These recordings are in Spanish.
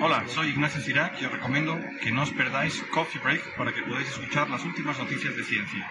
Hola, soy Ignacio Cirac y os recomiendo que no os perdáis Coffee Break para que podáis escuchar las últimas noticias de ciencia.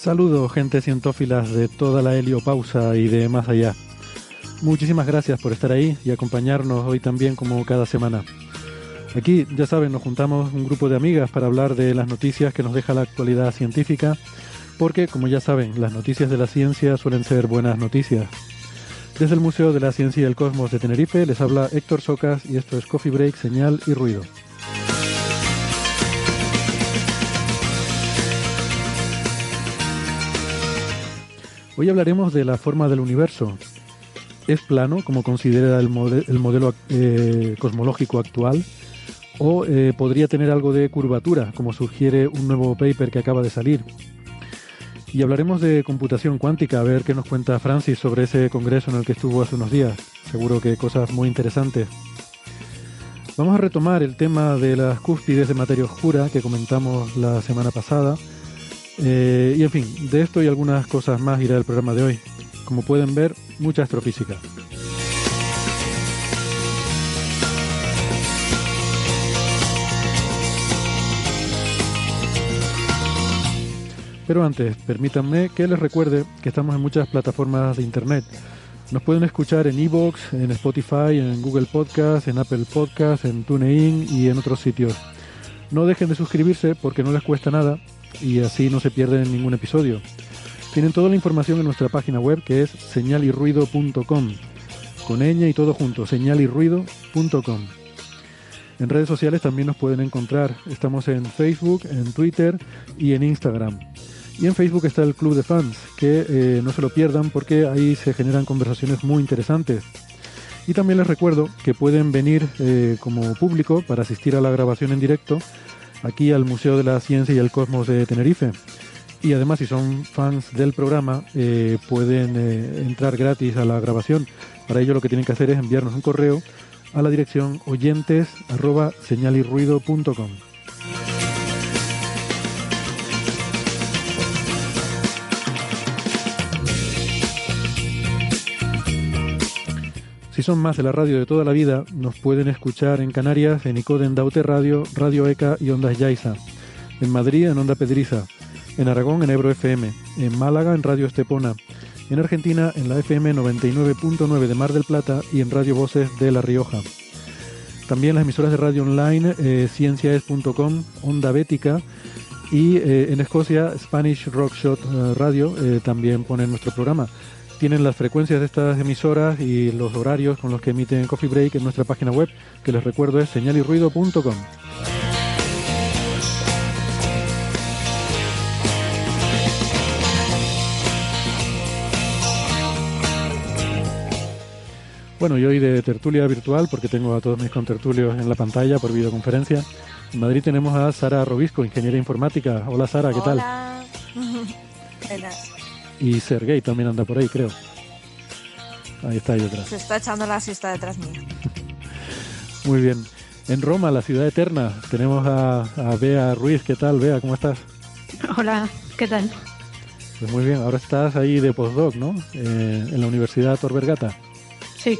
Saludos, gente cientófilas de toda la heliopausa y de más allá. Muchísimas gracias por estar ahí y acompañarnos hoy también como cada semana. Aquí, ya saben, nos juntamos un grupo de amigas para hablar de las noticias que nos deja la actualidad científica, porque, como ya saben, las noticias de la ciencia suelen ser buenas noticias. Desde el Museo de la Ciencia y el Cosmos de Tenerife les habla Héctor Socas y esto es Coffee Break, Señal y Ruido. Hoy hablaremos de la forma del universo. ¿Es plano, como considera el, mode- el modelo eh, cosmológico actual? ¿O eh, podría tener algo de curvatura, como sugiere un nuevo paper que acaba de salir? Y hablaremos de computación cuántica, a ver qué nos cuenta Francis sobre ese congreso en el que estuvo hace unos días. Seguro que cosas muy interesantes. Vamos a retomar el tema de las cúspides de materia oscura que comentamos la semana pasada. Eh, y en fin, de esto y algunas cosas más irá el programa de hoy. Como pueden ver, mucha astrofísica. Pero antes, permítanme que les recuerde que estamos en muchas plataformas de internet. Nos pueden escuchar en Evox, en Spotify, en Google Podcast, en Apple Podcast, en TuneIn y en otros sitios. No dejen de suscribirse porque no les cuesta nada y así no se pierden ningún episodio. Tienen toda la información en nuestra página web que es señalirruido.com. Con ñ y todo junto, señalirruido.com. En redes sociales también nos pueden encontrar. Estamos en Facebook, en Twitter y en Instagram. Y en Facebook está el Club de Fans, que eh, no se lo pierdan porque ahí se generan conversaciones muy interesantes. Y también les recuerdo que pueden venir eh, como público para asistir a la grabación en directo aquí al Museo de la Ciencia y el Cosmos de Tenerife. Y además, si son fans del programa, eh, pueden eh, entrar gratis a la grabación. Para ello lo que tienen que hacer es enviarnos un correo a la dirección oyentes. Si son más de la radio de toda la vida, nos pueden escuchar en Canarias, en Icoden Daute Radio, Radio ECA y Ondas Yaiza. En Madrid, en Onda Pedriza. En Aragón, en Ebro FM. En Málaga, en Radio Estepona. En Argentina, en la FM 99.9 de Mar del Plata y en Radio Voces de La Rioja. También las emisoras de radio online, eh, cienciaes.com, Onda Bética y eh, en Escocia, Spanish Rockshot eh, Radio eh, también ponen nuestro programa. Tienen las frecuencias de estas emisoras y los horarios con los que emiten Coffee Break en nuestra página web, que les recuerdo es señalirruido.com. Bueno, y hoy de tertulia virtual, porque tengo a todos mis contertulios en la pantalla por videoconferencia. En Madrid tenemos a Sara Robisco, ingeniera informática. Hola Sara, ¿qué tal? Hola. Y Sergey también anda por ahí, creo. Ahí está ahí detrás. Se está echando la siesta detrás mía. Muy bien. En Roma, la ciudad eterna, tenemos a, a Bea Ruiz. ¿Qué tal, Bea? ¿Cómo estás? Hola, ¿qué tal? Pues muy bien, ahora estás ahí de postdoc, ¿no? Eh, en la Universidad Tor Vergata. Sí,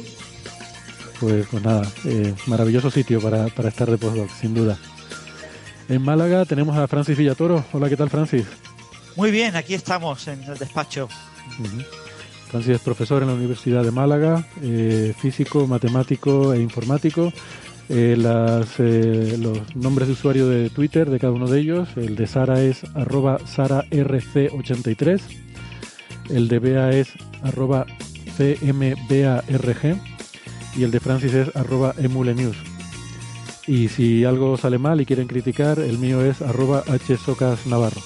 pues, pues nada, eh, maravilloso sitio para, para estar de postdoc, sin duda. En Málaga tenemos a Francis Villatoro. Hola, ¿qué tal, Francis? Muy bien, aquí estamos en el despacho. Francis es profesor en la Universidad de Málaga, eh, físico, matemático e informático. Eh, las, eh, los nombres de usuario de Twitter de cada uno de ellos, el de Sara es arroba sararc83, el de Bea es arroba cmbarg y el de Francis es arroba emulenews. Y si algo sale mal y quieren criticar, el mío es arroba hsocasnavarro.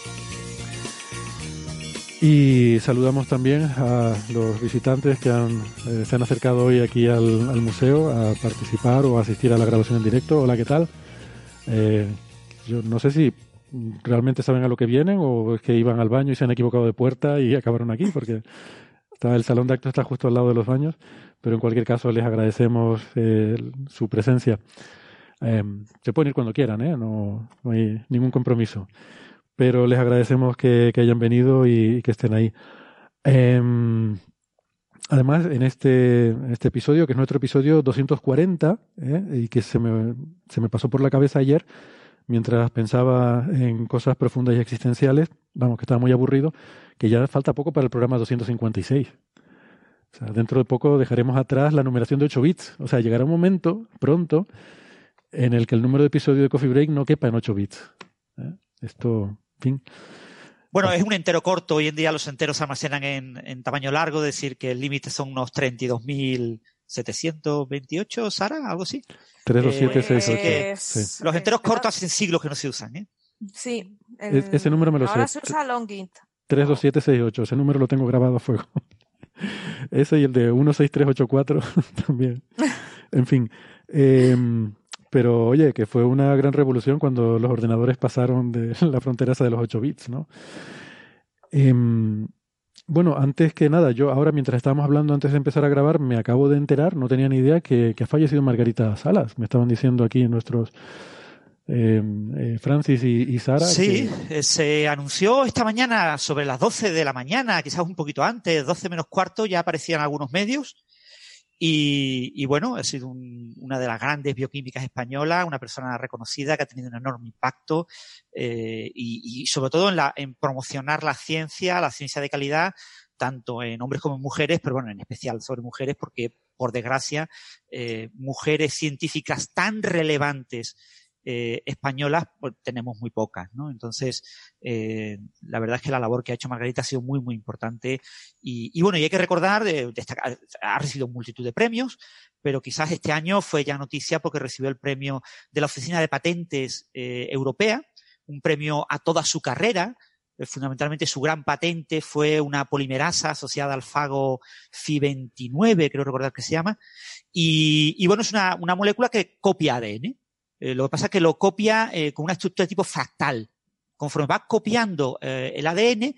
Y saludamos también a los visitantes que han, eh, se han acercado hoy aquí al, museo a participar o a asistir a la grabación en directo. Hola, ¿qué tal? Eh, yo no sé si realmente saben a lo que vienen o es que iban al baño y se han equivocado de puerta y acabaron aquí porque está, el salón de actos está justo al lado de los baños, pero en cualquier caso les agradecemos eh, su presencia. Eh, se pueden ir cuando quieran, ¿eh? no, no hay ningún compromiso pero les agradecemos que, hayan venido y, que estén ahí. Em, además, en este, en este episodio, que es nuestro episodio 240, ¿eh? y que se me, se me pasó por la cabeza ayer, mientras pensaba en cosas profundas y existenciales, vamos, que estaba muy aburrido, que ya falta poco para el programa 256. O sea, dentro de poco dejaremos atrás la numeración de 8 bits. O sea, llegará un momento, pronto, en el que el número de episodio de Coffee Break no quepa en 8 bits. ¿eh? Esto, fin. Bueno, es un entero corto. Hoy en día los enteros se almacenan en, en tamaño largo, es decir, que el límite son unos 32.728, Sara, algo así. 32768. Eh, sí. Los enteros cortos hacen siglos que no se usan, ¿eh? Sí. Ese número me lo ahora sé. se usa Longint. 32768, ese número lo tengo grabado a fuego. Ese y el de 16384 también. En fin. eh, pero oye, que fue una gran revolución cuando los ordenadores pasaron de la frontera esa de los 8 bits, ¿no? Em, bueno, antes que nada, yo ahora mientras estábamos hablando, antes de empezar a grabar, me acabo de enterar, no tenía ni idea que, que ha fallecido Margarita Salas. Me estaban diciendo aquí nuestros eh, eh, Francis y, y Sara. Sí, que- eh, se anunció esta mañana sobre las 12 de la mañana, quizás un poquito antes, 12 menos cuarto, ya aparecían algunos medios. Y, y bueno, ha sido un- una de las grandes bioquímicas españolas, una persona reconocida que ha tenido un enorme impacto eh, y, y sobre todo en, la, en promocionar la ciencia, la ciencia de calidad, tanto en hombres como en mujeres, pero bueno, en especial sobre mujeres, porque por desgracia, eh, mujeres científicas tan relevantes eh, españolas, pues tenemos muy pocas, ¿no? Entonces, eh, la verdad es que la labor que ha hecho Margarita ha sido muy, muy importante. Y, y bueno, y hay que recordar, de, ha recibido multitud de premios, pero quizás este año fue ya noticia porque recibió el premio de la Oficina de Patentes eh, Europea, un premio a toda su carrera. Eh, Fundamentalmente su gran patente fue una polimerasa asociada al fago Fi29, creo recordar que se llama. Y, y bueno, es una, una molécula que copia ADN. Eh, lo que pasa es que lo copia eh, con una estructura de tipo fractal. Conforme va copiando eh, el ADN,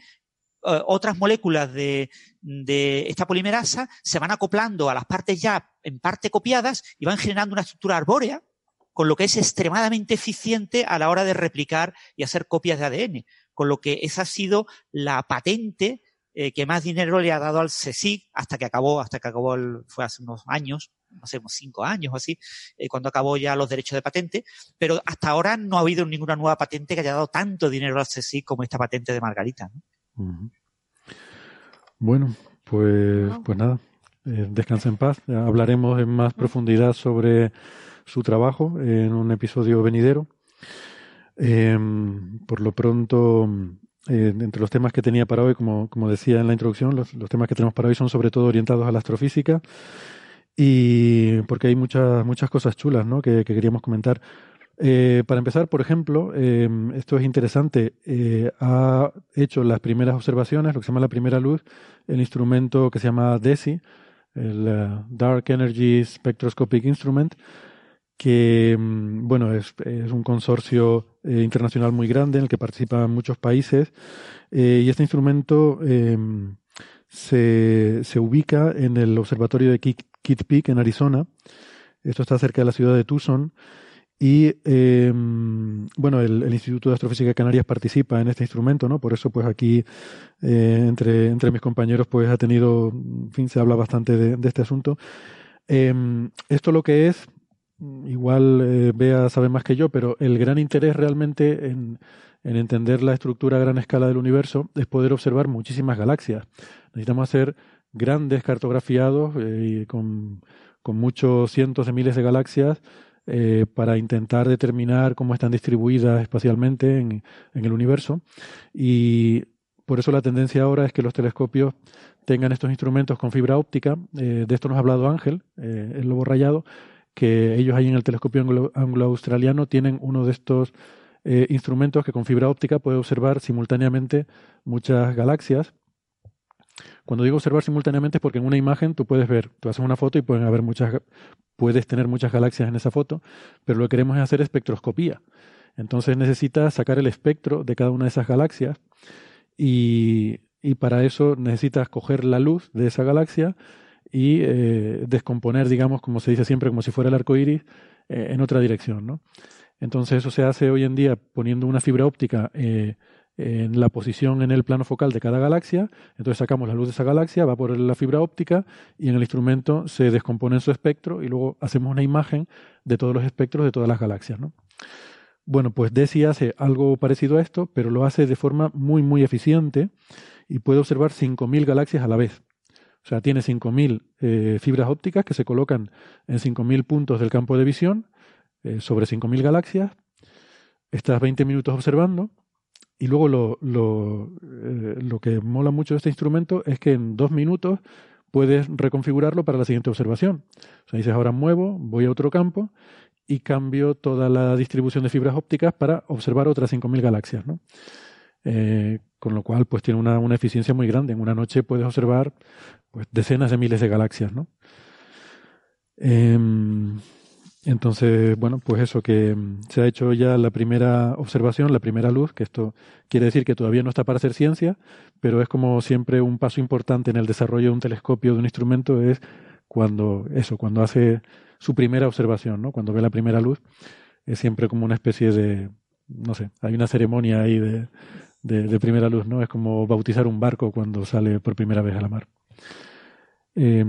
otras moléculas de, de esta polimerasa se van acoplando a las partes ya en parte copiadas y van generando una estructura arbórea, con lo que es extremadamente eficiente a la hora de replicar y hacer copias de ADN. Con lo que esa ha sido la patente que más dinero le ha dado al CSIC hasta que acabó, hasta que acabó, el, fue hace unos años, no sé, unos cinco años o así, eh, cuando acabó ya los derechos de patente, pero hasta ahora no ha habido ninguna nueva patente que haya dado tanto dinero al CSIC como esta patente de Margarita. ¿no? Bueno, pues, pues nada, eh, descansa en paz. Ya hablaremos en más profundidad sobre su trabajo en un episodio venidero. Eh, por lo pronto, eh, entre los temas que tenía para hoy, como, como decía en la introducción, los, los temas que tenemos para hoy son sobre todo orientados a la astrofísica y porque hay muchas, muchas cosas chulas ¿no? que, que queríamos comentar. Eh, para empezar, por ejemplo, eh, esto es interesante, eh, ha hecho las primeras observaciones, lo que se llama la primera luz, el instrumento que se llama DESI, el Dark Energy Spectroscopic Instrument, que mm, bueno es, es un consorcio internacional muy grande en el que participan muchos países y este instrumento se, se ubica en el observatorio de Kitt Peak en Arizona. Esto está cerca de la ciudad de Tucson. Y eh, bueno, el, Instituto de Astrofísica Canarias participa en este instrumento, ¿no? Por eso, pues aquí, eh, entre, entre mis compañeros, pues ha tenido, en fin, se habla bastante de, este asunto. Em, esto lo que es, igual eh, Bea sabe más que yo, pero el gran interés realmente en, en entender la estructura a gran escala del universo es poder observar muchísimas galaxias. Necesitamos hacer grandes cartografiados eh, con, con, muchos cientos de miles de galaxias eh, para intentar determinar cómo están distribuidas espacialmente en, en, el universo. Y por eso la tendencia ahora es que los telescopios tengan estos instrumentos con fibra óptica. Eh, de esto nos ha hablado Ángel, el lobo rayado, que ellos ahí en el telescopio anglo-australiano tienen uno de estos instrumentos que con fibra óptica puede observar simultáneamente muchas galaxias. Cuando digo observar simultáneamente es porque en una imagen tú puedes ver, tú haces una foto y pueden haber muchas, puedes tener muchas galaxias en esa foto, pero lo que queremos es hacer espectroscopía. Entonces necesitas sacar el espectro de cada una de esas galaxias y, y para eso necesitas coger la luz de esa galaxia y eh, descomponer, digamos, como se dice siempre, como si fuera el arco iris, eh, en otra dirección. ¿no? Entonces eso se hace hoy en día poniendo una fibra óptica eh, en la posición en el plano focal de cada galaxia. Entonces sacamos la luz de esa galaxia, va por la fibra óptica y en el instrumento se descompone en su espectro y luego hacemos una imagen de todos los espectros de todas las galaxias. ¿no? Bueno, pues DESI hace algo parecido a esto, pero lo hace de forma muy, muy eficiente y puede observar 5.000 galaxias a la vez. O sea, tiene 5.000 eh, fibras ópticas que se colocan en 5.000 puntos del campo de visión eh, sobre 5.000 galaxias. Estás 20 minutos observando y luego lo, lo, eh, lo que mola mucho de este instrumento es que en dos minutos puedes reconfigurarlo para la siguiente observación. O sea, dices, ahora muevo, voy a otro campo y cambio toda la distribución de fibras ópticas para observar otras 5.000 galaxias. ¿no? Eh, con lo cual, pues tiene una, una, eficiencia muy grande. En una noche puedes observar pues, decenas de miles de galaxias. ¿no? Eh, entonces, bueno, pues eso, que mm, se ha hecho ya la primera observación, la primera luz, que esto quiere decir que todavía no está para hacer ciencia, pero es como siempre un paso importante en el desarrollo de un telescopio, de un instrumento, es cuando eso, cuando hace su primera observación, ¿no? Cuando ve la primera luz, es siempre como una especie de, no sé, hay una ceremonia ahí de, de, primera luz, ¿no? Es como bautizar un barco cuando sale por primera vez a la mar. Eh,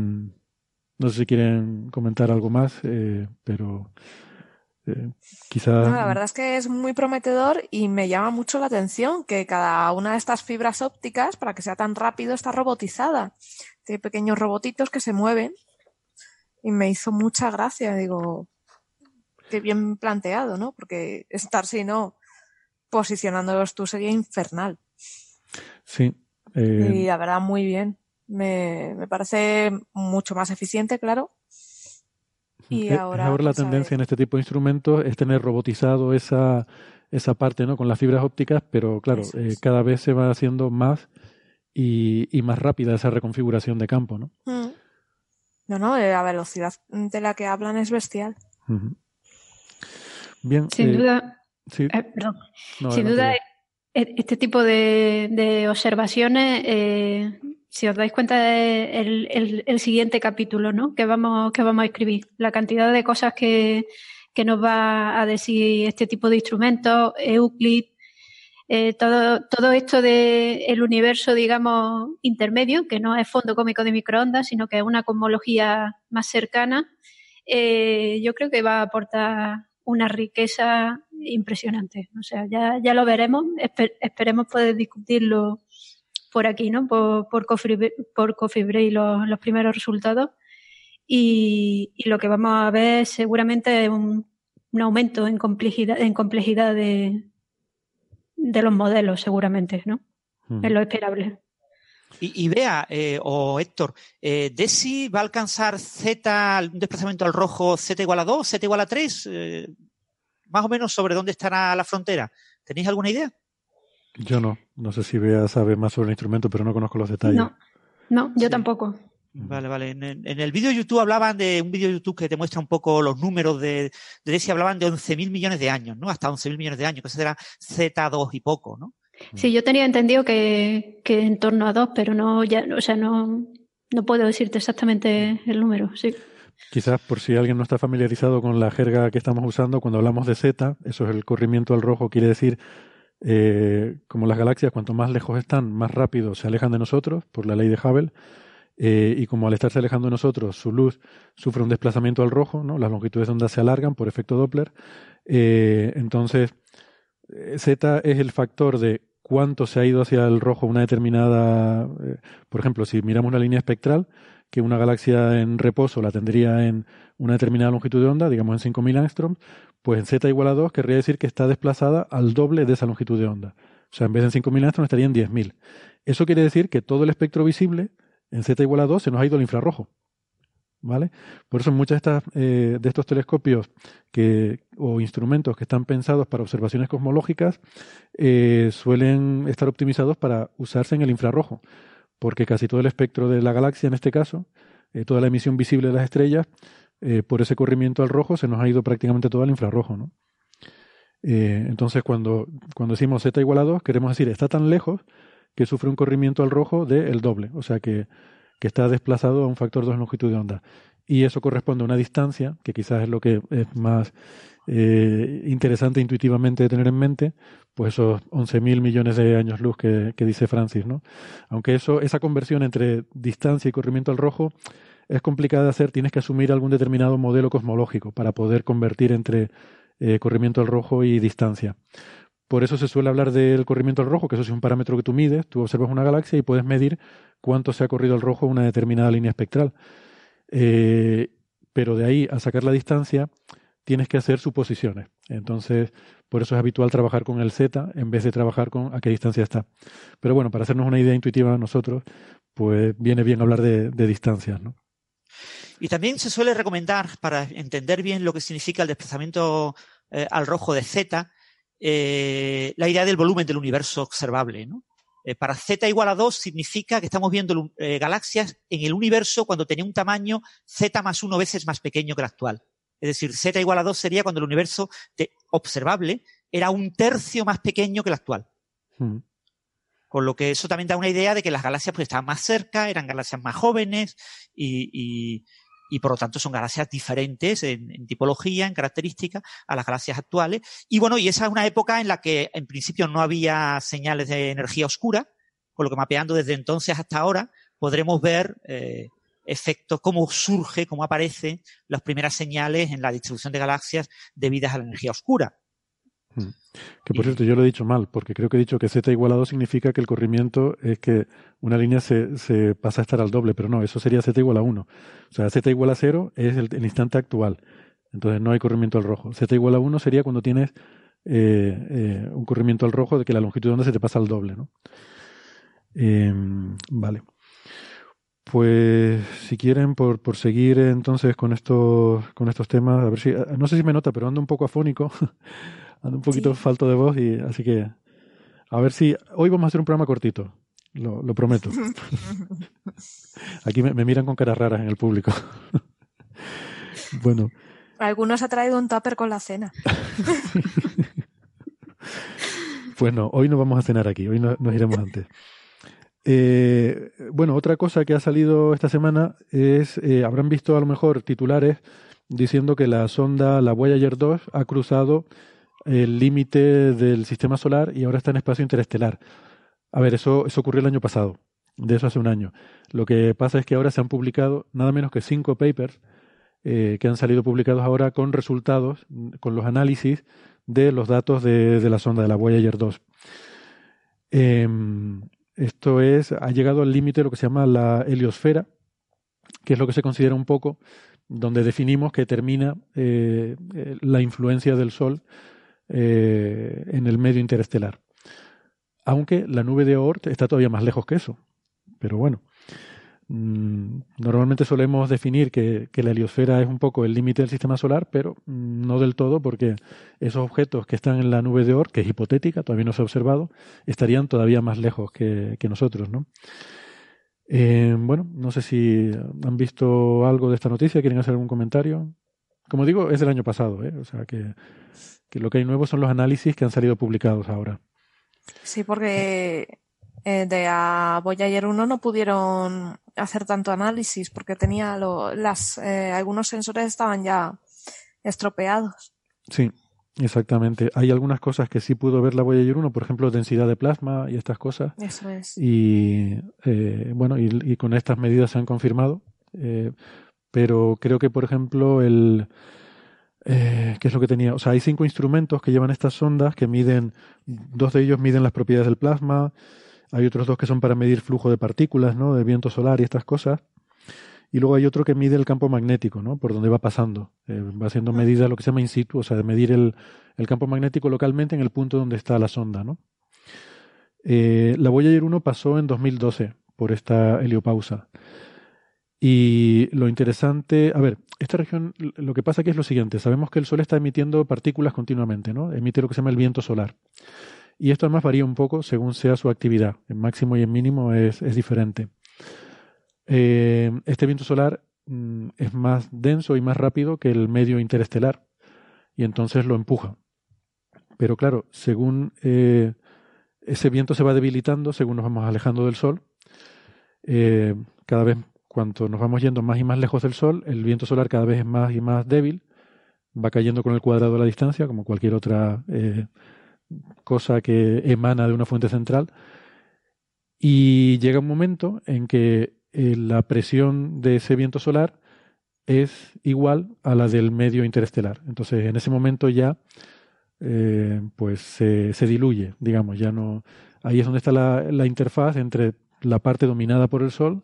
no sé si quieren comentar algo más, eh, pero eh, quizás. No, la verdad es que es muy prometedor y me llama mucho la atención que cada una de estas fibras ópticas, para que sea tan rápido, está robotizada. Tiene pequeños robotitos que se mueven y me hizo mucha gracia. Digo, qué bien planteado, ¿no? Porque estar, si no, posicionándolos tú sería infernal. Sí. Eh... Y la verdad, muy bien. Me, me parece mucho más eficiente, claro. Y ahora, ahora la tendencia en este tipo de instrumentos es tener robotizado esa, esa parte ¿no? con las fibras ópticas, pero claro, eh, cada vez se va haciendo más y, y, más rápida esa reconfiguración de campo. ¿no? Mm. No, no, la velocidad de la que hablan es bestial. Uh -huh. Bien. Sin eh, duda. Sí. Eh, perdón. No, Sin duda, este tipo de, de observaciones eh, si os dais cuenta el, el, el, siguiente capítulo ¿no? que, vamos, que vamos a escribir, la cantidad de cosas que, que nos va a decir este tipo de instrumentos, Euclid, eh, todo, todo esto del el universo, digamos, intermedio, que no es fondo cómico de microondas, sino que es una cosmología más cercana, eh, yo creo que va a aportar una riqueza impresionante. O sea, ya, ya lo veremos, esper, esperemos poder discutirlo por aquí, ¿no? Por, por, Coffee, por Coffee Break los, los primeros resultados. Y, y, lo que vamos a ver seguramente es un, un aumento en complejidad, en complejidad de, de los modelos, seguramente, ¿no? Mm. Es lo esperable. Y, y vea, eh, o Héctor, eh, ¿Desi va a alcanzar Z, un desplazamiento al rojo Z igual a 2, Z igual a 3? Eh, más o menos sobre dónde estará la frontera. ¿Tenéis alguna idea? Yo no. No sé si Bea sabe más sobre el instrumento, pero no conozco los detalles. No, no yo sí. tampoco. Vale, vale. En, en el vídeo YouTube hablaban de un vídeo YouTube que te muestra un poco los números de, de Desi, hablaban de 11.000 millones de años, ¿no? Hasta 11.000 millones de años, que eso era Z2 y poco, ¿no? Sí, yo tenía entendido que, que en torno a 2, pero no, ya, o sea, no, no puedo decirte exactamente el número, sí. Quizás por si alguien no está familiarizado con la jerga que estamos usando, cuando hablamos de Z, eso es el corrimiento al rojo, quiere decir eh, como las galaxias, cuanto más lejos están, más rápido se alejan de nosotros, por la ley de Hubble, eh, y como al estarse alejando de nosotros, su luz sufre un desplazamiento al rojo, ¿no? las longitudes de onda se alargan por efecto Doppler. Eh, entonces, Z es el factor de cuánto se ha ido hacia el rojo una determinada, por ejemplo, si miramos una línea espectral, que una galaxia en reposo la tendría en una determinada longitud de onda, digamos en 5.000 angstroms, pues en z igual a 2 querría decir que está desplazada al doble de esa longitud de onda. O sea, en vez de en 5.000 angstroms estaría en 10.000. Eso quiere decir que todo el espectro visible en z igual a 2 se nos ha ido al infrarrojo. ¿Vale? Por eso muchos de, eh, de estos telescopios o instrumentos que están pensados para observaciones cosmológicas eh, suelen estar optimizados para usarse en el infrarrojo, porque casi todo el espectro de la galaxia, en este caso, eh, toda la emisión visible de las estrellas, por ese corrimiento al rojo se nos ha ido prácticamente todo al infrarrojo. ¿no? entonces, cuando, cuando decimos z igual a 2, queremos decir está tan lejos que sufre un corrimiento al rojo del doble, o sea que, que, está desplazado a un factor 2 longitud de onda. Y eso corresponde a una distancia, que quizás es lo que es más eh, interesante intuitivamente de tener en mente, pues esos 11.000 millones de años luz que, que, dice Francis, ¿no? Aunque eso, esa conversión entre distancia y corrimiento al rojo es complicada de hacer, tienes que asumir algún determinado modelo cosmológico para poder convertir entre eh, corrimiento al rojo y distancia. Por eso se suele hablar del corrimiento al rojo, que eso es un parámetro que tú mides, tú observas una galaxia y puedes medir cuánto se ha corrido al rojo una determinada línea espectral. Eh, pero de ahí a sacar la distancia tienes que hacer suposiciones. Entonces, por eso es habitual trabajar con el z en vez de trabajar con a qué distancia está. Pero bueno, para hacernos una idea intuitiva nosotros, pues viene bien hablar de, distancias, ¿no? Y también se suele recomendar, para entender bien lo que significa el desplazamiento eh, al rojo de z, eh, la idea del volumen del universo observable. ¿no? Eh, para z igual a 2 significa que estamos viendo galaxias en el universo cuando tenía un tamaño z más 1 veces más pequeño que el actual. Es decir, z igual a 2 sería cuando el universo observable era un tercio más pequeño que el actual. Hmm. Con lo que eso también da una idea de que las galaxias pues, estaban más cerca, eran galaxias más jóvenes y, y por lo tanto son galaxias diferentes en, tipología, en características, a las galaxias actuales. Y bueno, y esa es una época en la que en principio no había señales de energía oscura, con lo que mapeando desde entonces hasta ahora podremos ver eh, efectos, cómo surge, cómo aparecen las primeras señales en la distribución de galaxias debidas a la energía oscura. Hmm. Que por cierto, yo lo he dicho mal, porque creo que he dicho que z igual a 2 significa que el corrimiento es que una línea se, se pasa a estar al doble, pero no, eso sería z igual a 1. O sea, z igual a 0 es el, instante actual. Entonces no hay corrimiento al rojo. z igual a 1 sería cuando tienes eh, eh, un corrimiento al rojo de que la longitud de onda se te pasa al doble, ¿no? Em, vale. Pues si quieren, por, por seguir entonces con estos, con estos temas, a ver si, no sé si me nota, pero ando un poco afónico. Ando un poquito falto de voz y así que a ver si hoy vamos a hacer un programa cortito, lo, lo prometo. Aquí me, miran con caras raras en el público. bueno. Algunos ha traído un tupper con la cena. pues no, hoy no vamos a cenar aquí, hoy nos iremos antes. Eh, bueno, otra cosa que ha salido esta semana es, eh, habrán visto a lo mejor titulares diciendo que la sonda, la Voyager 2, ha cruzado el límite del sistema solar y ahora está en espacio interestelar. A ver, eso, eso ocurrió el año pasado, de eso hace un año. Lo que pasa es que ahora se han publicado nada menos que cinco papers eh, que han salido publicados ahora con resultados, con los análisis de los datos de, la sonda de la Voyager 2. Em, esto es, ha llegado al límite de lo que se llama la heliosfera, que es lo que se considera un poco donde definimos que termina eh, la influencia del Sol eh, en el medio interestelar. Aunque la nube de Oort está todavía más lejos que eso. Pero bueno, mm, normalmente solemos definir que, la heliosfera es un poco el límite del sistema solar, pero mm, no del todo, porque esos objetos que están en la nube de Oort, que es hipotética, todavía no se ha observado, estarían todavía más lejos que, nosotros, ¿no? Eh, bueno, no sé si han visto algo de esta noticia, quieren hacer algún comentario. Como digo, es del año pasado, ¿eh? o sea que que lo que hay nuevo son los análisis que han salido publicados ahora. Sí, porque eh, de a Voyager 1 no pudieron hacer tanto análisis porque tenía lo, las, eh, algunos sensores estaban ya estropeados. Sí, Exactamente. Hay algunas cosas que sí pudo ver la Voyager 1, por ejemplo, densidad de plasma y estas cosas. Eso es. Y eh, bueno, y, y con estas medidas se han confirmado. Pero creo que, por ejemplo, el. Eh, ¿Qué es lo que tenía? O sea, hay cinco instrumentos que llevan estas sondas que miden. Dos de ellos miden las propiedades del plasma. Hay otros dos que son para medir flujo de partículas, ¿no? De viento solar y estas cosas. Y luego hay otro que mide el campo magnético, ¿no? Por donde va pasando. Eh, va haciendo medidas, lo que se llama in situ, o sea, de medir el, el campo magnético localmente en el punto donde está la sonda, ¿no? Eh, la Voyager 1 pasó en 2012 por esta heliopausa. Y lo interesante, a ver, esta región, lo que pasa aquí es lo siguiente, sabemos que el Sol está emitiendo partículas continuamente, ¿no? Emite lo que se llama el viento solar. Y esto además varía un poco según sea su actividad. En máximo y en mínimo es, es diferente. Eh, este viento solar mm, es más denso y más rápido que el medio interestelar y entonces lo empuja. Pero claro, según eh, ese viento se va debilitando, según nos vamos alejando del Sol, eh, cada vez cuanto nos vamos yendo más y más lejos del Sol, el viento solar cada vez es más y más débil, va cayendo con el cuadrado de la distancia, como cualquier otra eh, cosa que emana de una fuente central. Y llega un momento en que eh, la presión de ese viento solar es igual a la del medio interestelar. Entonces, en ese momento ya, eh, pues se, se, diluye, digamos, ya no. Ahí es donde está la, la, interfaz entre la parte dominada por el Sol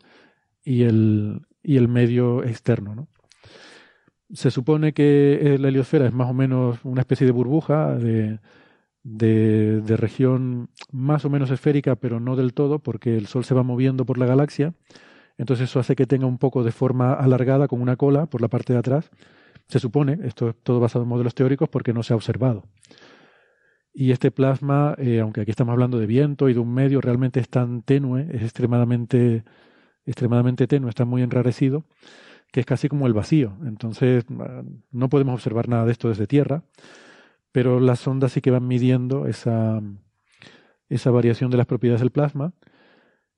y el, y el medio externo, ¿no? Se supone que la heliosfera es más o menos una especie de burbuja de, de, región más o menos esférica, pero no del todo, porque el Sol se va moviendo por la galaxia. Entonces eso hace que tenga un poco de forma alargada con una cola por la parte de atrás. Se supone, esto es todo basado en modelos teóricos porque no se ha observado. Y este plasma, eh, aunque aquí estamos hablando de viento y de un medio, realmente es tan tenue, es extremadamente, extremadamente tenue, está muy enrarecido, que es casi como el vacío. Entonces no podemos observar nada de esto desde Tierra, pero las sondas sí que van midiendo esa, esa variación de las propiedades del plasma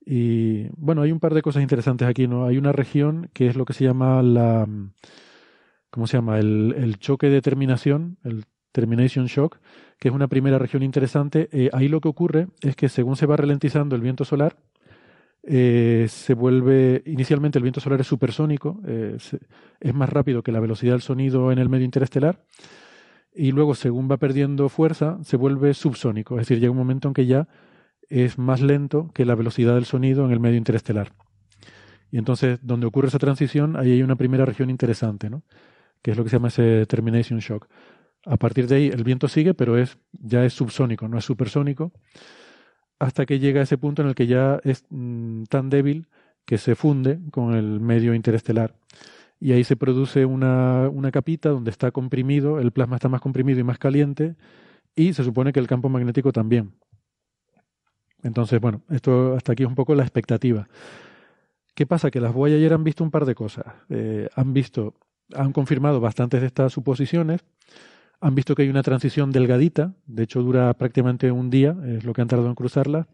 y bueno, hay un par de cosas interesantes aquí, ¿no? Hay una región que es lo que se llama la. ¿Cómo se llama? El, el choque de terminación, el termination shock, que es una primera región interesante. Eh, ahí lo que ocurre es que según se va ralentizando el viento solar, eh, se vuelve. Inicialmente el viento solar es supersónico, eh, es más rápido que la velocidad del sonido en el medio interestelar. Y luego, según va perdiendo fuerza, se vuelve subsónico. Es decir, llega un momento en que ya es más lento que la velocidad del sonido en el medio interestelar. Y entonces, donde ocurre esa transición, ahí hay una primera región interesante, ¿no? que es lo que se llama ese termination shock. A partir de ahí, el viento sigue, pero es, ya es subsónico, no es supersónico, hasta que llega a ese punto en el que ya es mmm, tan débil que se funde con el medio interestelar. Y ahí se produce una, una capita donde está comprimido, el plasma está más comprimido y más caliente, y se supone que el campo magnético también. Entonces, bueno, esto hasta aquí es un poco la expectativa. ¿Qué pasa? Que las Voyager han visto un par de cosas. Eh, han visto, han confirmado bastantes de estas suposiciones. Han visto que hay una transición delgadita, de hecho dura prácticamente un día, es lo que han tardado en cruzarla.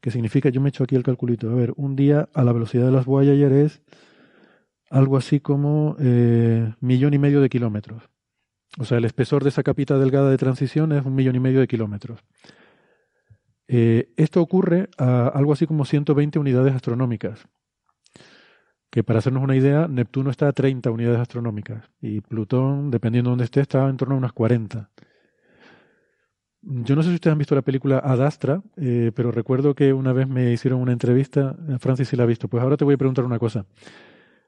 Que significa, yo me he hecho aquí el calculito, a ver, un día a la velocidad de las Voyager es algo así como eh, millón y medio de kilómetros. O sea, el espesor de esa capita delgada de transición es un millón y medio de kilómetros. Eh, esto ocurre a algo así como 120 unidades astronómicas. Que para hacernos una idea, Neptuno está a 30 unidades astronómicas y Plutón, dependiendo de dónde esté, está en torno a unas 40. Yo no sé si ustedes han visto la película Ad Astra, eh, pero recuerdo que una vez me hicieron una entrevista, Francis sí la ha visto. Pues ahora te voy a preguntar una cosa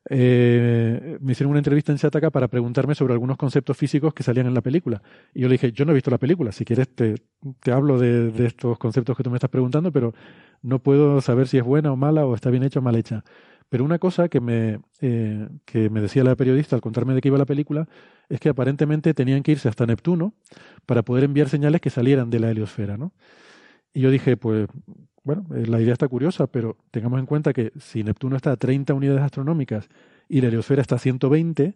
eh, me hicieron una entrevista en Shataka para preguntarme sobre algunos conceptos físicos que salían en la película. Y yo le dije, yo no he visto la película, si quieres te, te hablo de, de, estos conceptos que tú me estás preguntando, pero no puedo saber si es buena o mala o está bien hecha o mal hecha. Pero una cosa que me, eh, que me decía la periodista al contarme de qué iba la película es que aparentemente tenían que irse hasta Neptuno para poder enviar señales que salieran de la heliosfera, ¿no? Y yo dije, pues bueno, eh, la idea está curiosa, pero tengamos en cuenta que si Neptuno está a 30 unidades astronómicas y la heliosfera está a 120,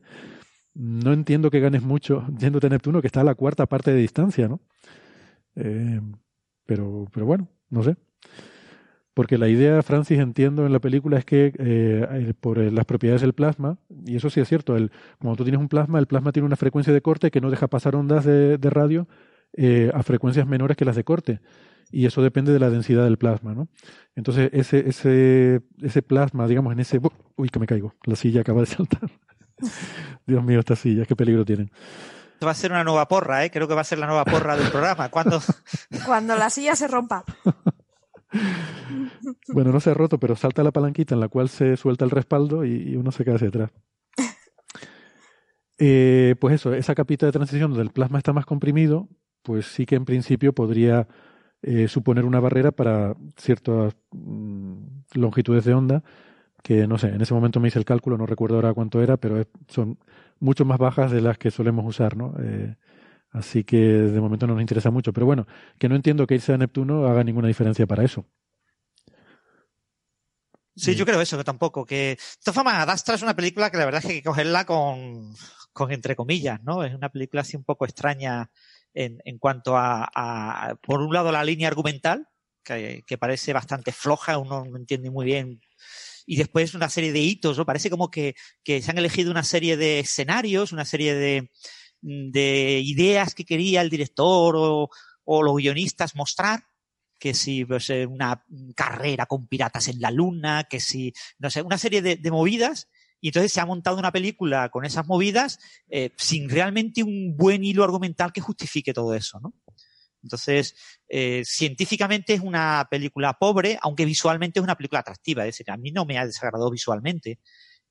no entiendo que ganes mucho yéndote a Neptuno, que está a la cuarta parte de distancia, ¿no? Eh, pero, pero bueno, no sé. Porque la idea, Francis, entiendo en la película es que eh, por las propiedades del plasma, y eso sí es cierto, el, cuando tú tienes un plasma, el plasma tiene una frecuencia de corte que no deja pasar ondas de, de radio eh, a frecuencias menores que las de corte. Y eso depende de la densidad del plasma, ¿no? Entonces, ese, ese, ese plasma, digamos, en ese... Uy, que me caigo. La silla acaba de saltar. Dios mío, estas sillas, qué peligro tienen. Esto va a ser una nueva porra, ¿eh? Creo que va a ser la nueva porra del programa. ¿Cuándo? Cuando la silla se rompa. Bueno, no se ha roto, pero salta la palanquita en la cual se suelta el respaldo y, y uno se queda hacia atrás. Eh, pues eso, esa capita de transición donde el plasma está más comprimido, pues sí que en principio podría eh, suponer una barrera para ciertas mm, longitudes de onda, que no sé, en ese momento me hice el cálculo, no recuerdo ahora cuánto era, pero es- son mucho más bajas de las que solemos usar, ¿no? Eh, así que de momento no nos interesa mucho. Pero bueno, que no entiendo que irse a Neptuno haga ninguna diferencia para eso. Sí, yo creo eso, que tampoco. Que, de todas formas, Ad Astra es una película que la verdad es que hay que cogerla con, con entre comillas, ¿no? Es una película así un poco extraña en, en cuanto a, a, por un lado, la línea argumental, que, que parece bastante floja, uno no entiende muy bien. Y después una serie de hitos, ¿no? Parece como que, que se han elegido una serie de escenarios, una serie de, de ideas que quería el director o, los guionistas mostrar que si pues, eh, una carrera con piratas en la luna, que si, no sé, una serie de, movidas, y entonces se ha montado una película con esas movidas eh, sin realmente un buen hilo argumental que justifique todo eso, ¿no? Entonces, eh, científicamente es una película pobre, aunque visualmente es una película atractiva. Es decir, a mí no me ha desagradado visualmente.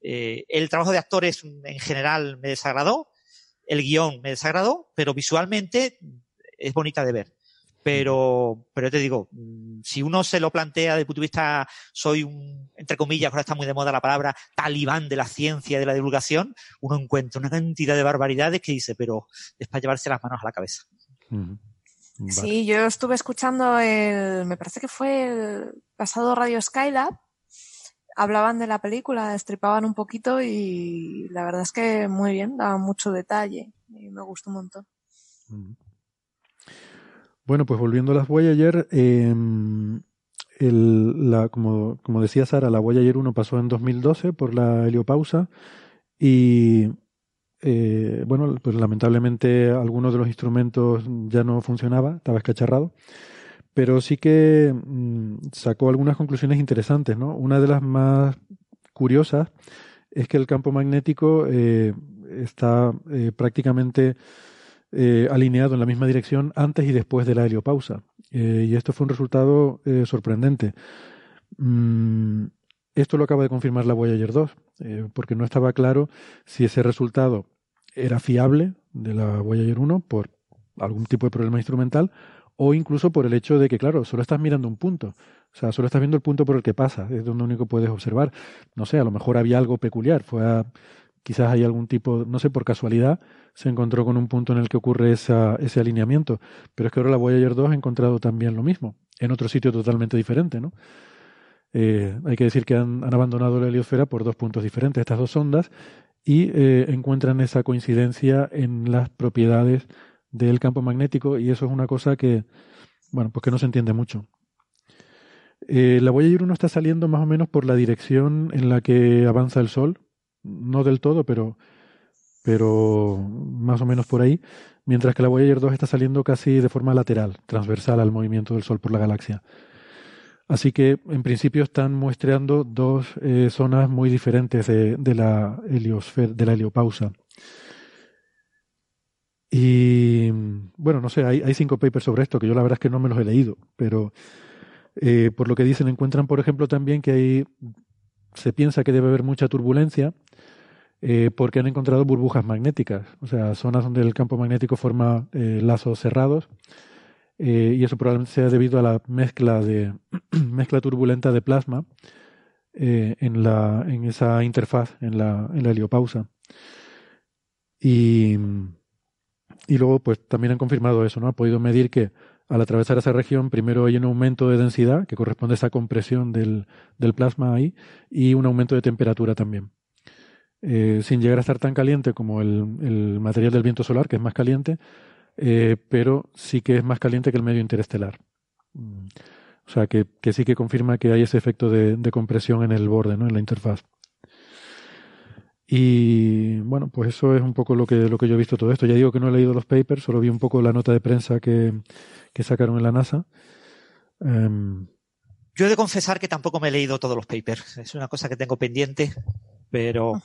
El trabajo de actores en general me desagradó, el guion me desagradó, pero visualmente es bonita de ver. Pero, pero te digo, mm, si uno se lo plantea desde el punto de vista, soy un, entre comillas, ahora está muy de moda la palabra talibán de la ciencia y de la divulgación, uno encuentra una cantidad de barbaridades que dice, pero es para llevarse las manos a la cabeza. Vale. Sí, yo estuve escuchando el, me parece que fue el pasado Radio Skylab. Hablaban de la película, destripaban un poquito y la verdad es que muy bien, daban mucho detalle y me gustó un montón. Bueno, pues volviendo a las Voyager, eh, el, la, como, como decía Sara, la Voyager 1 pasó en 2012 por la heliopausa y eh, bueno, pues lamentablemente algunos de los instrumentos ya no funcionaba, estaba escacharrado, pero sí que mm, sacó algunas conclusiones interesantes, ¿no? Una de las más curiosas es que el campo magnético eh, está eh, prácticamente eh, alineado en la misma dirección antes y después de la heliopausa. Y esto fue un resultado sorprendente. Mm, esto lo acaba de confirmar la Voyager 2, eh, porque no estaba claro si ese resultado era fiable de la Voyager 1 por algún tipo de problema instrumental o incluso por el hecho de que, claro, solo estás mirando un punto. O sea, solo estás viendo el punto por el que pasa, es donde único puedes observar. No sé, a lo mejor había algo peculiar, fue a- quizás hay algún tipo, no sé, por casualidad se encontró con un punto en el que ocurre esa, ese alineamiento. Pero es que ahora la Voyager 2 ha encontrado también lo mismo, en otro sitio totalmente diferente, ¿no? Eh, hay que decir que han, abandonado la heliosfera por dos puntos diferentes, estas dos sondas, y eh, encuentran esa coincidencia en las propiedades del campo magnético, y eso es una cosa que, bueno, pues que no se entiende mucho. Eh, la Voyager 1 está saliendo más o menos por la dirección en la que avanza el Sol, no del todo, pero, pero más o menos por ahí, mientras que la Voyager 2 está saliendo casi de forma lateral, transversal al movimiento del Sol por la galaxia. Así que en principio están muestreando dos eh, zonas muy diferentes de, de la heliosfera, de la heliopausa. Y bueno, no sé, hay, hay cinco papers sobre esto que yo la verdad es que no me los he leído, pero eh, por lo que dicen encuentran, por ejemplo, también que hay, se piensa que debe haber mucha turbulencia eh, porque han encontrado burbujas magnéticas, o sea, zonas donde el campo magnético forma eh, lazos cerrados y eso probablemente sea debido a la mezcla de mezcla turbulenta de plasma en la en esa interfaz en la en la heliopausa. Y y luego pues también han confirmado eso no ha podido medir que al atravesar esa región primero hay un aumento de densidad que corresponde a esa compresión del, del plasma ahí y un aumento de temperatura también eh, sin llegar a estar tan caliente como el, el material del viento solar que es más caliente eh, pero sí que es más caliente que el medio interestelar. Mm. O sea, que, que sí que confirma que hay ese efecto de, de compresión en el borde, ¿no? En la interfaz. Y bueno, pues eso es un poco lo que, lo que yo he visto todo esto. Ya digo que no he leído los papers, solo vi un poco la nota de prensa que, que sacaron en la NASA. Em, Yo he de confesar que tampoco me he leído todos los papers. Es una cosa que tengo pendiente, pero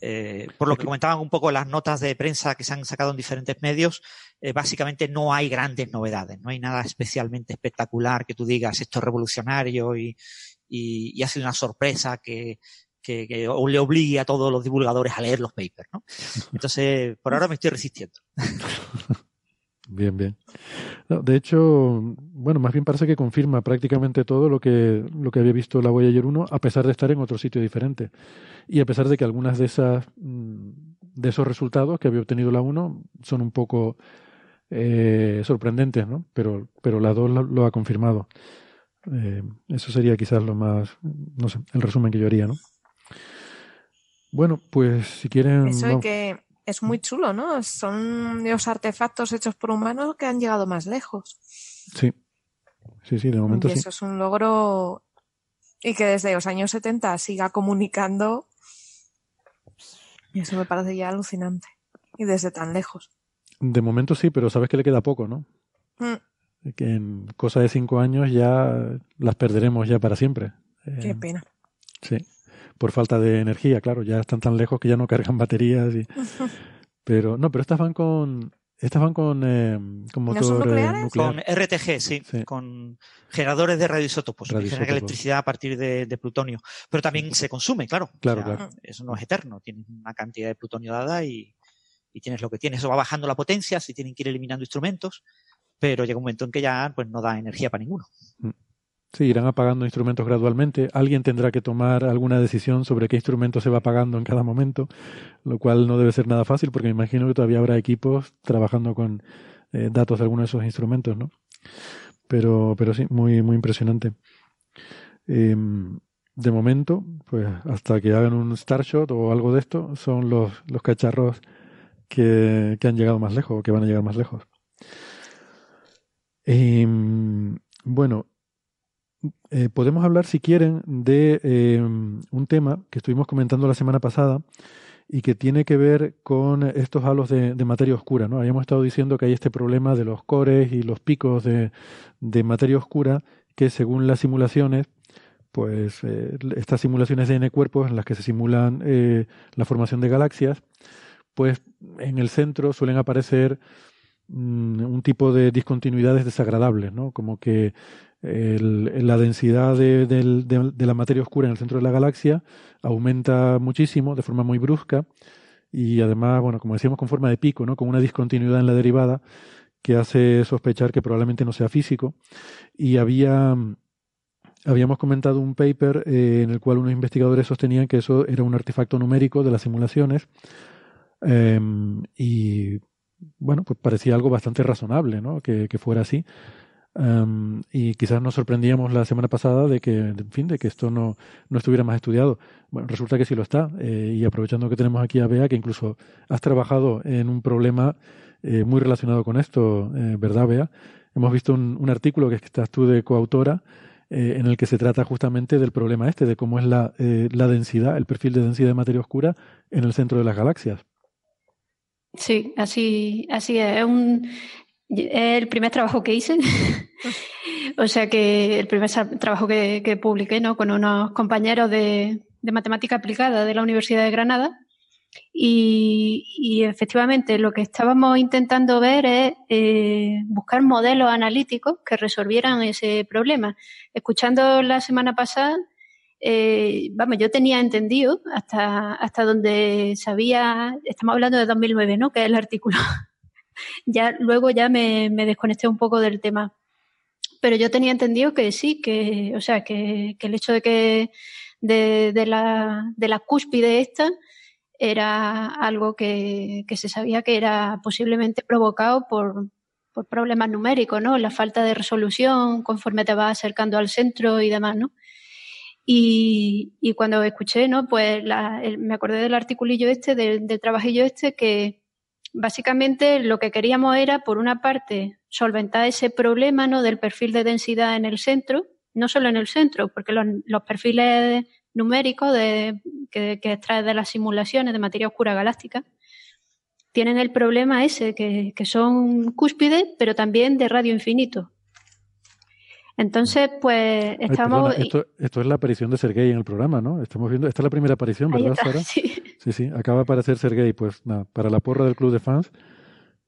eh, por lo que comentaban un poco las notas de prensa que se han sacado en diferentes medios, eh, básicamente no hay grandes novedades, no hay nada especialmente espectacular que tú digas esto es revolucionario y, y, y ha sido una sorpresa que, que, que le obligue a todos los divulgadores a leer los papers, ¿no? Entonces, por ahora me estoy resistiendo. Bien, bien. De hecho, bueno, más bien parece que confirma prácticamente todo lo que, lo que había visto la Voyager 1, a pesar de estar en otro sitio diferente. Y a pesar de que algunas de esas mm, de esos resultados que había obtenido la 1 son un poco eh, sorprendentes, ¿no? Pero, pero la 2 lo, lo ha confirmado. Eh, eso sería quizás lo más, no sé, el resumen que yo haría, ¿no? Bueno, pues si quieren. Eso vamos. que es muy chulo, ¿no? Son los artefactos hechos por humanos que han llegado más lejos. Sí, sí, sí, de momento y sí. eso es un logro y que desde los años 70 siga comunicando. Y eso me parece ya alucinante. Y desde tan lejos. De momento sí, pero sabes que le queda poco, ¿no? Mm, Que en cosa de cinco años ya las perderemos ya para siempre. qué Eh, pena. Sí, por falta de energía, claro, ya están tan lejos que ya no cargan baterías. Y... Pero no, pero estas van con estas van con, eh, con ¿No motor eh, nuclear. Con RTG, sí, Sí. con generadores de radioisótopos, que generan Radioisótopos. electricidad a partir de, de plutonio. Pero también se consume, claro. Claro, O sea, claro. Eso no es eterno, tienes una cantidad de plutonio dada y, y tienes lo que tienes. Eso va bajando la potencia, si tienen que ir eliminando instrumentos, pero llega un momento en que ya pues no da energía para ninguno. Sí, irán apagando instrumentos gradualmente. Alguien tendrá que tomar alguna decisión sobre qué instrumento se va apagando en cada momento, lo cual no debe ser nada fácil porque me imagino que todavía habrá equipos trabajando con eh, datos de algunos de esos instrumentos, ¿no? Pero, pero sí, muy, muy impresionante. Em, de momento, pues hasta que hagan un Starshot o algo de esto, son los, los cacharros que, que han llegado más lejos que van a llegar más lejos. Em, bueno, eh, podemos hablar, si quieren, de eh, un tema que estuvimos comentando la semana pasada y que tiene que ver con estos halos de, materia oscura. ¿no? Habíamos estado diciendo que hay este problema de los cores y los picos de, materia oscura que según las simulaciones, pues eh, estas simulaciones de N cuerpos en las que se simulan la formación de galaxias, pues en el centro suelen aparecer mm, un tipo de discontinuidades desagradables, ¿no? Como que la densidad de la materia oscura en el centro de la galaxia aumenta muchísimo de forma muy brusca y además, bueno, como decíamos, con forma de pico, ¿no? Con una discontinuidad en la derivada que hace sospechar que probablemente no sea físico. Y había, habíamos comentado un paper eh, en el cual unos investigadores sostenían que eso era un artefacto numérico de las simulaciones Em, y bueno, pues parecía algo bastante razonable, ¿no? Que, que fuera así. Em, y quizás nos sorprendíamos la semana pasada de que, en fin, de que esto no, no estuviera más estudiado. Bueno, resulta que sí lo está. eh, y aprovechando que tenemos aquí a Bea, que incluso has trabajado en un problema eh, muy relacionado con esto, eh, ¿verdad, Bea? Hemos visto un, un artículo que estás tú de coautora en el que se trata justamente del problema este, de cómo es la, la densidad, el perfil de densidad de materia oscura en el centro de las galaxias. Sí, así, así es. Es, un, el primer trabajo que hice. o sea que el primer trabajo que, que publiqué ¿no? con unos compañeros de, de matemática aplicada de la Universidad de Granada. Y, y efectivamente lo que estábamos intentando ver es eh, buscar modelos analíticos que resolvieran ese problema. Escuchando la semana pasada, eh, vamos, yo tenía entendido hasta, hasta donde sabía, estamos hablando de 2009, ¿no? Que es el artículo. ya luego ya me, me desconecté un poco del tema. Pero yo tenía entendido que sí, que, o sea, que, que el hecho de que de, de la, de la cúspide esta era algo que, que se sabía que era posiblemente provocado por, por problemas numéricos, ¿no? La falta de resolución conforme te vas acercando al centro y demás, ¿no? Y, cuando escuché, ¿no? Pues la- el- me acordé del articulillo este, del, del trabajillo este, que básicamente lo que queríamos era, por una parte, solventar ese problema, ¿no? Del perfil de densidad en el centro, no solo en el centro, porque los, perfiles numéricos de, que, que extraes de las simulaciones de materia oscura galáctica tienen el problema ese, que, que son cúspides, pero también de radio infinito. Entonces, pues Ay, estamos... perdona, esto, esto es la aparición de Sergei en el programa, ¿no? Estamos viendo, esta es la primera aparición, ¿verdad, está, Sara? sí. Sí, sí, acaba de aparecer Sergei. Pues nada, para la porra del club de fans,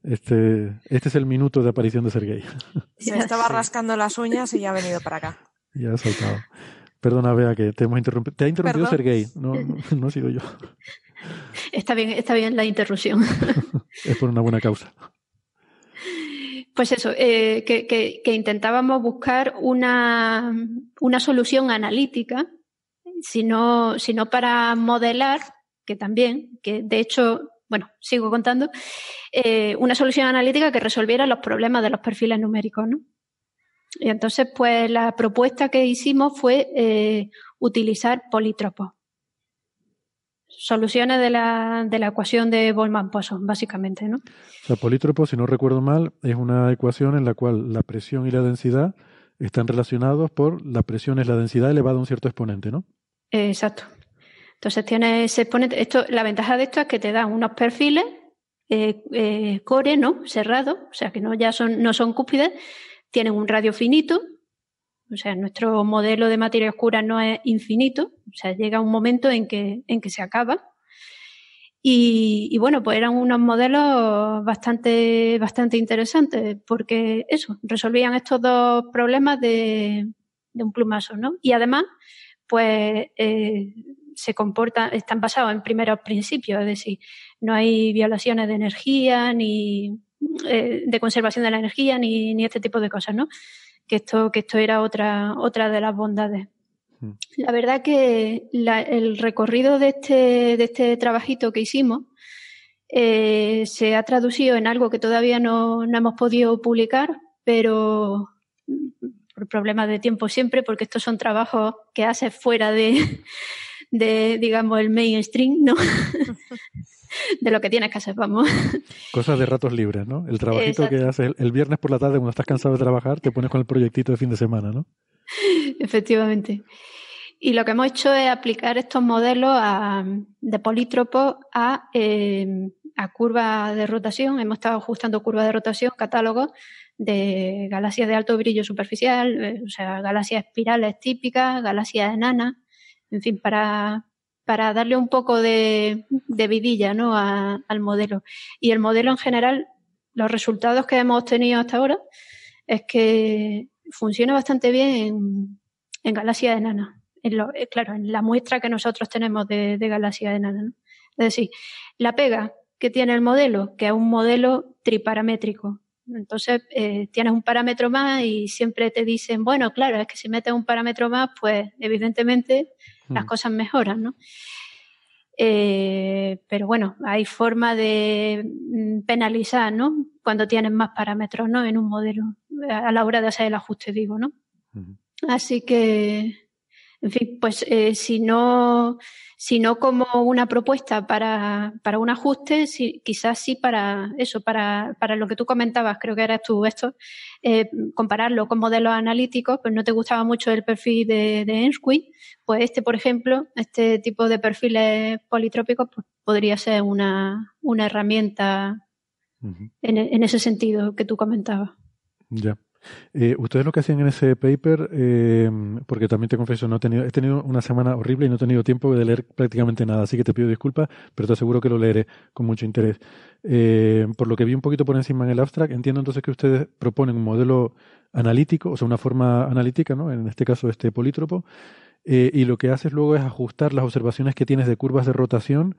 este, este es el minuto de aparición de Sergei. Se estaba rascando las uñas y ya ha venido para acá. ya ha saltado. Perdona, Bea, que te hemos interrumpido. Te ha interrumpido Perdón. Sergei, no, no, no he sido yo. Está bien, está bien la interrupción. Es por una buena causa. Pues eso, eh, que, intentábamos buscar una, una solución analítica, sino, sino para modelar, que también, que de hecho, bueno, sigo contando, eh, una solución analítica que resolviera los problemas de los perfiles numéricos, ¿no? Y entonces, pues la propuesta que hicimos fue eh, utilizar polítropos. Soluciones de la, de la ecuación de Boltzmann-Poisson, básicamente, ¿no? O sea, polítropo, si no recuerdo mal, es una ecuación en la cual la presión y la densidad están relacionados por la presión es la densidad elevada a un cierto exponente, ¿no? Eh, Exacto. Entonces tiene ese exponente. Esto, la ventaja de esto es que te dan unos perfiles eh, eh, core, ¿no? Cerrados, o sea que no ya son, no son cúspides, tienen un radio finito. O sea, nuestro modelo de materia oscura no es infinito. O sea, llega un momento en que, en que se acaba. Y, bueno, pues eran unos modelos bastante, bastante interesantes, porque eso, resolvían estos dos problemas de, de un plumazo, ¿no? Y además, pues eh, se comportan, están basados en primeros principios, es decir, no hay violaciones de energía, ni eh, de conservación de la energía, ni, ni este tipo de cosas, ¿no? Que esto, que esto era otra, otra de las bondades. Mm. La verdad que la- el recorrido de este, de este trabajito que hicimos eh, se ha traducido en algo que todavía no, no hemos podido publicar, pero mm, por problemas de tiempo siempre, porque estos son trabajos que haces fuera de, de digamos, el mainstream, ¿no? de lo que tienes que hacer, vamos. Cosas de ratos libres, ¿no? El trabajito Exacto. que haces el, viernes por la tarde cuando estás cansado de trabajar, te pones con el proyectito de fin de semana, ¿no? Efectivamente. Y lo que hemos hecho es aplicar estos modelos a- de polítropos a, eh, a curvas de rotación. Hemos estado ajustando curvas de rotación, catálogos de galaxias de alto brillo superficial, eh, o sea, galaxias espirales típicas, galaxias enanas, en fin, para, para darle un poco de, de vidilla ¿no? al modelo. Y el modelo en general, los resultados que hemos obtenido hasta ahora es que funciona bastante bien en, en galaxias enanas. En lo- eh, claro, en la muestra que nosotros tenemos de, de galaxias enanas. ¿no? Es decir, la pega que tiene el modelo, que es un modelo triparamétrico. Entonces, eh, tienes un parámetro más y siempre te dicen, bueno, claro, es que si metes un parámetro más, pues evidentemente las Mm. cosas mejoran, ¿no? Eh, pero bueno, hay forma de mm, penalizar, ¿no? Cuando tienes más parámetros, ¿no? En un modelo, a a la hora de hacer el ajuste, digo, ¿no? Así que, en fin, pues eh, si no, si no como una propuesta para, para un ajuste, quizás sí para eso, para, para lo que tú comentabas, creo que eras tú esto, eh, compararlo con modelos analíticos, pues no te gustaba mucho el perfil de, de pues este, por ejemplo, este tipo de perfiles politrópicos, pues podría ser una, una herramienta en, en ese sentido que tú comentabas. Ya. Eh, ustedes lo que hacían en ese paper, eh, porque también te confieso, no he tenido, he tenido una semana horrible y no he tenido tiempo de leer prácticamente nada, así que te pido disculpas, pero te aseguro que lo leeré con mucho interés. Eh, por lo que vi un poquito por encima en el abstract, entiendo entonces que ustedes proponen un modelo analítico, o sea, una forma analítica, ¿no? En este caso, este polítropo, eh, y lo que haces luego es ajustar las observaciones que tienes de curvas de rotación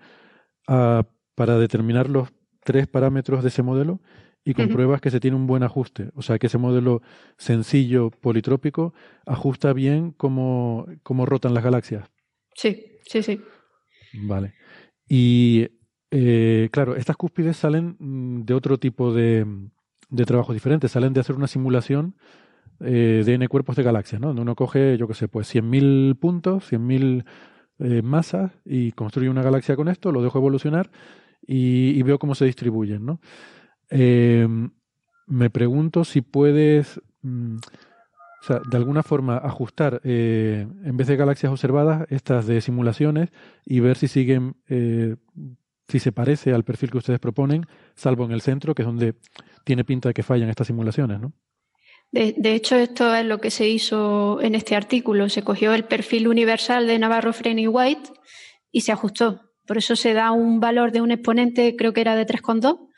a- para determinar los tres parámetros de ese modelo y compruebas que se tiene un buen ajuste. O sea, que ese modelo sencillo politrópico ajusta bien cómo, cómo rotan las galaxias. Sí, sí, sí. Vale. Y eh, claro, estas cúspides salen mm, de otro tipo de, de trabajos diferentes. Salen de hacer una simulación eh, de n cuerpos de galaxias, ¿no? Donde uno coge, yo qué sé, pues 100.000 puntos, 100.000 eh, masas y construye una galaxia con esto, lo dejo evolucionar y, y veo cómo se distribuyen, ¿no? Eh, me pregunto si puedes mm, o sea, de alguna forma ajustar, eh, en vez de galaxias observadas, estas de simulaciones y ver si siguen, eh, si se parece al perfil que ustedes proponen, salvo en el centro, que es donde tiene pinta de que fallan estas simulaciones, ¿no? De, hecho, esto es lo que se hizo en este artículo. Se cogió el perfil universal de Navarro, Frenny White y se ajustó. Por eso se da un valor de un exponente, creo que era de 3,2.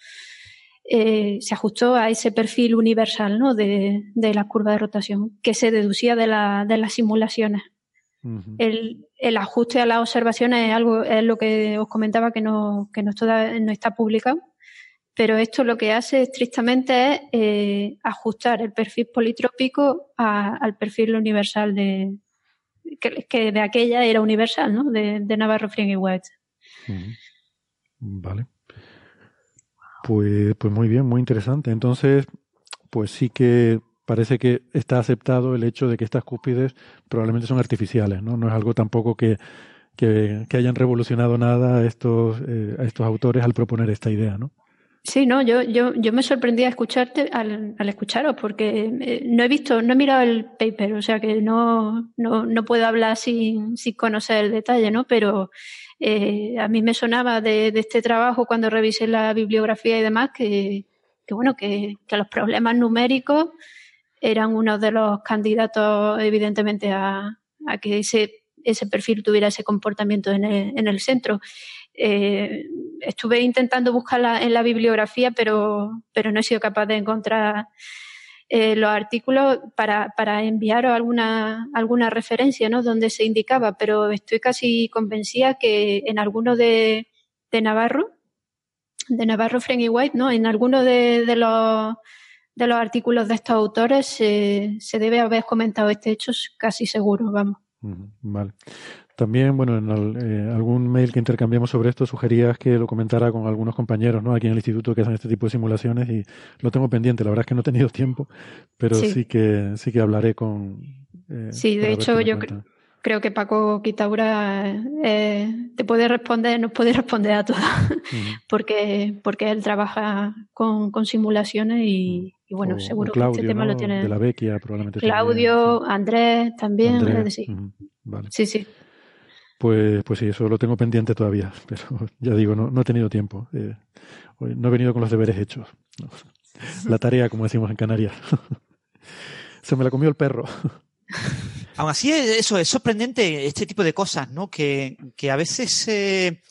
Eh, se ajustó a ese perfil universal ¿no? de, de, la curva de rotación que se deducía de, la, de las simulaciones. Uh -huh. el, el, ajuste a las observaciones es algo es lo que os comentaba que no, que no, está, no está publicado pero esto lo que hace estrictamente es eh, ajustar el perfil politrópico a, al perfil universal de que, que, de aquella era universal, ¿no? De, de Navarro, Frink y White. Vale. Pues, pues muy bien, muy interesante. Entonces, pues sí que parece que está aceptado el hecho de que estas cúspides probablemente son artificiales, ¿no? No es algo tampoco que, que, que hayan revolucionado nada a estos, eh, a estos autores al proponer esta idea, ¿no? Sí, no, yo, yo, yo me sorprendí a escucharte, al, al escucharos, porque eh, no he visto, no he mirado el paper, o sea que no, no, no puedo hablar sin, sin conocer el detalle, ¿no? Pero eh, a mí me sonaba de, este trabajo cuando revisé la bibliografía y demás que, que bueno, que, que los problemas numéricos eran uno de los candidatos, evidentemente, a, a que ese, ese perfil tuviera ese comportamiento en el, en el centro. Eh, estuve intentando buscarla en la bibliografía, pero, pero no he sido capaz de encontrar eh, los artículos para, para enviaros alguna, alguna referencia ¿no? donde se indicaba, pero estoy casi convencida que en alguno de, de Navarro, de Navarro, Frank y White, ¿no? en alguno de, de los de los artículos de estos autores se, se debe haber comentado este hecho casi seguro, vamos. Vale. También, bueno, en el, eh, algún mail que intercambiamos sobre esto sugerías que lo comentara con algunos compañeros, ¿no? Aquí en el instituto que hacen este tipo de simulaciones y lo tengo pendiente. La verdad es que no he tenido tiempo, pero sí, sí que sí que hablaré con. Eh, sí, de hecho yo cre creo que Paco Quitaura eh, te puede responder, nos puede responder a todo, uh -huh. porque porque él trabaja con, con simulaciones y, y bueno, o, seguro o Claudio, que este tema ¿no? lo tiene. De la Vecchia, probablemente. Claudio, también, sí. Andrés también, Andrés, es decir. uh -huh. vale. Sí, sí. Pues, pues sí, eso lo tengo pendiente todavía, pero ya digo, no, no he tenido tiempo. Eh, no he venido con los deberes hechos. No. La tarea, como decimos en Canarias. Se me la comió el perro. Aún así, eso es sorprendente, este tipo de cosas, ¿no? Que, que a veces eh,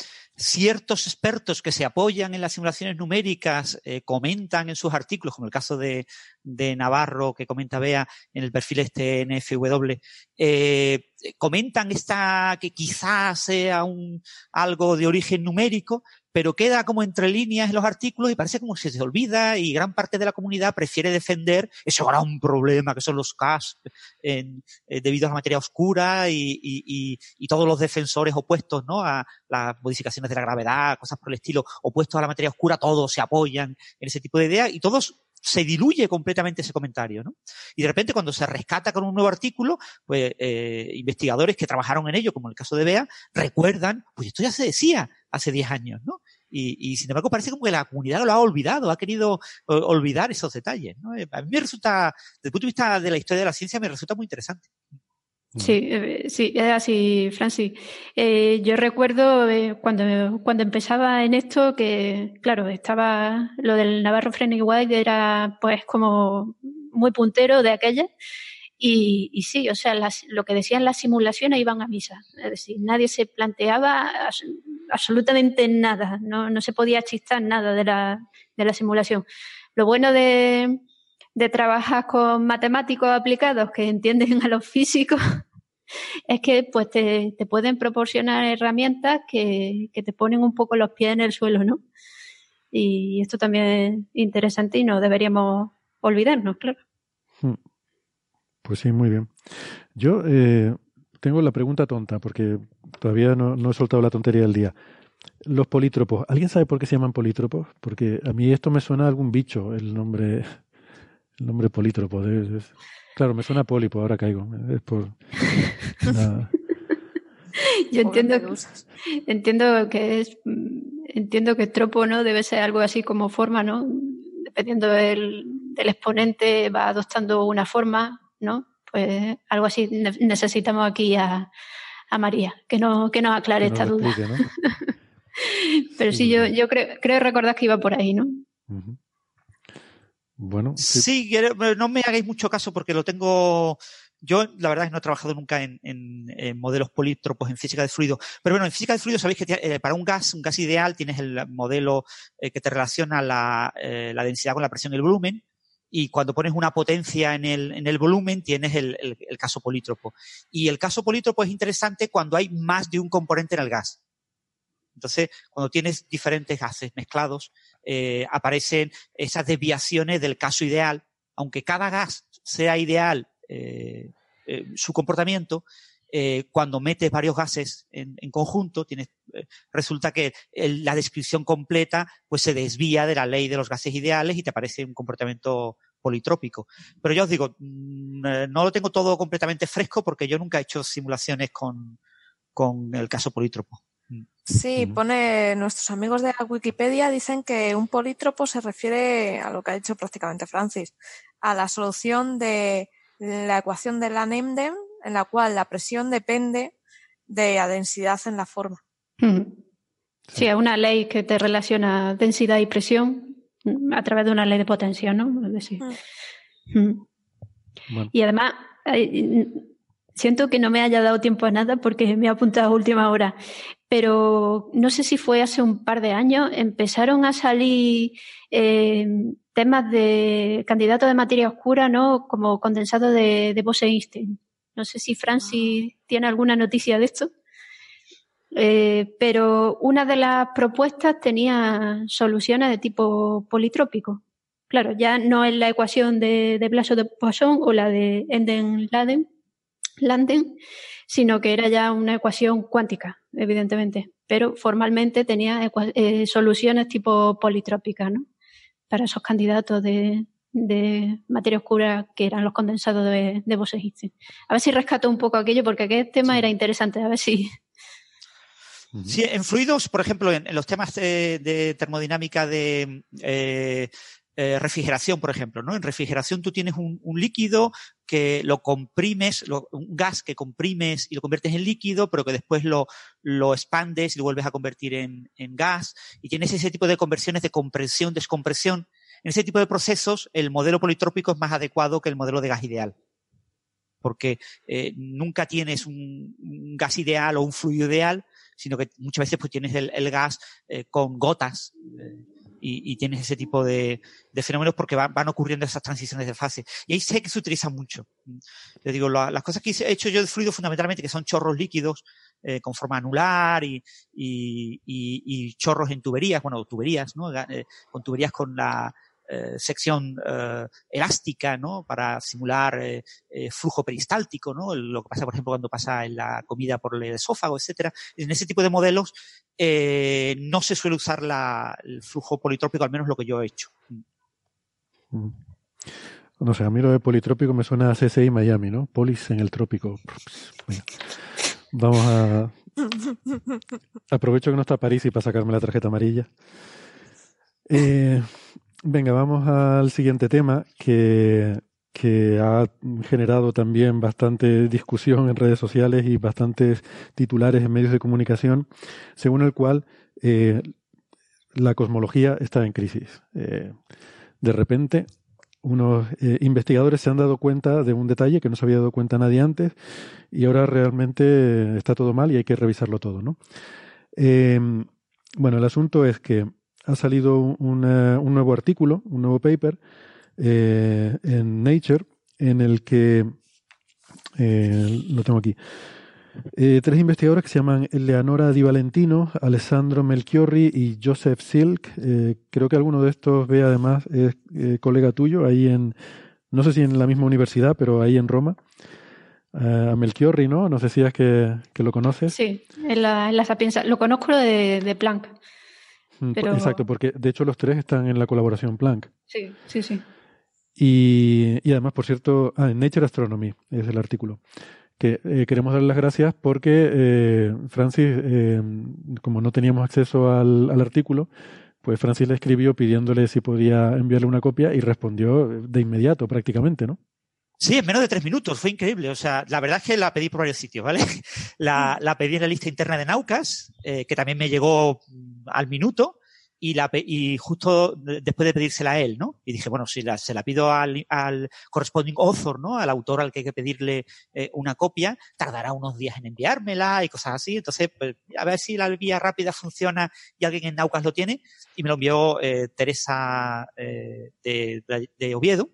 ciertos expertos que se apoyan en las simulaciones numéricas eh, comentan en sus artículos, como el caso de, de Navarro que comenta Bea en el perfil este NFW, eh, comentan esta que quizás sea un, algo de origen numérico, pero queda como entre líneas en los artículos y parece como si se olvida y gran parte de la comunidad prefiere defender ese gran problema que son los CAS en, eh, debido a la materia oscura y, y, y, y, todos los defensores opuestos ¿no? a las modificaciones de la gravedad, cosas por el estilo, opuestos a la materia oscura, todos se apoyan en ese tipo de ideas y todos se diluye completamente ese comentario, ¿no? Y de repente cuando se rescata con un nuevo artículo, pues eh, investigadores que trabajaron en ello, como el caso de Bea, recuerdan, pues esto ya se decía hace 10 años, ¿no? Y, y, sin embargo parece como que la comunidad lo ha olvidado, ha querido uh, olvidar esos detalles, ¿no? A mí me resulta, desde el punto de vista de la historia de la ciencia, me resulta muy interesante. Sí, eh, sí, así, Francis. Eh, yo recuerdo eh, cuando, cuando empezaba en esto que, claro, estaba lo del Navarro Frenny White era pues como muy puntero de aquella. Y, sí, o sea, lo que decían las simulaciones iban a misa. Es decir, nadie se planteaba absolutamente nada, no, no se podía chistar nada de la, de la simulación. Lo bueno de, de trabajar con matemáticos aplicados que entienden a los físicos es que pues te, te pueden proporcionar herramientas que, que, te ponen un poco los pies en el suelo, ¿no? Y esto también es interesante y no deberíamos olvidarnos, claro. Pues sí, muy bien. Yo eh, tengo la pregunta tonta, porque todavía no, no he soltado la tontería del día. Los polítropos, ¿alguien sabe por qué se llaman polítropos? Porque a mí esto me suena a algún bicho, el nombre el nombre polítropo. Es, es, claro, me suena pólipo, ahora caigo. Es por. Yo entiendo, entiendo que es. Entiendo que tropo no debe ser algo así como forma, ¿no? Dependiendo del, del exponente, va adoptando una forma, ¿no? Pues algo así necesitamos aquí a, a María, que, no, que nos aclare esta duda. Pero sí, yo, yo creo, creo recordar que iba por ahí, ¿no? Bueno. Sí. no me hagáis mucho caso porque lo tengo. Yo, la verdad, es que no he trabajado nunca en, modelos polítropos en física de fluido. Pero bueno, en física de fluido sabéis que eh, para un gas, un gas ideal, tienes el modelo eh, que te relaciona la, eh, la, densidad con la presión y el volumen. Y cuando pones una potencia en el, en el volumen, tienes el, el caso polítropo. Y el caso polítropo es interesante cuando hay más de un componente en el gas. Entonces, cuando tienes diferentes gases mezclados, eh, aparecen esas desviaciones del caso ideal, aunque cada gas sea ideal eh, eh, su comportamiento, cuando metes varios gases en, conjunto, tienes, resulta que la descripción completa pues se desvía de la ley de los gases ideales y te aparece un comportamiento politrópico. Pero ya os digo, mm, no lo tengo todo completamente fresco porque yo nunca he hecho simulaciones con, con el caso polítropo. Sí, pone nuestros amigos de la Wikipedia dicen que un polítropo se refiere a lo que ha dicho prácticamente Francis, a la solución de la ecuación de la Nemden, en la cual la presión depende de la densidad en la forma. Sí, es una ley que te relaciona densidad y presión a través de una ley de potencia, ¿no? Y además, siento que no me haya dado tiempo a nada porque me he apuntado a última hora, pero no sé si fue hace un par de años, empezaron a salir eh, temas de candidato de materia oscura, ¿no? Como condensado de, de Bose-Einstein. No sé si Francis tiene alguna noticia de esto. Eh, pero una de las propuestas tenía soluciones de tipo politrópico. Claro, ya no es la ecuación de, de Blasio de Poisson o la de Enden-Landen, Landen, sino que era ya una ecuación cuántica, evidentemente, pero formalmente tenía eh, soluciones tipo politrópicas, ¿no? Para esos candidatos de, materia oscura que eran los condensados de, de bose A ver si rescato un poco aquello, porque aquel tema era interesante, a ver si... Sí, en fluidos, por ejemplo, en, los temas de, termodinámica de eh, eh, refrigeración, por ejemplo, ¿no? En refrigeración tú tienes un, líquido que lo comprimes, un gas que comprimes y lo conviertes en líquido, pero que después lo, lo expandes y lo vuelves a convertir en, gas. Y tienes ese tipo de conversiones de compresión, descompresión. En ese tipo de procesos, el modelo politrópico es más adecuado que el modelo de gas ideal. Porque eh, nunca tienes un, gas ideal o un fluido ideal, sino que muchas veces pues tienes el, gas eh, con gotas y, tienes ese tipo de, fenómenos porque van, ocurriendo esas transiciones de fase. Y ahí sé que se utiliza mucho. Les digo, las cosas que he hecho yo de fluido fundamentalmente, que son chorros líquidos eh, con forma anular y, y, chorros en tuberías, bueno, tuberías, ¿no? Eh, con tuberías con la, eh, sección eh, elástica, ¿no? Para simular eh, flujo peristáltico, ¿no? Lo que pasa, por ejemplo, cuando pasa en la comida por el esófago, etcétera. En ese tipo de modelos no se suele usar el flujo politrópico, al menos lo que yo he hecho. Mm. No sé, a mí lo de politrópico me suena a CSI Miami, ¿no? Polis en el trópico. Vamos a... Aprovecho que no está París y para sacarme la tarjeta amarilla. Eh, Venga, vamos al siguiente tema que, ha generado también bastante discusión en redes sociales y bastantes titulares en medios de comunicación, según el cual eh, la cosmología está en crisis. Eh, de repente, unos eh, investigadores se han dado cuenta de un detalle que no se había dado cuenta nadie antes y ahora realmente está todo mal y hay que revisarlo todo, ¿no? bueno, el asunto es que ha salido un nuevo artículo, un nuevo paper eh, en Nature, en el que, eh, lo tengo aquí, eh, tres investigadores que se llaman Eleonora Di Valentino, Alessandro Melchiorri y Joseph Silk. creo que alguno de estos ve además, es colega tuyo ahí en, no sé si en la misma universidad, pero ahí en Roma. a Melchiorri, ¿no? No sé si es que, lo conoces. Sí, en la, en Sapienza. Lo conozco de, de Planck. Mm, exacto, porque de hecho los tres están en la colaboración Planck. Sí, sí, sí. Y, y además, por cierto, ah, en Nature Astronomy es el artículo. Que eh, queremos dar las gracias porque eh, Francis, eh, como no teníamos acceso al, al artículo, pues Francis le escribió pidiéndole si podía enviarle una copia y respondió de inmediato prácticamente, ¿no? Sí, en menos de tres minutos, fue increíble. O sea, la verdad es que la pedí por varios sitios, ¿vale? La, la pedí en la lista interna de Naucas, eh, que también me llegó mm, al minuto, y, la, y justo después de pedírsela a él, ¿no? Y dije, bueno, si la, se la pido al, al corresponding author, ¿no? Al autor al que hay que pedirle eh, una copia, tardará unos días en enviármela y cosas así. Entonces, pues, a ver si la vía rápida funciona y alguien en Naucas lo tiene. Y me lo envió eh, Teresa eh, de, de Oviedo.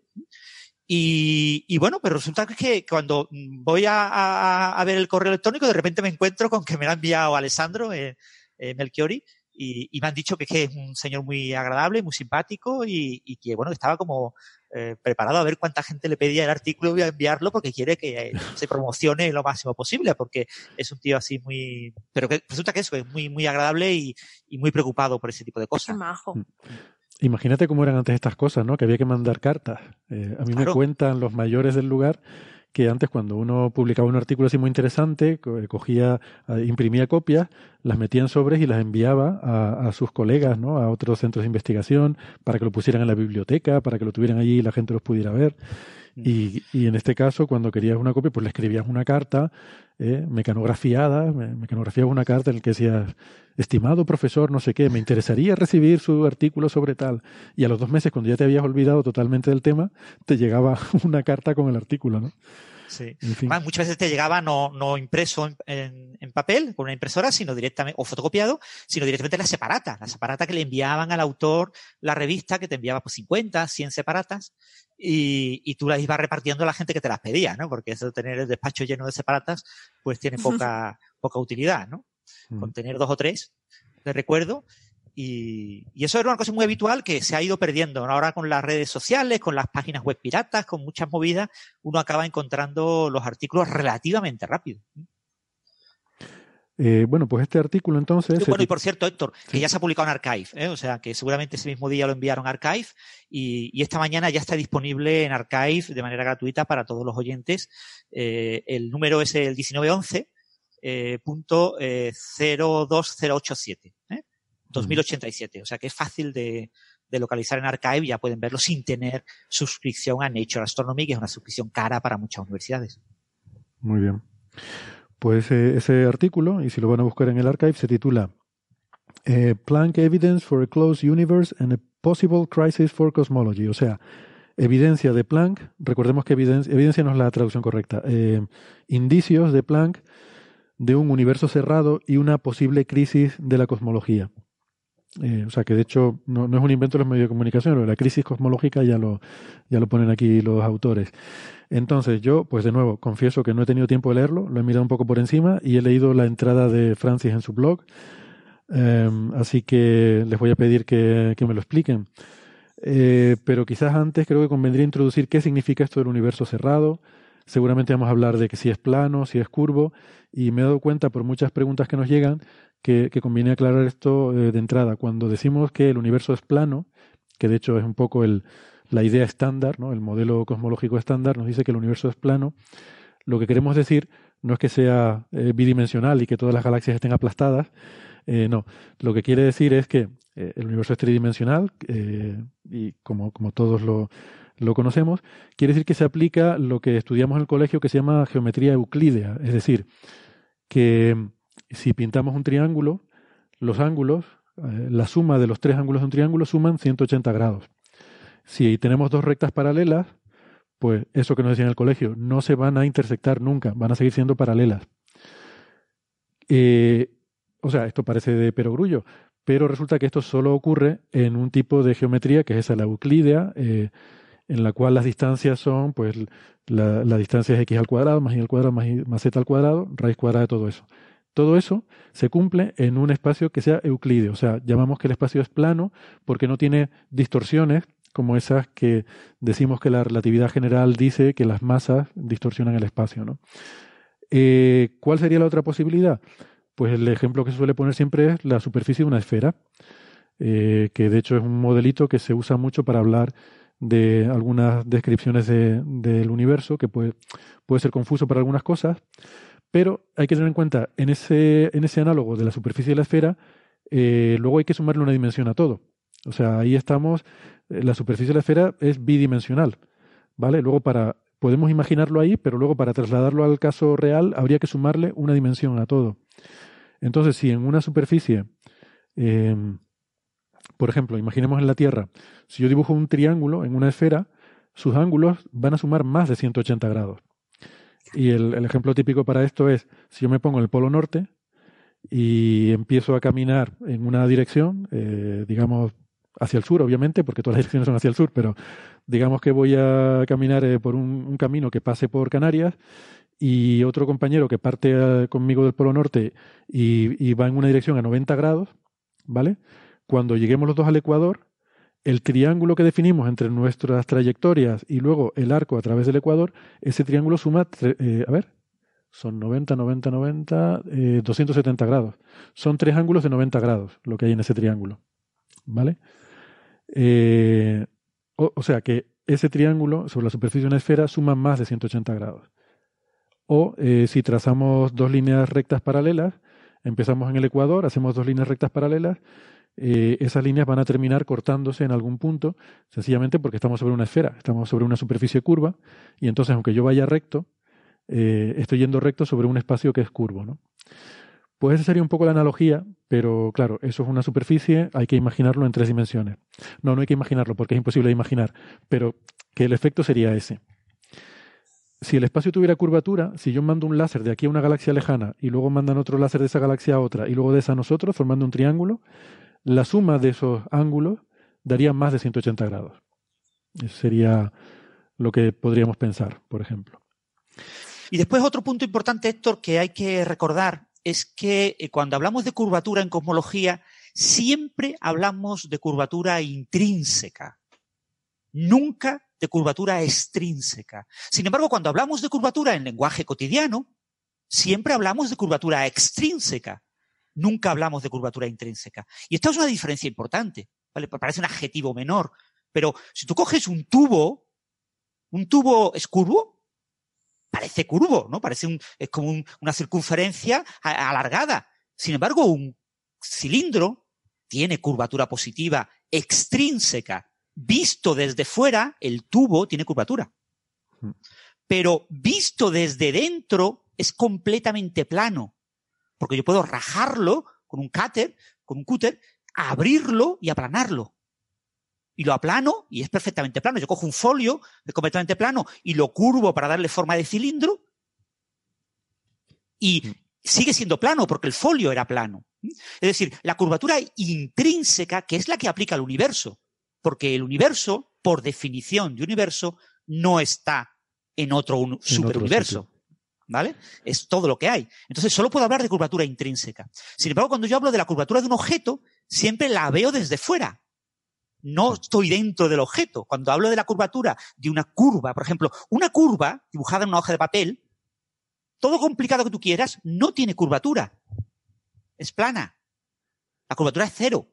Y, y, bueno, pero resulta que cuando voy a, a, a, ver el correo electrónico, de repente me encuentro con que me lo ha enviado Alessandro eh, eh, Melchiori y, y, me han dicho que, que, es un señor muy agradable, muy simpático y, y que, bueno, estaba como eh, preparado a ver cuánta gente le pedía el artículo y a enviarlo porque quiere que se promocione lo máximo posible, porque es un tío así muy... Pero que resulta que eso es muy, muy agradable y, y muy preocupado por ese tipo de cosas. Qué majo. Imagínate cómo eran antes estas cosas, ¿no? Que había que mandar cartas. Eh, a mí claro. me cuentan los mayores del lugar que antes cuando uno publicaba un artículo así muy interesante, cogía, imprimía copias, las metía en sobres y las enviaba a, a, sus colegas, ¿no? A otros centros de investigación para que lo pusieran en la biblioteca, para que lo tuvieran allí y la gente los pudiera ver. Y, y, en este caso, cuando querías una copia, pues le escribías una carta eh, mecanografiada, me, mecanografiabas una carta en la que decías, estimado profesor, no sé qué, me interesaría recibir su artículo sobre tal. Y a los dos meses, cuando ya te habías olvidado totalmente del tema, te llegaba una carta con el artículo, ¿no? Sí. En fin. muchas veces te llegaba no, no impreso en, en, en, papel, con una impresora, sino directamente, o fotocopiado, sino directamente la separata, la separata que le enviaban al autor la revista, que te enviaba pues 50, 100 separatas, y, y tú las ibas repartiendo a la gente que te las pedía, ¿no? Porque eso de tener el despacho lleno de separatas, pues tiene poca, poca utilidad, ¿no? Mm. Con tener dos o tres de recuerdo y, y, eso era una cosa muy habitual que se ha ido perdiendo. Ahora con las redes sociales, con las páginas web piratas, con muchas movidas, uno acaba encontrando los artículos relativamente rápido. Eh, bueno, pues este artículo entonces. Bueno, y por cierto, Héctor, sí. que ya se ha publicado en Archive, ¿eh? o sea que seguramente ese mismo día lo enviaron a Archive y, y, esta mañana ya está disponible en Archive de manera gratuita para todos los oyentes. Eh, el número es el 1911. Eh, punto 02087. 2087. O sea que es fácil de, de, localizar en Archive y ya pueden verlo sin tener suscripción a Nature Astronomy, que es una suscripción cara para muchas universidades. Muy bien. Pues eh, ese artículo, y si lo van a buscar en el archive, se titula eh, Planck Evidence for a Closed Universe and a Possible Crisis for Cosmology. O sea, evidencia de Planck, recordemos que evidencia, no es la traducción correcta, eh, indicios de Planck de un universo cerrado y una posible crisis de la cosmología. Eh, o sea que de hecho no, es un invento de los medios de comunicación, la crisis cosmológica ya lo, ya lo ponen aquí los autores. Entonces yo, pues de nuevo, confieso que no he tenido tiempo de leerlo, lo he mirado un poco por encima y he leído la entrada de Francis en su blog, eh, así que les voy a pedir que, que me lo expliquen. Eh, pero quizás antes creo que convendría introducir qué significa esto del universo cerrado. Seguramente vamos a hablar de que si es plano, si es curvo, y me he dado cuenta por muchas preguntas que nos llegan que, conviene aclarar esto eh, de entrada. Cuando decimos que el universo es plano, que de hecho es un poco el, la idea estándar, ¿no? el modelo cosmológico estándar nos dice que el universo es plano, lo que queremos decir no es que sea eh, bidimensional y que todas las galaxias estén aplastadas, eh, no, lo que quiere decir es que el universo es tridimensional y como, como todos lo, lo conocemos, quiere decir que se aplica lo que estudiamos en el colegio que se llama geometría euclídea, es decir, que si pintamos un triángulo, los ángulos, eh, la suma de los tres ángulos de un triángulo suman 180 grados. Si tenemos dos rectas paralelas, pues eso que nos decían en el colegio, no se van a intersectar nunca, van a seguir siendo paralelas. Eh, o sea, esto parece de perogrullo, pero resulta que esto solo ocurre en un tipo de geometría que es esa, la euclídea, eh, en la cual las distancias son, pues, la, la, distancia es x al cuadrado, más y al cuadrado, más, y, más z al cuadrado, raíz cuadrada de todo eso. Todo eso se cumple en un espacio que sea euclídeo, o sea, llamamos que el espacio es plano porque no tiene distorsiones como esas que decimos que la relatividad general dice que las masas distorsionan el espacio. ¿no? Eh, ¿Cuál sería la otra posibilidad? Pues el ejemplo que se suele poner siempre es la superficie de una esfera, eh, que de hecho es un modelito que se usa mucho para hablar de algunas descripciones de, del universo, que puede, puede ser confuso para algunas cosas, pero hay que tener en cuenta, en ese, en ese análogo de la superficie de la esfera, eh, luego hay que sumarle una dimensión a todo. O sea, ahí estamos, la superficie de la esfera es bidimensional, ¿vale? Luego para podemos imaginarlo ahí, pero luego para trasladarlo al caso real habría que sumarle una dimensión a todo. Entonces, si en una superficie, eh, por ejemplo, imaginemos en la Tierra, si yo dibujo un triángulo en una esfera, sus ángulos van a sumar más de 180 grados. Y el, ejemplo típico para esto es, si yo me pongo en el polo norte y empiezo a caminar en una dirección, eh, digamos hacia el sur, obviamente, porque todas las direcciones son hacia el sur, pero digamos que voy a caminar eh, por un, camino que pase por Canarias y otro compañero que parte eh, conmigo del Polo Norte y va en una dirección a 90 grados, ¿vale? Cuando lleguemos los dos al Ecuador, el triángulo que definimos entre nuestras trayectorias y luego el arco a través del Ecuador, ese triángulo suma, eh, a ver, son 90, 90, 90, eh, 270 grados. Son tres ángulos de 90 grados lo que hay en ese triángulo, ¿vale? Eh, o, o sea que ese triángulo sobre la superficie de una esfera suma más de 180 grados. O eh, si trazamos dos líneas rectas paralelas, empezamos en el ecuador, hacemos dos líneas rectas paralelas, eh, esas líneas van a terminar cortándose en algún punto, sencillamente porque estamos sobre una esfera, estamos sobre una superficie curva, y entonces aunque yo vaya recto, eh, estoy yendo recto sobre un espacio que es curvo. ¿no? Pues esa sería un poco la analogía, pero claro, eso es una superficie, hay que imaginarlo en tres dimensiones. No, no hay que imaginarlo porque es imposible de imaginar, pero que el efecto sería ese si el espacio tuviera curvatura, si yo mando un láser de aquí a una galaxia lejana y luego mandan otro láser de esa galaxia a otra y luego de esa a nosotros, formando un triángulo, la suma de esos ángulos daría más de 180 grados. Sería lo que podríamos pensar, por ejemplo. Y después otro punto importante, Héctor, que hay que recordar es que eh, cuando hablamos de curvatura en cosmología, siempre hablamos de curvatura intrínseca, nunca de curvatura extrínseca. Sin embargo, cuando hablamos de curvatura en lenguaje cotidiano, siempre hablamos de curvatura extrínseca, nunca hablamos de curvatura intrínseca. Y esta es una diferencia importante, ¿vale? Parece un adjetivo menor, pero si tú coges un tubo, un tubo es curvo, parece curvo, ¿no? Parece un, es como un, una circunferencia alargada. Sin embargo, un cilindro tiene curvatura positiva extrínseca. Visto desde fuera, el tubo tiene curvatura. Mm. Pero visto desde dentro, es completamente plano. Porque yo puedo rajarlo con un cúter, con un cúter, abrirlo y aplanarlo. Y lo aplano y es perfectamente plano. Yo cojo un folio, es completamente plano, y lo curvo para darle forma de cilindro. Y sigue siendo plano porque el folio era plano. Es decir, la curvatura intrínseca, que es la que aplica al universo. Porque el universo, por definición de universo, no está en otro un- superuniverso. ¿Vale? Es todo lo que hay. Entonces, solo puedo hablar de curvatura intrínseca. Sin embargo, cuando yo hablo de la curvatura de un objeto, siempre la veo desde fuera. No estoy dentro del objeto. Cuando hablo de la curvatura de una curva, por ejemplo, una curva dibujada en una hoja de papel, todo complicado que tú quieras, no tiene curvatura. Es plana. La curvatura es cero.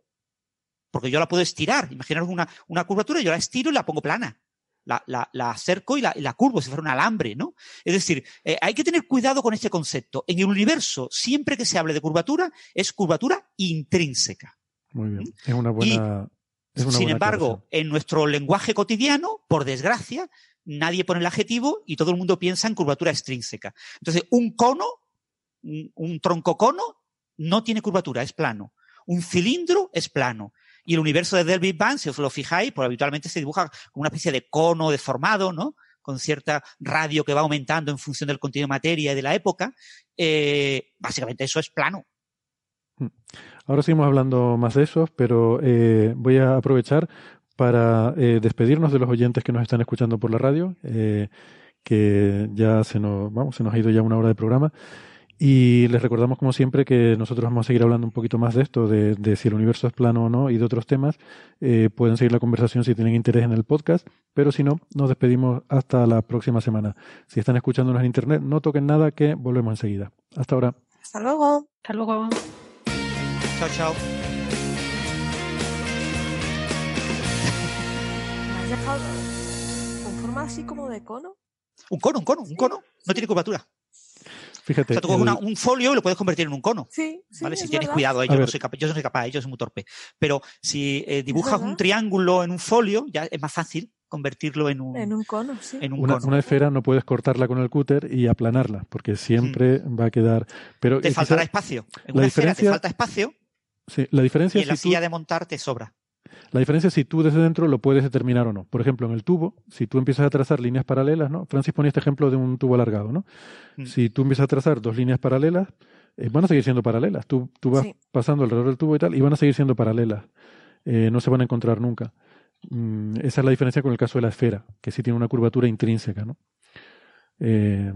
Porque yo la puedo estirar. Imaginaros una, una curvatura, yo la estiro y la pongo plana. La, la, la acerco y la, y la curvo, si fuera un alambre, ¿no? Es decir, eh, hay que tener cuidado con este concepto. En el universo, siempre que se hable de curvatura, es curvatura intrínseca. Muy bien. Es una buena. es una Sin buena embargo, en nuestro lenguaje cotidiano, por desgracia, nadie pone el adjetivo y todo el mundo piensa en curvatura extrínseca. Entonces, un cono, un, un tronco cono, no tiene curvatura, es plano. Un cilindro es plano. Y el universo de Del Big Bang, si os lo fijáis, pues habitualmente se dibuja como una especie de cono deformado, ¿no? Con cierta radio que va aumentando en función del contenido de materia y de la época. Eh, básicamente eso es plano. Ahora seguimos hablando más de eso, pero eh, voy a aprovechar para eh, despedirnos de los oyentes que nos están escuchando por la radio, eh, que ya se nos, vamos, se nos ha ido ya una hora de programa. Y les recordamos, como siempre, que nosotros vamos a seguir hablando un poquito más de esto, de, de si el universo es plano o no y de otros temas. Eh, pueden seguir la conversación si tienen interés en el podcast, pero si no, nos despedimos hasta la próxima semana. Si están escuchándonos en internet, no toquen nada, que volvemos enseguida. Hasta ahora. Hasta luego. Hasta luego. Chao, chao. ¿Me has dejado con forma así como de cono? Un cono, un cono, un cono. No tiene curvatura. Fíjate. O sea, tú coges una- un folio y lo puedes convertir en un cono. Sí, sí. ¿vale? Si es tienes verdad. cuidado, eh, yo no, soy capaz, yo no soy capaz, yo soy muy torpe. Pero si eh, dibujas un triángulo en un folio, ya es más fácil convertirlo en un, En un cono, sí. en un Una, cono. una esfera no puedes cortarla con el cúter y aplanarla, porque siempre va a quedar. Pero. Te eh, faltará quizá- espacio. En la una esfera te falta espacio sí, la y diferencia en la tú- silla de montar te sobra. La diferencia es si tú desde dentro lo puedes determinar o no. Por ejemplo, en el tubo, si tú empiezas a trazar líneas paralelas, ¿no? Francis ponía este ejemplo de un tubo alargado, ¿no? Mm. Si tú empiezas a trazar dos líneas paralelas, eh, van a seguir siendo paralelas. Tú, tú vas Sí. pasando alrededor del tubo y tal, y van a seguir siendo paralelas. Eh, no se van a encontrar nunca. Mm, esa es la diferencia con el caso de la esfera, que sí tiene una curvatura intrínseca, ¿no? Eh,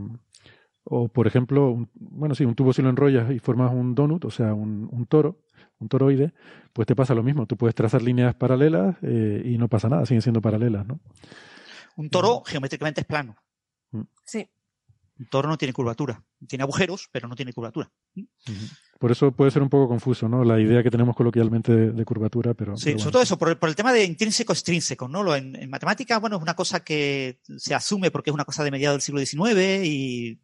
o, por ejemplo, un- bueno, sí, un tubo si lo enrollas y formas un donut, o sea, un, un toro, un toroide, pues te pasa lo mismo. Tú puedes trazar líneas paralelas eh, y no pasa nada, siguen siendo paralelas, ¿no? Un toro geométricamente es plano. Sí. Un toro no tiene curvatura. Tiene agujeros, pero no tiene curvatura. Por eso puede ser un poco confuso, ¿no? La idea que tenemos coloquialmente de, de curvatura, pero... Sí, pero bueno. sobre todo eso, por el, por el tema de intrínseco extrínseco, ¿no? Lo en, en matemáticas, bueno, es una cosa que se asume porque es una cosa de mediados del siglo XIX y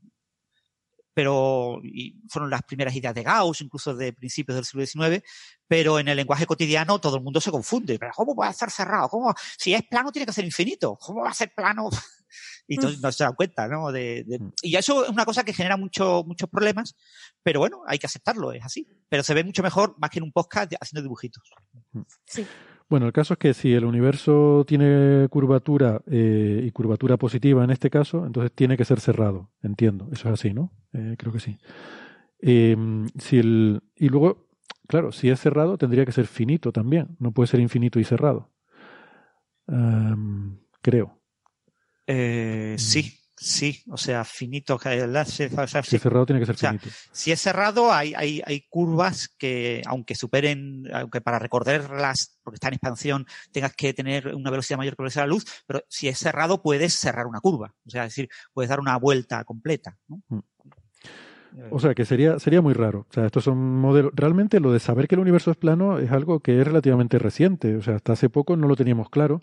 pero y fueron las primeras ideas de Gauss, incluso de principios del siglo XIX, pero en el lenguaje cotidiano todo el mundo se confunde. ¿Pero ¿Cómo va a estar cerrado? ¿Cómo? Si es plano tiene que ser infinito. ¿Cómo va a ser plano? Y entonces no se dan cuenta, ¿no? De, de- y eso es una cosa que genera mucho, muchos problemas, pero bueno, hay que aceptarlo, es así. Pero se ve mucho mejor, más que en un podcast, haciendo dibujitos. Sí. Bueno, el caso es que si el universo tiene curvatura eh, y curvatura positiva en este caso, entonces tiene que ser cerrado. Entiendo, eso es así, ¿no? Eh, creo que sí. Eh, si y luego, claro, si es cerrado tendría que ser finito también. No puede ser infinito y cerrado. Creo. Eh, Sí, sí, o sea, finito. el láser, o sea, Si es cerrado tiene que ser O sea, finito. Si es cerrado, hay, hay, hay curvas que, aunque superen, aunque para recordarlas, porque está en expansión, tengas que tener una velocidad mayor que la velocidad de la luz, pero si es cerrado, puedes cerrar una curva. O sea, es decir, puedes dar una vuelta completa. ¿no? Mm. O sea, que sería, sería muy raro. O sea, estos son modelos. Realmente lo de saber que el universo es plano es algo que es relativamente reciente. O sea, hasta hace poco no lo teníamos claro.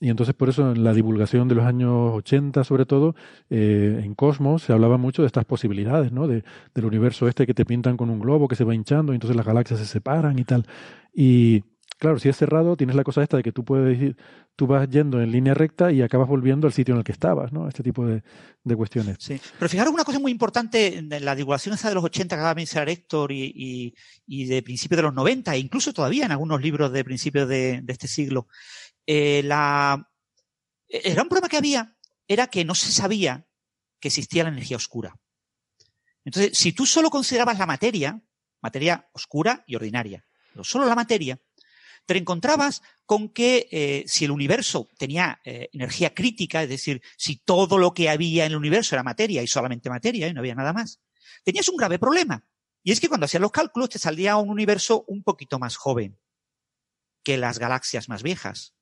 Y entonces por eso en la divulgación de los años 80, sobre todo, eh, en Cosmos se hablaba mucho de estas posibilidades, ¿no? De, del universo este que te pintan con un globo que se va hinchando y entonces las galaxias se separan y tal. Y claro, si es cerrado, tienes la cosa esta de que tú puedes ir, tú vas yendo en línea recta y acabas volviendo al sitio en el que estabas, ¿no? Este tipo de, de cuestiones. Sí. Pero fijaros una cosa muy importante en la divulgación esa de los 80 que acaba de mencionar Héctor y, y, de principios de los 90, e incluso todavía en algunos libros de principios de este siglo. Eh, la, el gran problema que había era que no se sabía que existía la energía oscura. Entonces, si tú solo considerabas la materia, materia oscura y ordinaria, pero solo la materia, te encontrabas con que eh, si el universo tenía eh, energía crítica, es decir, si todo lo que había en el universo era materia y solamente materia y no había nada más, tenías un grave problema. Y es que cuando hacías los cálculos te salía un universo un poquito más joven que las galaxias más viejas,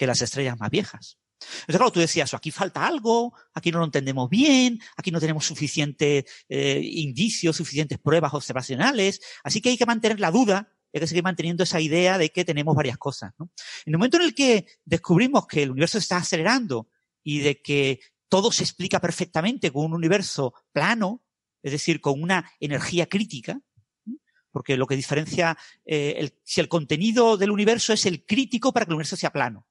que las estrellas más viejas. Entonces, claro, tú decías, aquí falta algo, aquí no lo entendemos bien, aquí no tenemos suficientes eh, indicios, suficientes pruebas observacionales, así que hay que mantener la duda, hay que seguir manteniendo esa idea de que tenemos varias cosas. ¿no? En el momento en el que descubrimos que el universo está acelerando y de que todo se explica perfectamente con un universo plano, es decir, con una energía crítica, porque lo que diferencia, eh, el, si el contenido del universo es el crítico para que el universo sea plano.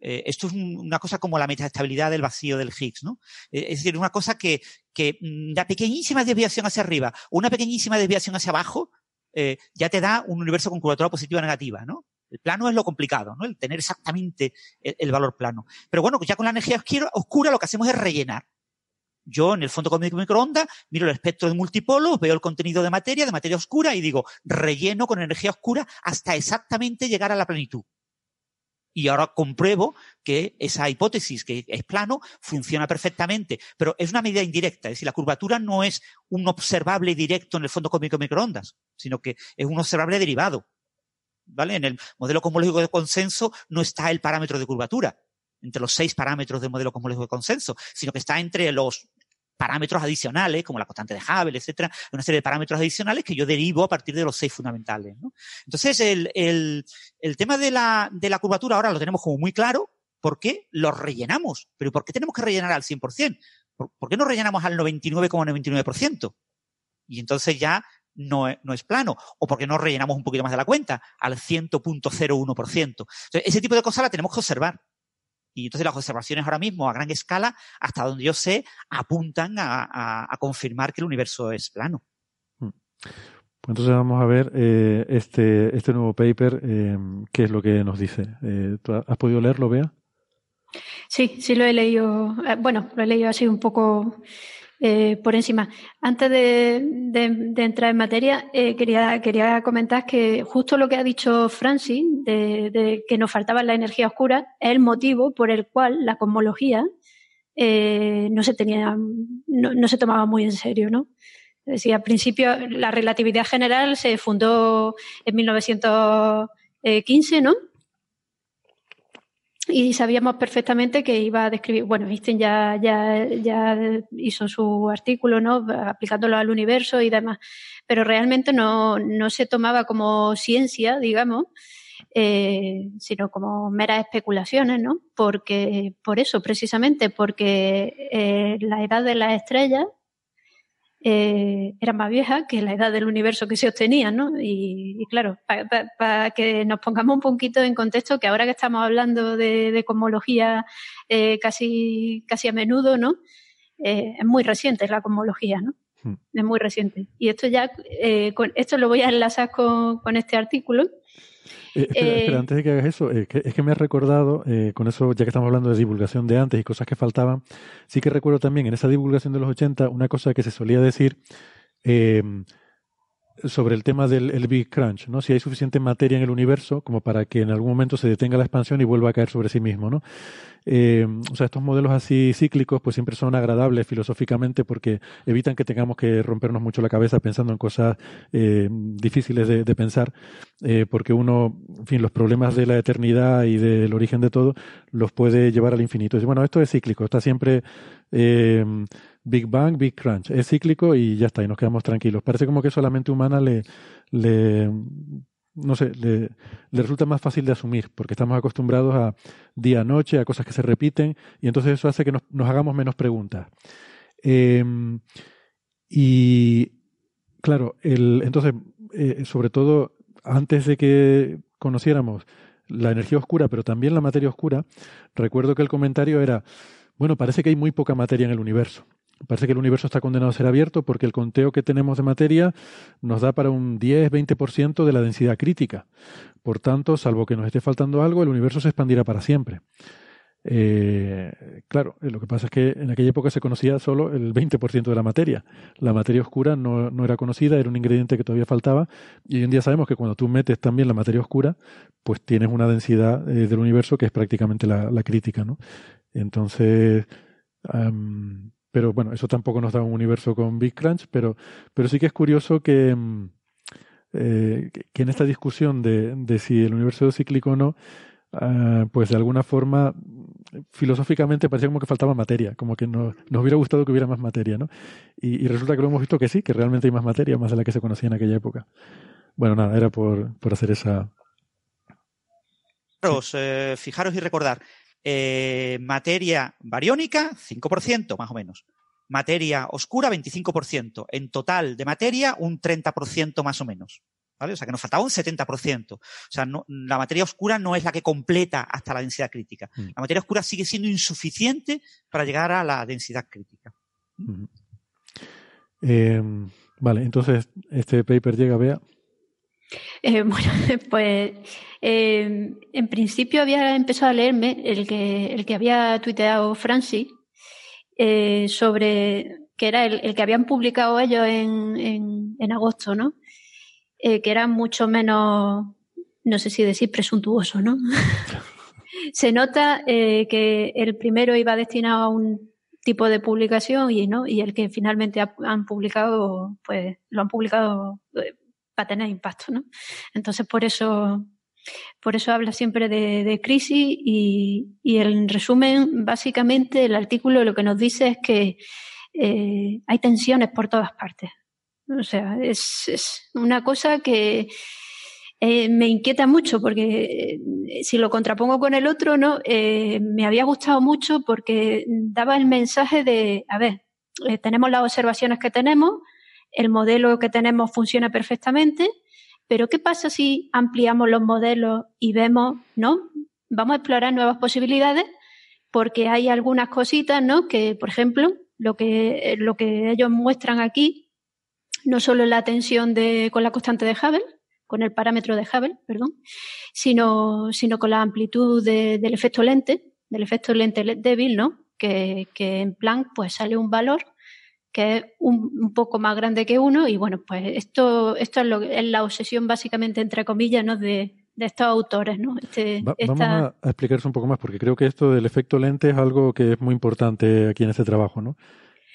Eh, esto es un, una cosa como la metaestabilidad del vacío del Higgs, ¿no? Eh, es decir, una cosa que, que una pequeñísima desviación hacia arriba o una pequeñísima desviación hacia abajo eh, ya te da un universo con curvatura positiva o negativa, ¿no? El plano es lo complicado, ¿no? El tener exactamente el, valor plano. Pero bueno, ya con la energía oscura, lo que hacemos es rellenar. Yo en el fondo con mi microondas miro el espectro de multipolos, veo el contenido de materia, de materia oscura y digo, relleno con energía oscura hasta exactamente llegar a la plenitud. Y ahora compruebo que esa hipótesis, que es plano, funciona perfectamente. Pero es una medida indirecta. Es decir, la curvatura no es un observable directo en el fondo cósmico de microondas, sino que es un observable derivado. ¿Vale? En el modelo cosmológico de consenso no está el parámetro de curvatura entre los seis parámetros del modelo cosmológico de consenso, sino que está entre los parámetros adicionales, como la constante de Hubble, etcétera, una serie de parámetros adicionales que yo derivo a partir de los seis fundamentales. Entonces, el, el, el tema de la, de la curvatura ahora lo tenemos como muy claro, ¿por qué lo rellenamos? ¿Pero por qué tenemos que rellenar al 100%? ¿Por, ¿por qué no rellenamos al 99,99%? Y entonces ya no no es, plano. O porque no rellenamos un poquito más de la cuenta, al 100.01%. Entonces, ese tipo de cosas la tenemos que observar. Y entonces las observaciones ahora mismo a gran escala, hasta donde yo sé, apuntan a, a- a confirmar que el universo es plano. Pues entonces vamos a ver eh, este, este nuevo paper, eh, qué es lo que nos dice. Eh, ¿tú ¿Has podido leerlo, Bea? Sí, sí lo he leído. eh, Bueno, lo he leído así un poco eh, por encima. Antes de, entrar en materia, eh, quería, quería comentar que justo lo que ha dicho Francis, de, de que nos faltaba la energía oscura, es el motivo por el cual la cosmología eh, no se tenía, no, no se tomaba muy en serio, ¿no? Es decir, al principio la relatividad general se fundó en 1915, ¿no? Y sabíamos perfectamente que iba a describir, bueno, Einstein ya, ya, ya hizo su artículo, ¿no? Aplicándolo al universo y demás, pero realmente no, no se tomaba como ciencia, digamos, eh, sino como meras especulaciones, ¿no? Porque, por eso, precisamente, porque eh, la edad de las estrellas eh, era más vieja que la edad del universo que se obtenía, ¿no? Y, y claro, para que nos pongamos un poquito en contexto, que ahora que estamos hablando de, de cosmología eh, casi, casi a menudo, ¿no? Eh, es muy reciente la cosmología, ¿no? Hmm. Es muy reciente. Y esto ya, eh, con, esto lo voy a enlazar con, con este artículo. Eh, espera, Eh, espera, antes de que hagas eso, eh, que- es que me has recordado, eh, con eso, ya que estamos hablando de divulgación de antes y cosas que faltaban, sí que recuerdo también en esa divulgación de los 80 una cosa que se solía decir eh, sobre el tema del el Big Crunch, ¿no? Si hay suficiente materia en el universo como para que en algún momento se detenga la expansión y vuelva a caer sobre sí mismo, ¿no? Eh, o sea, estos modelos así cíclicos pues siempre son agradables filosóficamente porque evitan que tengamos que rompernos mucho la cabeza pensando en cosas eh, difíciles de, pensar, eh, porque uno, en fin, los problemas de la eternidad y del origen de todo los puede llevar al infinito. Bueno, esto es cíclico, está siempre Big Bang, Big Crunch, es cíclico y ya está, y nos quedamos tranquilos. Parece como que eso a la mente humana le, no sé, le, resulta más fácil de asumir, porque estamos acostumbrados a día a noche, a cosas que se repiten, y entonces eso hace que nos, nos hagamos menos preguntas. Eh, y claro, el, entonces, eh, sobre todo antes de que conociéramos la energía oscura, pero también la materia oscura, recuerdo que el comentario era, bueno, parece que hay muy poca materia en el universo. Parece que el universo está condenado a ser abierto porque el conteo que tenemos de materia nos da para un 10-20% de la densidad crítica. Por tanto, salvo que nos esté faltando algo, el universo se expandirá para siempre. Eh, claro, eh, lo que pasa es que en aquella época se conocía solo el 20% de la materia. La materia oscura no, no era conocida, era un ingrediente que todavía faltaba. Y hoy en día sabemos que cuando tú metes también la materia oscura, pues tienes una densidad eh, del universo que es prácticamente la, crítica, ¿no? Entonces, pero bueno, eso tampoco nos da un universo con Big Crunch, pero, pero sí que es curioso que, mm, eh, que- en esta discusión de, de si el universo es cíclico o no, ah, pues de alguna forma, filosóficamente parecía como que faltaba materia, como que no- nos hubiera gustado que hubiera más materia, ¿no? Y, resulta que lo hemos visto que sí, que realmente hay más materia, más de la que se conocía en aquella época. Bueno, nada, era por, por hacer esa... Fijaros, eh, fijaros y recordar, eh, materia bariónica, 5% más o menos. Materia oscura, 25%. En total de materia, un 30% más o menos. ¿Vale? O sea, que nos faltaba un 70%. O sea, no- la materia oscura no es la que completa hasta la densidad crítica. Mm. La materia oscura sigue siendo insuficiente para llegar a la densidad crítica. Ujú. Eh, vale, entonces este paper llega, vea. Eh, bueno, pues eh, en principio había empezado a leerme el que, el que había tuiteado Francis eh, sobre que era el, el que habían publicado ellos en, en, en agosto, ¿no? Eh, que era mucho menos, no sé si decir presuntuoso, ¿no? Se nota que el primero iba destinado a un tipo de publicación y no y el que finalmente ha- han publicado pues lo han publicado para tener impacto, ¿no? Entonces, por eso, por eso habla siempre de, de crisis y, y, en resumen, básicamente, el artículo lo que nos dice es que eh, hay tensiones por todas partes. O sea, es, una cosa que eh, me inquieta mucho porque eh, si lo contrapongo con el otro, ¿no? Me había gustado mucho porque daba el mensaje de, a ver, tenemos las observaciones que tenemos, el modelo que tenemos funciona perfectamente, pero ¿qué pasa si ampliamos los modelos y vemos, ¿no? Vamos a explorar nuevas posibilidades porque hay algunas cositas, ¿no? Que, por ejemplo, lo que, lo que ellos muestran aquí, no solo la tensión de, con la constante de Hubble, con el parámetro de Hubble, perdón, sino, sino con la amplitud del efecto lente, del efecto lente débil, ¿no? Que, que en Planck pues sale un valor que es un, poco más grande que uno y bueno, pues esto, esto es, lo, es la obsesión básicamente, entre comillas, ¿no? de, de estos autores. ¿no? Este, vamos a, explicarse un poco más, porque creo que esto del efecto lente es algo que es muy importante aquí en este trabajo. ¿no?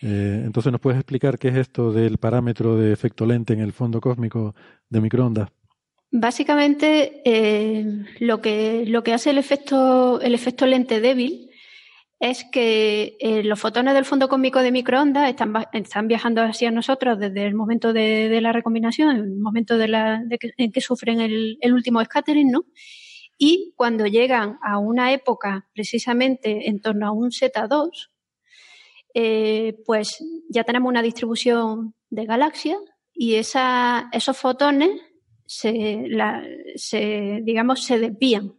Eh, entonces, ¿nos puedes explicar qué es esto del parámetro de efecto lente en el fondo cósmico de microondas? Básicamente, eh, lo, que, lo que hace el efecto, el efecto lente débil es que eh, los fotones del fondo cósmico de microondas están, están viajando hacia nosotros desde el momento de, la recombinación, el momento en que sufren el, último scattering, ¿no? Y cuando llegan a una época precisamente en torno a un Z2, eh, pues ya tenemos una distribución de galaxias y esa, esos fotones se, se, digamos, se desvían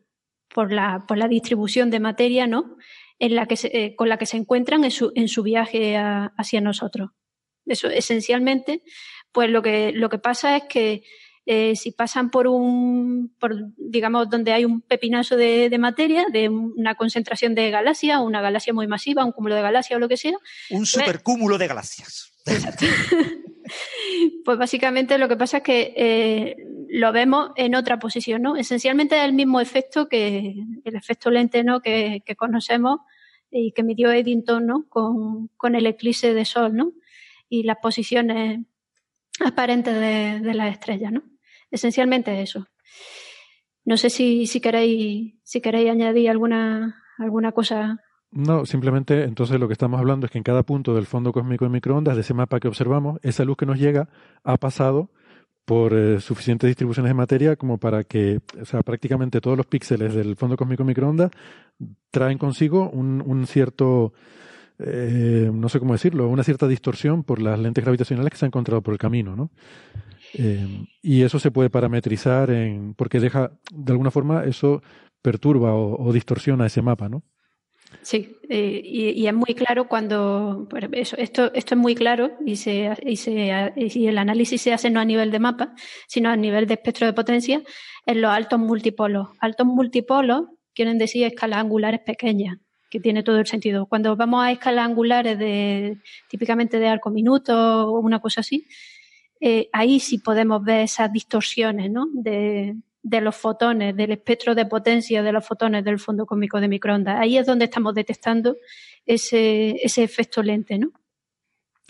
por la, por la distribución de materia, ¿no? En la que eh, con la que se encuentran en su, en su viaje hacia nosotros. Eso esencialmente, pues lo que, lo que pasa es que eh, si pasan por un, por, digamos, donde hay un pepinazo de, materia, de una concentración de galaxias, una galaxia muy masiva, un cúmulo de galaxias o lo que sea. Un pues supercúmulo de galaxias. pues básicamente lo que pasa es que eh, lo vemos en otra posición, ¿no? Esencialmente es el mismo efecto que el efecto lente, ¿no? Que, conocemos y que midió Eddington ¿no? con, con, el eclipse de Sol ¿no? y las posiciones aparentes de, de las estrellas. ¿no? Esencialmente eso. No sé si, si, queréis, si queréis añadir alguna, alguna cosa. No, simplemente entonces lo que estamos hablando es que en cada punto del fondo cósmico de microondas, de ese mapa que observamos, esa luz que nos llega ha pasado por eh, suficientes distribuciones de materia como para que, o sea, prácticamente todos los píxeles del fondo cósmico microondas traen consigo un, un cierto, eh, no sé cómo decirlo, una cierta distorsión por las lentes gravitacionales que se han encontrado por el camino, ¿no? Eh, y eso se puede parametrizar en, porque deja, de alguna forma, eso perturba o, o distorsiona ese mapa, ¿no? Sí, eh, y, es muy claro cuando eso, esto, esto es muy claro y, se, y, se, y el análisis se hace no a nivel de mapa, sino a nivel de espectro de potencia en los altos multipolos. Altos multipolos quieren decir escalas angulares pequeñas, que tiene todo el sentido. Cuando vamos a escalas angulares de típicamente de arco minuto o una cosa así, eh, ahí sí podemos ver esas distorsiones, ¿no? De, de los fotones, del espectro de potencia de los fotones del fondo cósmico de microondas. Ahí es donde estamos detectando ese, ese efecto lente, ¿no?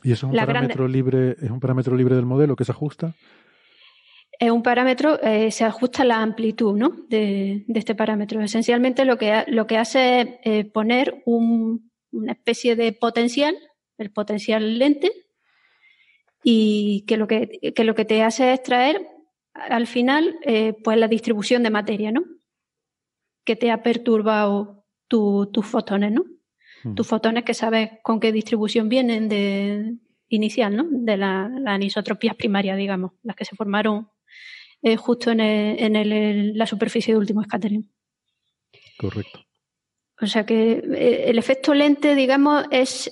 ¿Y eso es un parámetro libre, es un parámetro libre del modelo que se ajusta? Es un parámetro, eh, se ajusta la amplitud ¿no? de, este parámetro. Esencialmente lo que, lo que hace es eh, poner una especie de potencial, el potencial lente, y que lo que, que lo que te hace es traer al final, eh, pues la distribución de materia, ¿no? Que te ha perturbado tus fotones, ¿no? Hmm. Tus fotones que sabes con qué distribución vienen de inicial, ¿no? De las anisotropías primarias, digamos, las que se formaron eh, justo en, en la superficie de último scattering. Correcto. O sea que eh, el efecto lente, digamos, es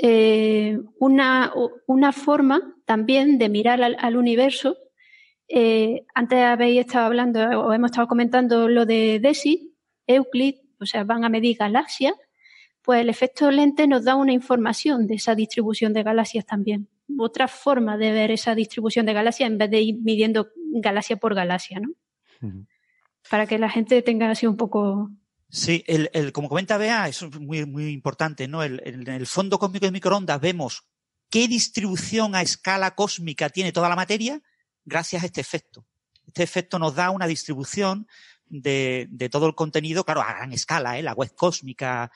una, una, forma también de mirar al universo eh, antes habéis estado hablando o hemos estado comentando lo de DESI, Euclid, o sea, van a medir galaxias, pues el efecto lente nos da una información de esa distribución de galaxias también. Otra forma de ver esa distribución de galaxias en vez de ir midiendo galaxia por galaxia, ¿no? Para que la gente tenga así un poco Sí, el, como comenta Bea, eso es muy, muy importante, ¿no? en el fondo cósmico de microondas vemos qué distribución a escala cósmica tiene toda la materia gracias a este efecto. Este efecto nos da una distribución de, todo el contenido, claro, a gran escala, ¿eh? la web cósmica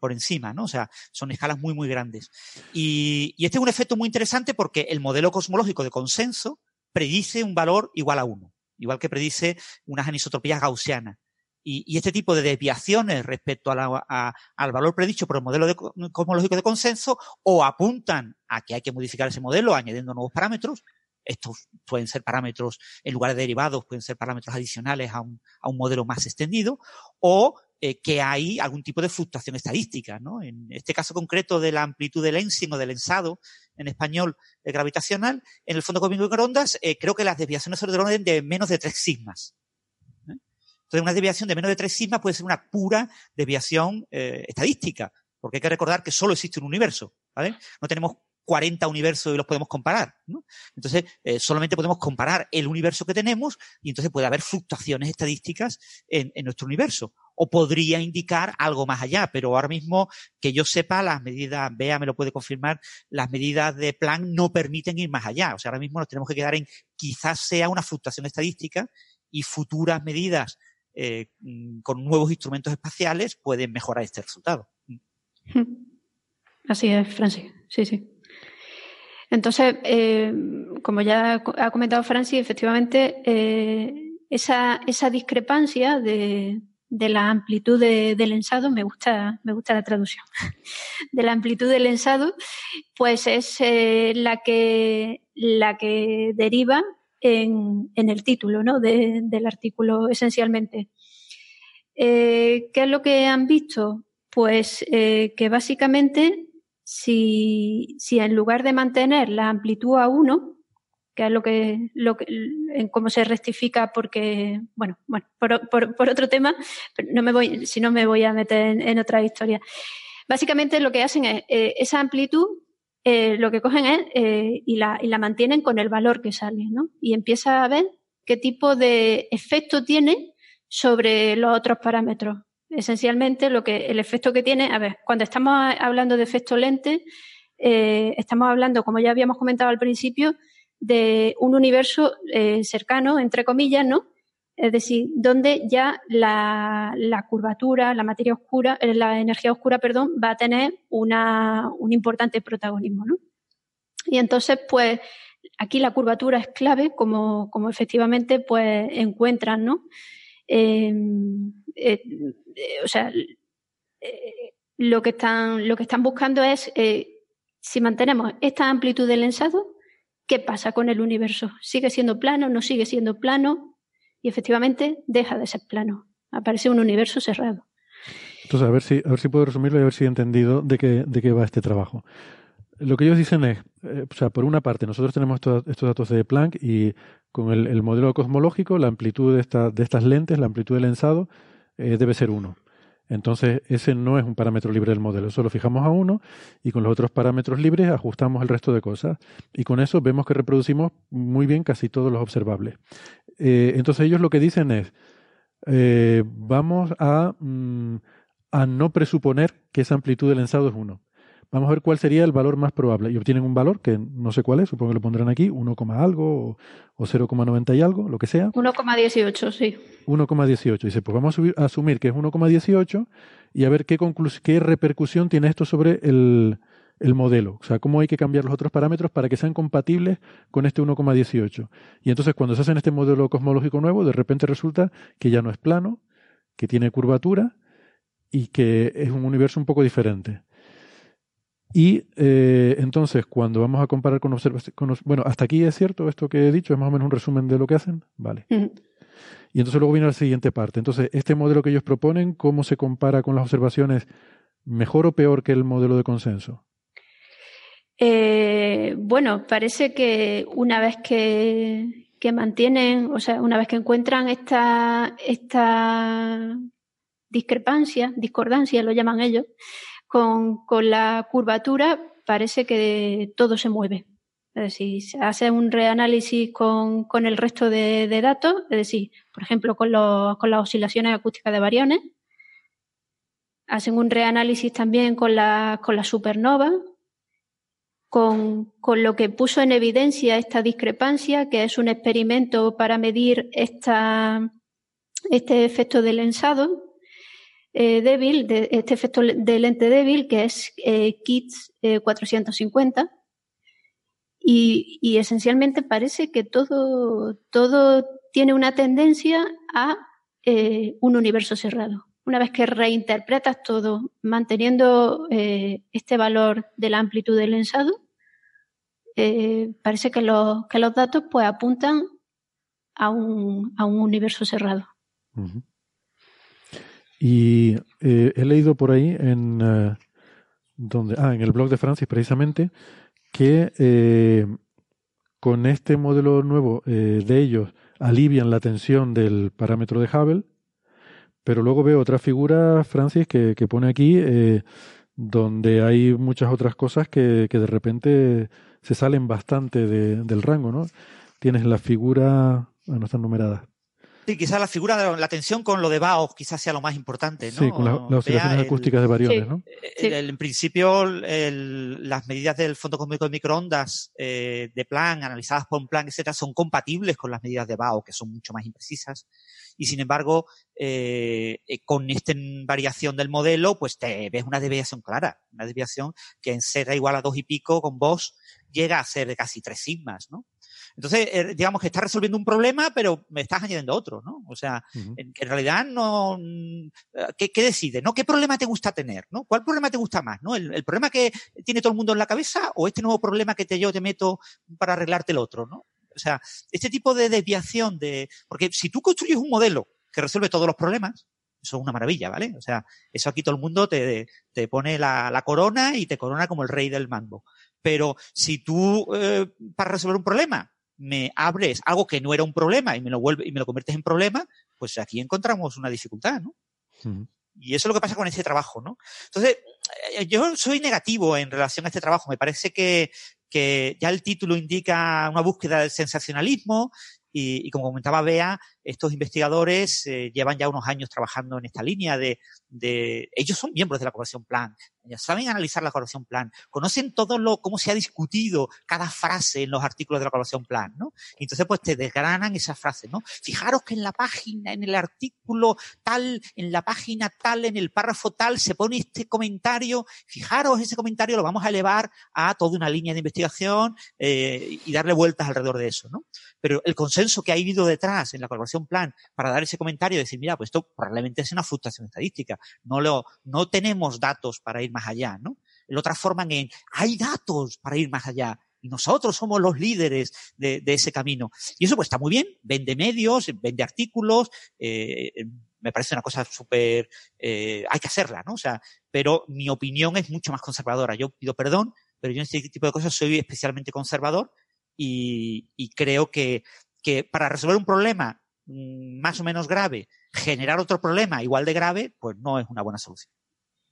por encima, ¿no? O sea, son escalas muy, muy grandes. Y, este es un efecto muy interesante porque el modelo cosmológico de consenso predice un valor igual a uno, igual que predice unas anisotropías gaussianas. Y, este tipo de desviaciones respecto al valor predicho por el modelo cosmológico de consenso o apuntan a que hay que modificar ese modelo añadiendo nuevos parámetros estos pueden ser parámetros, en lugar de derivados, pueden ser parámetros adicionales a un, a un modelo más extendido, o eh, que hay algún tipo de fluctuación estadística. ¿no? En este caso concreto de la amplitud del lensing o del lensado, en español eh, gravitacional, en el fondo cósmico de microondas, eh, creo que las desviaciones son del orden de menos de 3 sigmas. Entonces, una desviación de menos de 3 sigmas puede ser una pura desviación estadística, porque hay que recordar que solo existe un universo. ¿vale? No tenemos 40 universos y los podemos comparar. ¿no? Entonces, eh, solamente podemos comparar el universo que tenemos y entonces puede haber fluctuaciones estadísticas en, nuestro universo. O podría indicar algo más allá, pero ahora mismo que yo sepa, las medidas, Bea me lo puede confirmar, las medidas de plan no permiten ir más allá. O sea, ahora mismo nos tenemos que quedar en quizás sea una fluctuación estadística y futuras medidas eh, con nuevos instrumentos espaciales pueden mejorar este resultado. Así es, Francis. Sí, sí. Entonces, eh, como ya ha comentado Francis, efectivamente, eh, esa, esa, discrepancia de, de la amplitud de, del lensado, me gusta, me gusta la traducción, de la amplitud del lensado, pues es eh, la, que, la que deriva en, en el título ¿no? de, del artículo esencialmente. ¿Qué es lo que han visto? Pues que básicamente si, si en lugar de mantener la amplitud a 1, que es lo que, lo que en cómo se rectifica porque, bueno, bueno, por, por, por, otro tema, no me voy, si no me voy a meter en, otra historia. Básicamente lo que hacen es eh, esa amplitud, eh, lo que cogen es eh, y, la, y la mantienen con el valor que sale, ¿no? Y empieza a ver qué tipo de efecto tiene sobre los otros parámetros esencialmente lo que el efecto que tiene, a ver, cuando estamos hablando de efecto lente, eh, estamos hablando, como ya habíamos comentado al principio, de un universo eh, cercano, entre comillas, ¿no? Es decir, donde ya la, curvatura, la materia oscura, eh, la energía oscura, perdón, va a tener una, un importante protagonismo, ¿no? Y entonces, pues, aquí la curvatura es clave, como, como efectivamente, pues, encuentran, ¿no? Eh, eh, eh, o sea, eh, lo que están, lo que están buscando es si mantenemos esta amplitud del lensado, ¿qué pasa con el universo? ¿Sigue siendo plano? ¿No sigue siendo plano? Y efectivamente deja de ser plano. Aparece un universo cerrado. Entonces, a ver si, a ver si puedo resumirlo y a ver si he entendido de qué, de qué va este trabajo. Lo que ellos dicen es, eh, o sea, por una parte, nosotros tenemos estos, datos de Planck y con el, el, modelo cosmológico, la amplitud de, esta, de estas lentes, la amplitud del lensado, eh, debe ser 1. Entonces, ese no es un parámetro libre del modelo. Eso lo fijamos a 1 y con los otros parámetros libres ajustamos el resto de cosas. Y con eso vemos que reproducimos muy bien casi todos los observables. Eh, entonces, ellos lo que dicen es, vamos a, mm, a no presuponer que esa amplitud del lensado es 1. Vamos a ver cuál sería el valor más probable. Y obtienen un valor que no sé cuál es, supongo que lo pondrán aquí, 1, algo o, o 0,90 y algo, lo que sea. 1,18, sí. 1,18. Dice, pues vamos a, subir, a, asumir que es 1,18 y a ver qué, qué repercusión tiene esto sobre el, el modelo. O sea, cómo hay que cambiar los otros parámetros para que sean compatibles con este 1,18. Y entonces cuando se hace este modelo cosmológico nuevo, de repente resulta que ya no es plano, que tiene curvatura y que es un universo un poco diferente. Y eh, entonces, cuando vamos a comparar con observaciones, bueno, hasta aquí es cierto esto que he dicho, es más o menos un resumen de lo que hacen, vale. Y entonces luego viene la siguiente parte. Entonces, este modelo que ellos proponen, ¿cómo se compara con las observaciones? ¿Mejor o peor que el modelo de consenso? Eh, bueno, parece que una vez que, que, mantienen, o sea, una vez que encuentran esta, esta discrepancia, discordancia, lo llaman ellos, con, la curvatura parece que todo se mueve. Es decir, hace un reanálisis con, el resto de, de, datos, es decir, por ejemplo, con, las oscilaciones acústicas de variones. Hacen un reanálisis también con la, supernova, con, lo que puso en evidencia esta discrepancia, que es un experimento para medir este efecto del lensado, eh, débil, de este efecto de lente débil, que es eh, KITS eh, 450. Y, y, esencialmente parece que todo, todo tiene una tendencia a eh, un universo cerrado. Una vez que reinterpretas todo manteniendo eh, este valor de la amplitud del lensado, eh, parece que los, que los datos pues apuntan a un, a un universo cerrado. Y eh, he leído por ahí en, eh, donde, ah, en el blog de Francis precisamente que eh, con este modelo nuevo de ellos alivian la tensión del parámetro de Hubble, pero luego veo otra figura, Francis, que, que pone aquí, donde hay muchas otras cosas que, que de repente se salen bastante de- del rango, ¿no? Tienes la figura, ah, no están numeradas. Sí, quizás la figura de la tensión con lo de Baos quizás sea lo más importante, ¿no? Sí, con la- las Vea oscilaciones el- acústicas de variones, Sí. ¿no? el- el- en principio, el- las medidas del Fondo Cósmico de Microondas eh, de Planck, analizadas por Planck, etcétera, son compatibles con las medidas de Bao, que son mucho más imprecisas. Y sin embargo, eh, eh, con esta variación del modelo, pues te ves una desviación clara, una desviación que en Z igual a dos y pico con Bosch llega a ser de casi tres sigmas, ¿no? Entonces, eh, digamos que estás resolviendo un problema, pero me estás añadiendo otro, ¿no? O sea, en, realidad no, mm, ¿qué, qué decides? ¿No? ¿Qué problema te gusta tener? ¿No? ¿Cuál problema te gusta más? ¿No? ¿El, el problema que tiene todo el mundo en la cabeza o este nuevo problema que te, yo te meto para arreglarte el otro, ¿no? O sea, este tipo de desviación de, porque si tú construyes un modelo que resuelve todos los problemas, eso es una maravilla, ¿vale? O sea, eso aquí todo el mundo te, te pone la, la corona y te corona como el rey del mambo. Pero si tú, eh, para resolver un problema, me abres algo que no era un problema y me lo vuelve y me lo conviertes en problema, pues aquí encontramos una dificultad, ¿no? Y eso es lo que pasa con este trabajo, ¿no? Entonces, eh, yo soy negativo en relación a este trabajo. Me parece que, que ya el título indica una búsqueda del sensacionalismo y, y como comentaba Bea, estos investigadores eh, llevan ya unos años trabajando en esta línea de, ellos son miembros de la Corporación Planck, ya saben analizar la Corporación Planck, conocen todo lo, cómo se ha discutido cada frase en los artículos de la Corporación Planck, ¿no? Entonces pues te desgranan esas frases, ¿no? Fijaros que en la página, en el artículo tal, en la página tal, en el párrafo tal, se pone este comentario, fijaros ese comentario lo vamos a elevar a toda una línea de investigación eh, y darle vueltas alrededor de eso, ¿no? Pero el consenso que ha habido detrás en la Corporación Plan para dar ese comentario y decir, mira, pues esto probablemente es una fluctuación estadística. No lo, no tenemos datos para ir más allá, ¿no? Lo transforman en, hay datos para ir más allá. Y nosotros somos los líderes de, ese camino. Y eso pues está muy bien. Vende medios, vende artículos, eh, me parece una cosa súper, eh, hay que hacerla, ¿no? O sea, pero mi opinión es mucho más conservadora. Yo pido perdón, pero yo en este tipo de cosas soy especialmente conservador y, y creo que, que para resolver un problema más o menos grave, generar otro problema igual de grave, pues no es una buena solución.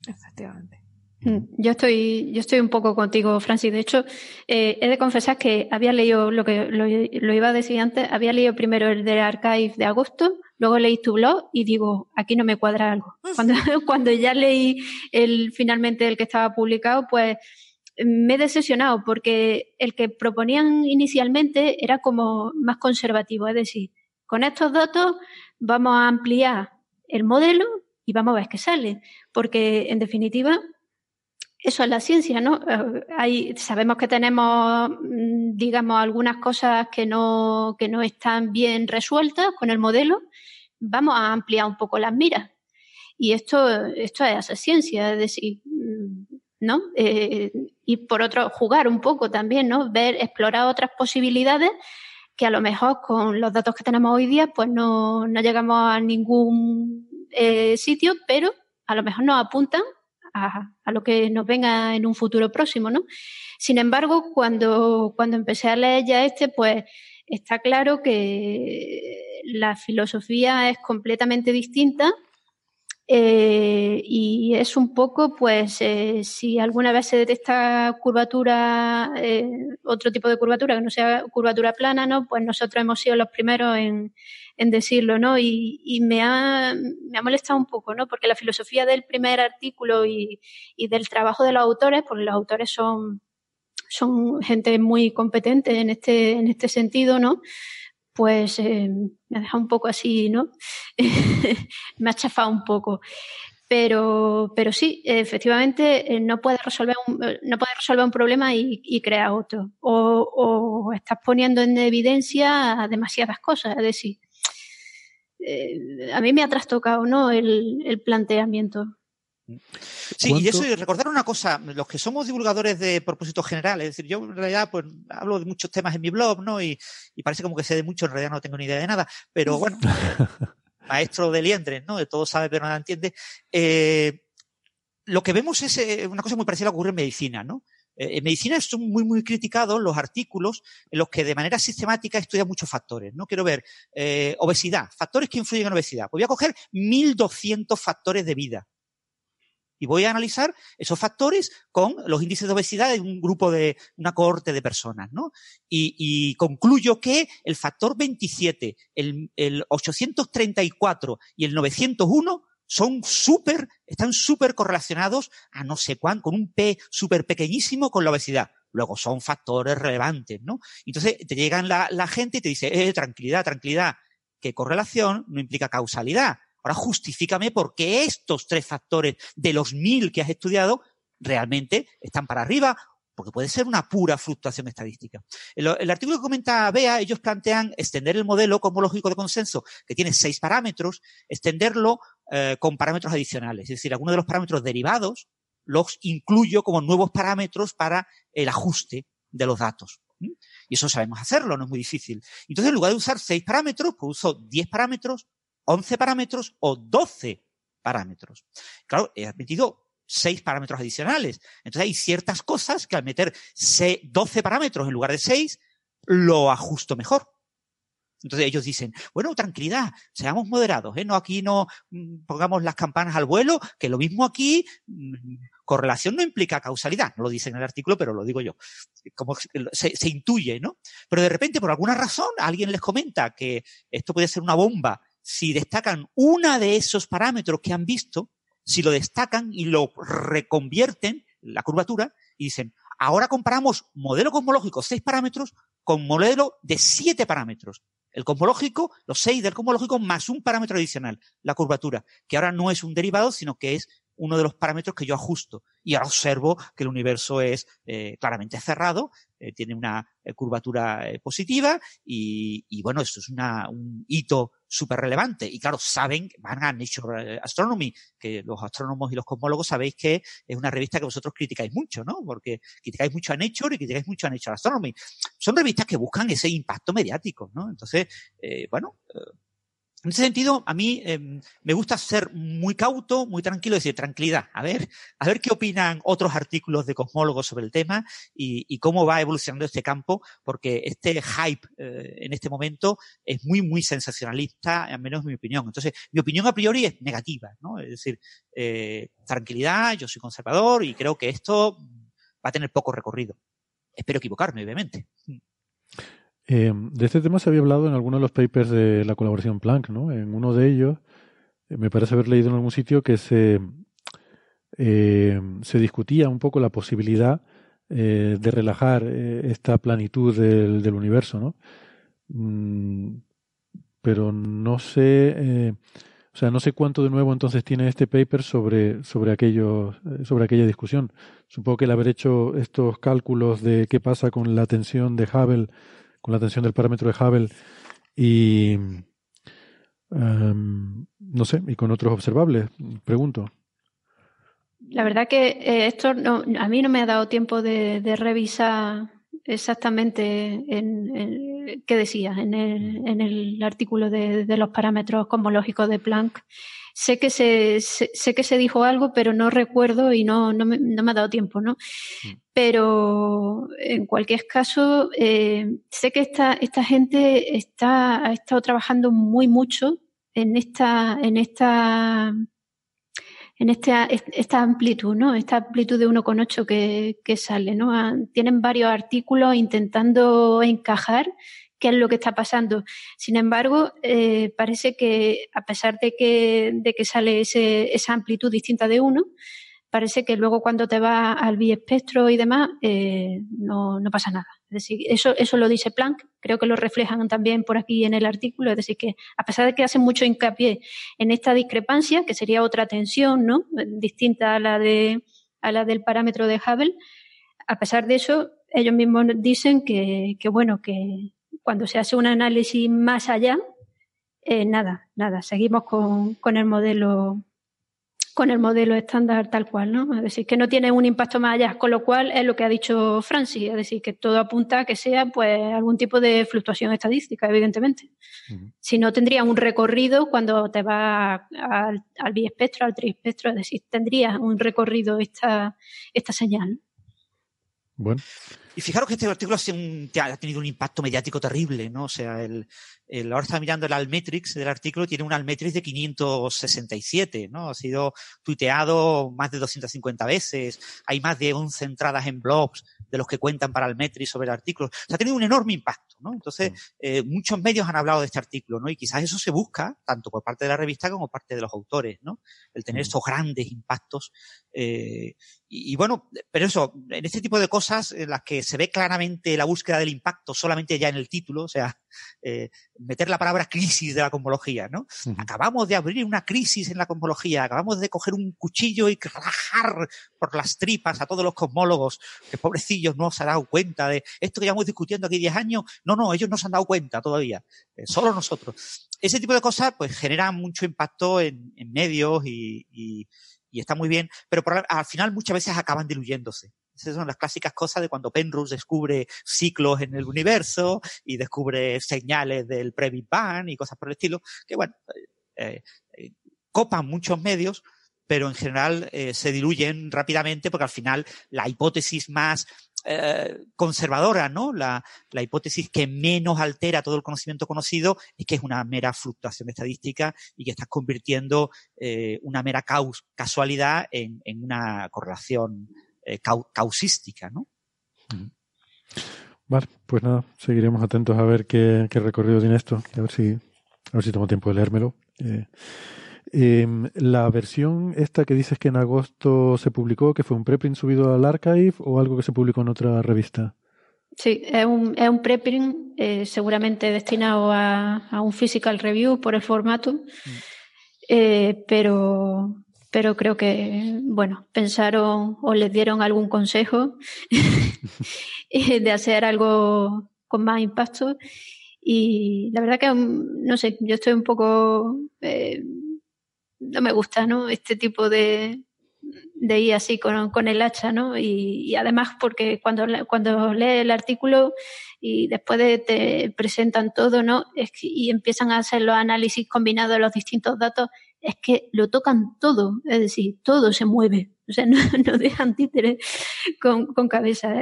Efectivamente. Mm, Yo estoy, yo estoy un poco contigo, Francis. De hecho, eh, he de confesar que había leído lo que lo, lo iba a decir antes, había leído primero el de Archive de agosto, luego leí tu blog y digo, aquí no me cuadra algo. Cuando, cuando ya leí el finalmente el que estaba publicado, pues me he decepcionado porque el que proponían inicialmente era como más conservativo, es decir, con estos datos vamos a ampliar el modelo y vamos a ver qué sale, porque en definitiva eso es la ciencia, ¿no? Eh, Hay, sabemos que tenemos, mm, digamos, algunas cosas que no, que no están bien resueltas con el modelo. Vamos a ampliar un poco las miras. Y esto, esto es hacer ciencia, es decir, mm, ¿no? Eh, y por otro, jugar un poco también, ¿no? Ver, explorar otras posibilidades que a lo mejor con los datos que tenemos hoy día, pues no, no llegamos a ningún eh, sitio, pero a lo mejor nos apuntan a, a, lo que nos venga en un futuro próximo, ¿no? Sin embargo, cuando, cuando empecé a leer ya este, pues está claro que la filosofía es completamente distinta eh, y es un poco, pues, eh, si alguna vez se detecta curvatura, eh, otro tipo de curvatura que no sea curvatura plana, ¿no? Pues nosotros hemos sido los primeros en, decirlo, ¿no? Y, me, ha, me, ha, molestado un poco, ¿no? Porque la filosofía del primer artículo y, y, del trabajo de los autores, porque los autores son, son gente muy competente en este, en este sentido, ¿no? Pues eh, me ha dejado un poco así, ¿no? me ha chafado un poco. Pero, pero sí, efectivamente, eh, no puedes resolver un, no puedes resolver un problema y, crear otro. O, estás poniendo en evidencia demasiadas cosas. Es decir, eh, a mí me ha trastocado ¿no? el planteamiento. Sí, ¿Cuánto? y eso, y recordar una cosa, los que somos divulgadores de propósitos generales, es decir, yo en realidad pues hablo de muchos temas en mi blog, ¿no? Y, y, parece como que sé de mucho, en realidad no tengo ni idea de nada, pero bueno, maestro de liendres, ¿no? De todo sabe pero nada entiende. Eh, lo que vemos es eh, una cosa muy parecida a lo que ocurre en medicina, ¿no? Eh, en medicina son muy, muy criticados los artículos en los que de manera sistemática estudian muchos factores. No quiero ver eh, obesidad, factores que influyen en obesidad. Pues voy a coger 1.200 factores de vida y voy a analizar esos factores con los índices de obesidad de un grupo de una cohorte de personas, ¿no? Y, y concluyo que el factor 27, el, el 834 y el 901 son súper, están súper correlacionados a no sé cuánto, con un P súper pequeñísimo con la obesidad. Luego son factores relevantes, ¿no? Entonces te llegan la, la gente y te dice, eh, tranquilidad, tranquilidad, que correlación no implica causalidad. Ahora justifícame por qué estos tres factores de los mil que has estudiado realmente están para arriba porque puede ser una pura fluctuación estadística. El, artículo que comenta Bea, ellos plantean extender el modelo cosmológico de consenso, que tiene seis parámetros, extenderlo eh, con parámetros adicionales. Es decir, algunos de los parámetros derivados los incluyo como nuevos parámetros para el ajuste de los datos. Y eso sabemos hacerlo, no es muy difícil. Entonces, en lugar de usar seis parámetros, pues uso 10 parámetros, 11 parámetros o 12 parámetros. Claro, he admitido seis parámetros adicionales. Entonces hay ciertas cosas que al meter 12 parámetros en lugar de 6, lo ajusto mejor. Entonces ellos dicen, bueno, tranquilidad, seamos moderados, ¿eh? No aquí no mm, pongamos las campanas al vuelo, que lo mismo aquí, mm, correlación no implica causalidad, no lo dicen en el artículo, pero lo digo yo. Como se intuye, ¿no? Pero de repente, por alguna razón, alguien les comenta que esto puede ser una bomba si destacan una de esos parámetros que han visto, si lo destacan y lo reconvierten, la curvatura, y dicen, ahora comparamos modelo cosmológico, seis parámetros, con modelo de siete parámetros. El cosmológico, los seis del cosmológico, más un parámetro adicional, la curvatura, que ahora no es un derivado, sino que es uno de los parámetros que yo ajusto. Y ahora observo que el universo es eh, claramente cerrado, eh, tiene una eh, curvatura positiva y, y, bueno, esto es una, un hito súper relevante. Y claro, saben, van a Nature Astronomy, que los astrónomos y los cosmólogos sabéis que es una revista que vosotros criticáis mucho, ¿no? Porque criticáis mucho a Nature y criticáis mucho a Nature Astronomy. Son revistas que buscan ese impacto mediático, ¿no? Entonces, eh, bueno, en ese sentido, a mí eh, me gusta ser muy cauto, muy tranquilo, decir, tranquilidad, a ver, a ver qué opinan otros artículos de cosmólogos sobre el tema y, cómo va evolucionando este campo, porque este hype eh, en este momento es muy, muy sensacionalista, al menos en mi opinión. Entonces, mi opinión a priori es negativa, ¿no? Es decir, eh, tranquilidad, yo soy conservador y creo que esto va a tener poco recorrido. Espero equivocarme, obviamente. Eh, de este tema se había hablado en algunos de los papers de la colaboración Planck, ¿no? En uno de ellos, eh, me parece haber leído en algún sitio que se, eh, se discutía un poco la posibilidad de relajar esta planitud del, del universo, ¿no? Mm, pero no sé, o sea, no sé cuánto de nuevo entonces tiene este paper sobre, sobre, aquellos, sobre aquella discusión. Supongo que el haber hecho estos cálculos de qué pasa con la tensión de Hubble con la tensión del parámetro de Hubble y um, no sé, y con otros observables, pregunto. La verdad que eh, esto no, a mí no me ha dado tiempo de, revisar exactamente en, qué decía en el, en el artículo de, de, los parámetros cosmológicos de Planck. Sé que se, sé, sé que se dijo algo, pero no recuerdo y no, no, me, no me ha dado tiempo, ¿no? Mm. Pero en cualquier caso, eh, sé que esta, esta gente está, ha estado trabajando muy mucho en esta, en esta, en esta, esta amplitud, ¿no? Esta amplitud de 1,8 que, que sale, ¿no? Tienen varios artículos intentando encajar qué es lo que está pasando. Sin embargo, eh, parece que a pesar de que, de que sale ese, esa amplitud distinta de 1, parece que luego cuando te vas al biespectro y demás, eh, no, no, pasa nada. Es decir, eso, eso lo dice Planck, creo que lo reflejan también por aquí en el artículo, es decir, que a pesar de que hacen mucho hincapié en esta discrepancia, que sería otra tensión, ¿no? Distinta a la de, a la del parámetro de Hubble, a pesar de eso, ellos mismos dicen que, que bueno, que cuando se hace un análisis más allá, eh, nada, nada, seguimos con, con el modelo con el modelo estándar tal cual, ¿no? Es decir, que no tiene un impacto más allá, con lo cual es lo que ha dicho Francis, es decir, que todo apunta a que sea pues algún tipo de fluctuación estadística, evidentemente. Si no, tendría un recorrido cuando te vas al, al biespectro, al triespectro, es decir, tendría un recorrido esta, esta señal. Bueno. Y fijaros que este artículo ha tenido un impacto mediático terrible, ¿no? O sea, el, el, ahora está mirando el Almetrix del artículo, tiene un Almetrix de 567, ¿no? Ha sido tuiteado más de 250 veces, hay más de 11 entradas en blogs de los que cuentan para Almetrix sobre el artículo. O sea, ha tenido un enorme impacto, ¿no? Entonces, eh, muchos medios han hablado de este artículo, ¿no? Y quizás eso se busca, tanto por parte de la revista como por parte de los autores, ¿no? El tener estos grandes impactos. Eh, y, y, bueno, pero eso, en este tipo de cosas en las que se ve claramente la búsqueda del impacto solamente ya en el título, o sea, eh, meter la palabra crisis de la cosmología, ¿no? Uh -huh. Acabamos de abrir una crisis en la cosmología, acabamos de coger un cuchillo y rajar por las tripas a todos los cosmólogos, que pobrecillos no se han dado cuenta de esto que llevamos discutiendo aquí 10 años. No, no, ellos no se han dado cuenta todavía, eh, solo nosotros. Ese tipo de cosas, pues, generan mucho impacto en, en medios y, y, y, está muy bien, pero por, al final muchas veces acaban diluyéndose. Esas son las clásicas cosas de cuando Penrose descubre ciclos en el universo y descubre señales del pre-Big Bang y cosas por el estilo, que bueno, eh, eh, copan muchos medios, pero en general eh, se diluyen rápidamente porque al final la hipótesis más conservadora, ¿no? La, la, hipótesis que menos altera todo el conocimiento conocido es que es una mera fluctuación estadística y que estás convirtiendo una mera caus en, en, una correlación eh, cau causística, ¿no? Vale, pues nada, seguiremos atentos a ver qué, qué recorrido tiene esto, a ver si, a ver si tomo tiempo de leérmelo. Eh, eh, la versión esta que dices que en agosto se publicó, que fue un preprint subido al archive o algo que se publicó en otra revista. Sí, es un, es un preprint eh, seguramente destinado a, a, un physical review por el formato, mm. eh, pero, pero creo que, bueno, pensaron o les dieron algún consejo de hacer algo con más impacto y la verdad que, no sé, yo estoy un poco... Eh, no me gusta, ¿no? Este tipo de, de ir así con, con el hacha, ¿no? Y, además porque cuando, cuando lees el artículo y después de te presentan todo, ¿no? Es y empiezan a hacer los análisis combinados de los distintos datos, es que lo tocan todo, es decir, todo se mueve, o sea, no, dejan títeres con, cabeza.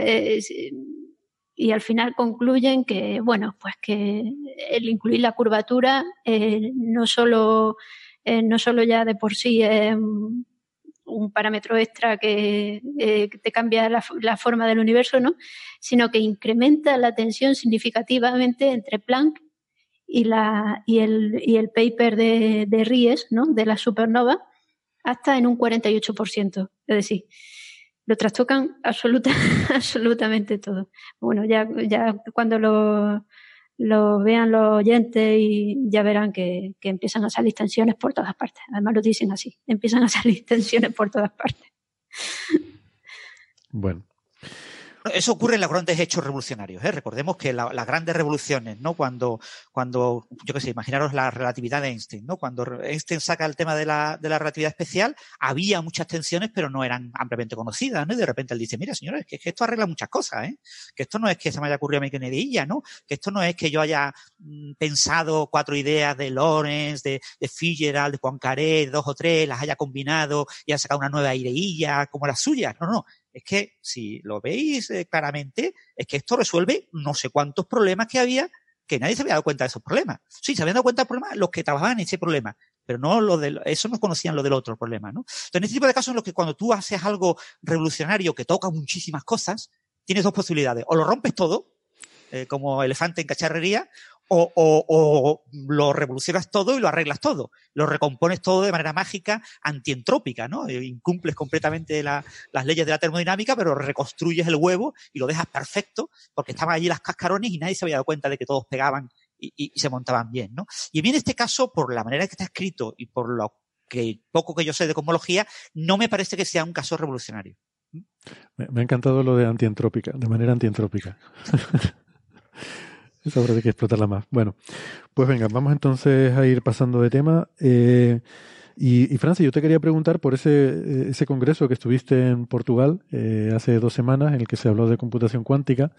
Y al final concluyen que, bueno, pues que el incluir la curvatura eh, no solo eh, no solo ya de por sí es un, parámetro extra que, eh, que te cambia la, la, forma del universo, ¿no? sino que incrementa la tensión significativamente entre Planck y, la, y, el, y el paper de, de Ries, ¿no? de la supernova, hasta en un 48%. Es decir, lo trastocan absoluta, absolutamente todo. Bueno, ya, ya cuando lo, lo vean los oyentes y ya verán que, que, empiezan a salir tensiones por todas partes. Además lo dicen así, empiezan a salir tensiones por todas partes. Bueno, eso ocurre en los grandes hechos revolucionarios. ¿eh? Recordemos que la, las grandes revoluciones, ¿no? Cuando, cuando, yo qué sé, imaginaros la relatividad de Einstein, ¿no? Cuando Einstein saca el tema de la, de la relatividad especial, había muchas tensiones, pero no eran ampliamente conocidas, ¿no? Y de repente él dice, mira, señores, que, que esto arregla muchas cosas, ¿eh? Que esto no es que se me haya ocurrido a mí que Nedilla, ¿no? Que esto no es que yo haya mm, pensado cuatro ideas de Lawrence, de, de de Poincaré, dos o tres, las haya combinado y haya sacado una nueva ideilla como las suyas. No, no es que si lo veis eh, claramente, es que esto resuelve no sé cuántos problemas que había que nadie se había dado cuenta de esos problemas. Sí, se habían dado cuenta de problemas los que trabajaban en ese problema, pero no lo de, eso no conocían lo del otro problema, ¿no? Entonces, en este tipo de casos en los que cuando tú haces algo revolucionario que toca muchísimas cosas, tienes dos posibilidades. O lo rompes todo, eh, como elefante en cacharrería, o, o, o, lo revolucionas todo y lo arreglas todo. Lo recompones todo de manera mágica, antientrópica, ¿no? Eh, incumples completamente la, las leyes de la termodinámica, pero reconstruyes el huevo y lo dejas perfecto, porque estaban allí las cascarones y nadie se había dado cuenta de que todos pegaban y, y, y se montaban bien, ¿no? Y en este caso, por la manera que está escrito y por lo que poco que yo sé de cosmología, no me parece que sea un caso revolucionario. Me, me ha encantado lo de antientrópica, de manera antientrópica. Esa obra hay que explotarla más. Bueno, pues venga, vamos entonces a ir pasando de tema. Eh, Y, y Francis, yo te quería preguntar por ese, eh, ese congreso que estuviste en Portugal eh, hace dos semanas, en el que se habló de computación cuántica.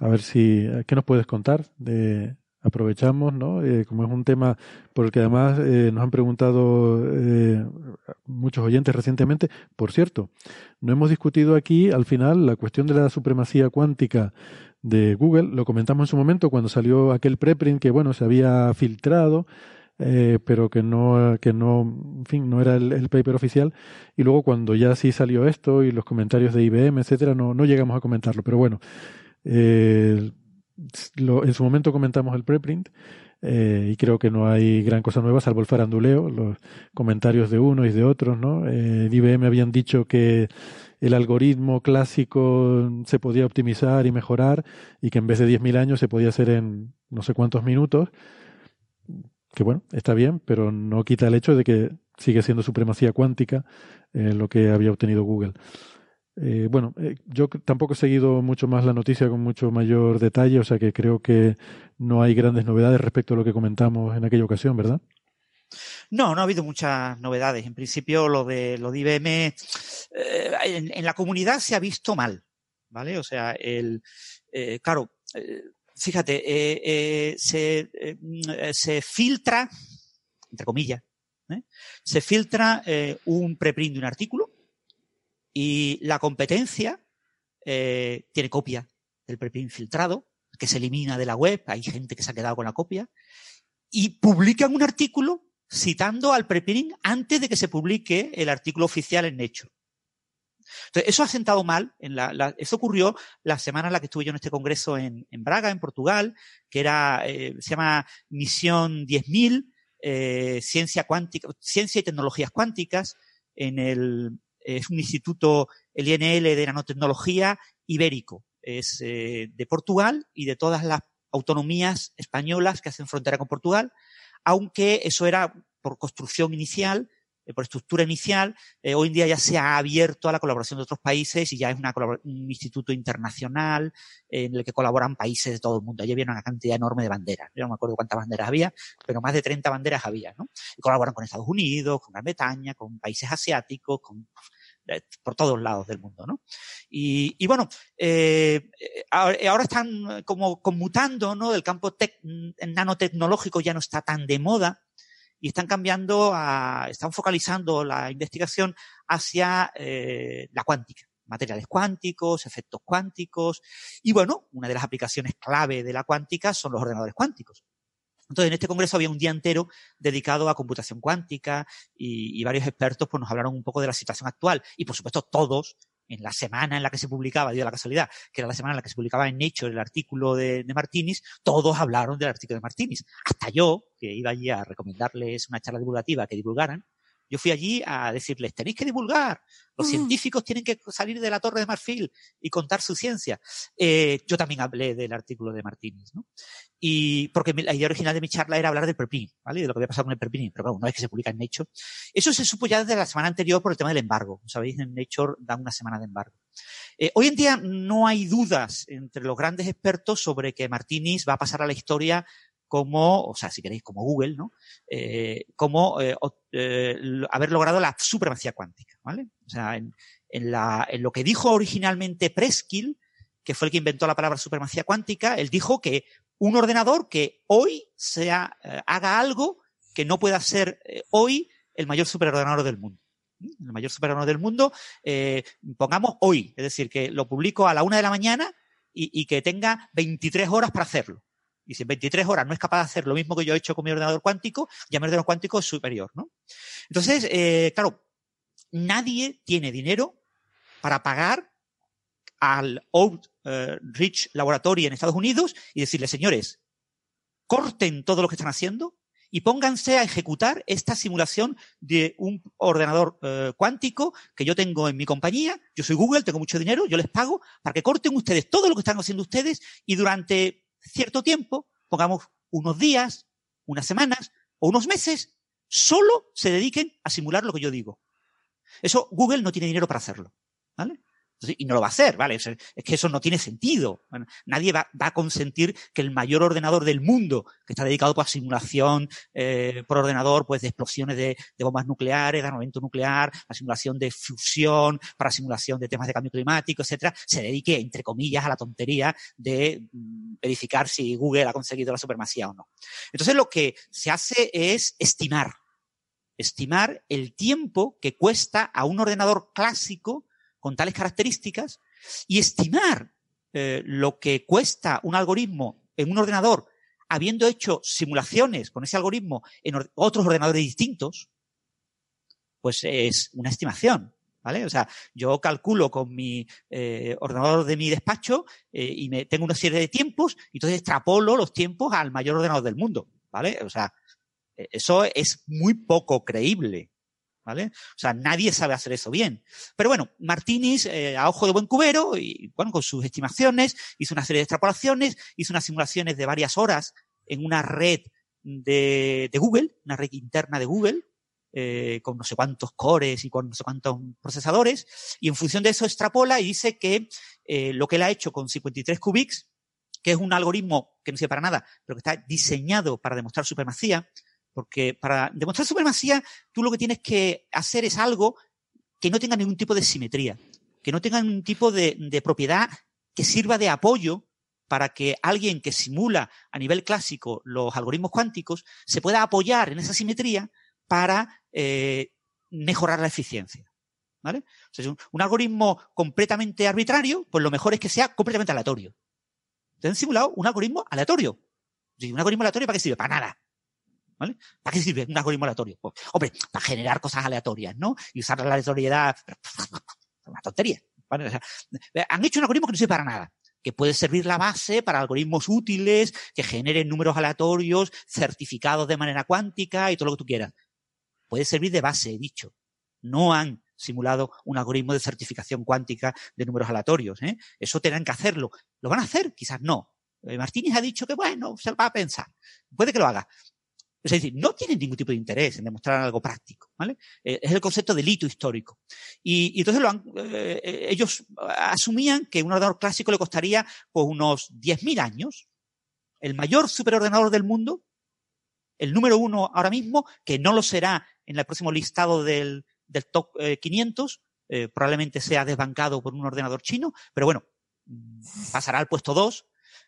A ver si, ¿qué nos puedes contar? Aprovechamos, ¿no? Como es un tema por el que además nos han preguntado muchos oyentes recientemente. Por cierto, no hemos discutido aquí al final la cuestión de la supremacía cuántica de Google. Lo comentamos en su momento cuando salió aquel preprint que, bueno, se había filtrado. Eh, pero que no, que no, en fin, no era el, paper oficial. Y luego cuando ya sí salió esto y los comentarios de IBM, etcétera, no, no llegamos a comentarlo. Pero bueno, eh, lo, en su momento comentamos el preprint eh, y creo que no hay gran cosa nueva salvo el faranduleo, los comentarios de uno y de otros, ¿no? Eh, IBM habían dicho que el algoritmo clásico se podía optimizar y mejorar y que en vez de 10.000 años se podía hacer en no sé cuántos minutos. Que bueno, está bien, pero no quita el hecho de que sigue siendo supremacía cuántica eh, lo que había obtenido Google. Eh, bueno, eh, yo tampoco he seguido mucho más la noticia con mucho mayor detalle, o sea que creo que no hay grandes novedades respecto a lo que comentamos en aquella ocasión, ¿verdad? No, no ha habido muchas novedades. En principio, lo de lo de IBM eh, en, la comunidad se ha visto mal, ¿vale? O sea, el eh, claro, eh, fíjate, se, se filtra, entre comillas, se filtra un preprint de un artículo y la competencia tiene copia del preprint filtrado, que se elimina de la web, hay gente que se ha quedado con la copia, y publican un artículo citando al preprint antes de que se publique el artículo oficial en Nature. Entonces, eso ha sentado mal. En la, la, eso ocurrió la semana en la que estuve yo en este congreso en, en Braga, en Portugal, que era, eh, se llama Misión 10.000, eh, Ciencia Cuántica, Ciencia y Tecnologías Cuánticas, en el, es un instituto, el INL de nanotecnología ibérico. Es eh, de Portugal y de todas las autonomías españolas que hacen frontera con Portugal, aunque eso era por construcción inicial, eh, por estructura inicial, eh, hoy en día ya se ha abierto a la colaboración de otros países y ya es una, un instituto internacional en el que colaboran países de todo el mundo. Allí había una cantidad enorme de banderas. Yo no me acuerdo cuántas banderas había, pero más de 30 banderas había, ¿no? Colaboran con Estados Unidos, con Gran Bretaña, con países asiáticos, con por todos lados del mundo, ¿no? Y, y bueno, eh, ahora están como conmutando, ¿no? El campo nanotecnológico ya no está tan de moda y están cambiando, a, están focalizando la investigación hacia eh, la cuántica materiales cuánticos, efectos cuánticos, y bueno, una de las aplicaciones clave de la cuántica son los ordenadores cuánticos. Entonces, en este congreso había un día entero dedicado a computación cuántica y, varios expertos pues, nos hablaron un poco de la situación actual. Y, por supuesto, todos, en la semana en la que se publicaba, dio la casualidad, que era la semana en la que se publicaba en Nature el artículo de, de Martinis, todos hablaron del artículo de Martinis. Hasta yo, que iba allí a recomendarles una charla divulgativa que divulgaran, yo fui allí a decirles, tenéis que divulgar, los científicos tienen que salir de la Torre de Marfil y contar su ciencia. Eh, yo también hablé del artículo de Martínez, ¿no? Y porque la idea original de mi charla era hablar del preprint, ¿vale? De lo que había pasado con el preprint, pero claro, una vez que se publica en Nature. Eso se supo ya desde la semana anterior por el tema del embargo. Sabéis, en Nature dan una semana de embargo. Eh, hoy en día no hay dudas entre los grandes expertos sobre que Martínez va a pasar a la historia como, o sea, si queréis, como Google, ¿no? Eh, como eh, eh, haber logrado la supremacía cuántica, ¿vale? O sea, en, en, la, en lo que dijo originalmente Preskill, que fue el que inventó la palabra supremacía cuántica, él dijo que un ordenador que hoy sea, haga algo que no pueda ser hoy el mayor superordenador del mundo. El mayor superordenador del mundo, pongamos hoy, es decir, que lo publico a la una de la mañana y, y que tenga 23 horas para hacerlo. Y si en 23 horas no es capaz de hacer lo mismo que yo he hecho con mi ordenador cuántico, ya mi ordenador cuántico es superior, ¿no? Entonces, eh, claro, nadie tiene dinero para pagar al Old uh, Rich Laboratory en Estados Unidos y decirle, señores, corten todo lo que están haciendo y pónganse a ejecutar esta simulación de un ordenador uh, cuántico que yo tengo en mi compañía. Yo soy Google, tengo mucho dinero, yo les pago para que corten ustedes todo lo que están haciendo ustedes y durante cierto tiempo, pongamos unos días, unas semanas o unos meses, solo se dediquen a simular lo que yo digo. Eso Google no tiene dinero para hacerlo. ¿vale? Y no lo va a hacer, ¿vale? Es, que eso no tiene sentido. nadie va, a consentir que el mayor ordenador del mundo, que está dedicado pues, a simulación eh, por ordenador, pues de explosiones de, bombas nucleares, de armamento nuclear, a simulación de fusión, para simulación de temas de cambio climático, etcétera, se dedique, entre comillas, a la tontería de mm, verificar si Google ha conseguido la supremacía o no. Entonces lo que se hace es estimar, estimar el tiempo que cuesta a un ordenador clásico con tales características y estimar eh, lo que cuesta un algoritmo en un ordenador habiendo hecho simulaciones con ese algoritmo en otros ordenadores distintos, pues es una estimación. ¿Vale? O sea, yo calculo con mi eh, ordenador de mi despacho eh, y me tengo una serie de tiempos y entonces extrapolo los tiempos al mayor ordenador del mundo, ¿vale? O sea, e-, eso es muy poco creíble. ¿Vale? O sea, nadie sabe hacer eso bien. Pero bueno, Martínez, eh, a ojo de buen cubero, y bueno, con sus estimaciones, hizo una serie de extrapolaciones, hizo unas simulaciones de varias horas en una red de, Google, una red interna de Google, eh, con no sé cuántos cores y con no sé cuántos procesadores, y en función de eso extrapola y dice que eh, lo que él ha hecho con 53 qubits, que es un algoritmo que no sirve para nada, pero que está diseñado para demostrar supremacía, porque para demostrar supremacía, tú lo que tienes que hacer es algo que no tenga ningún tipo de simetría, que no tenga ningún tipo de, propiedad que sirva de apoyo para que alguien que simula a nivel clásico los algoritmos cuánticos se pueda apoyar en esa simetría para eh, mejorar la eficiencia. ¿Vale? O sea, un, algoritmo completamente arbitrario, pues lo mejor es que sea completamente aleatorio. Te han simulado un algoritmo aleatorio. ¿Un algoritmo aleatorio para qué sirve? Para nada. ¿Para qué sirve un algoritmo aleatorio? Pues, hombre, para generar cosas aleatorias, ¿no? Y usar la aleatoriedad, una tontería. han hecho un algoritmo que no sirve para nada que puede servir la base para algoritmos útiles, que generen números aleatorios, certificados de manera cuántica y todo lo que tú quieras. Puede servir de base, he dicho. No han simulado un algoritmo de certificación cuántica de números aleatorios. ¿eh? Eso tendrán que hacerlo. ¿Lo van a hacer? Quizás no. Eh, Martínez ha dicho que, bueno, se va a pensar. Puede que lo haga. Es decir, no tienen ningún tipo de interés en demostrar algo práctico, ¿vale? Eh, es el concepto de hito histórico. Y, entonces lo han, eh, eh, ellos asumían que un ordenador clásico le costaría pues, unos 10.000 años. El mayor superordenador del mundo, el número uno ahora mismo, que no lo será en el próximo listado del, del top 500, probablemente sea desbancado por un ordenador chino, pero bueno, pasará al puesto 2.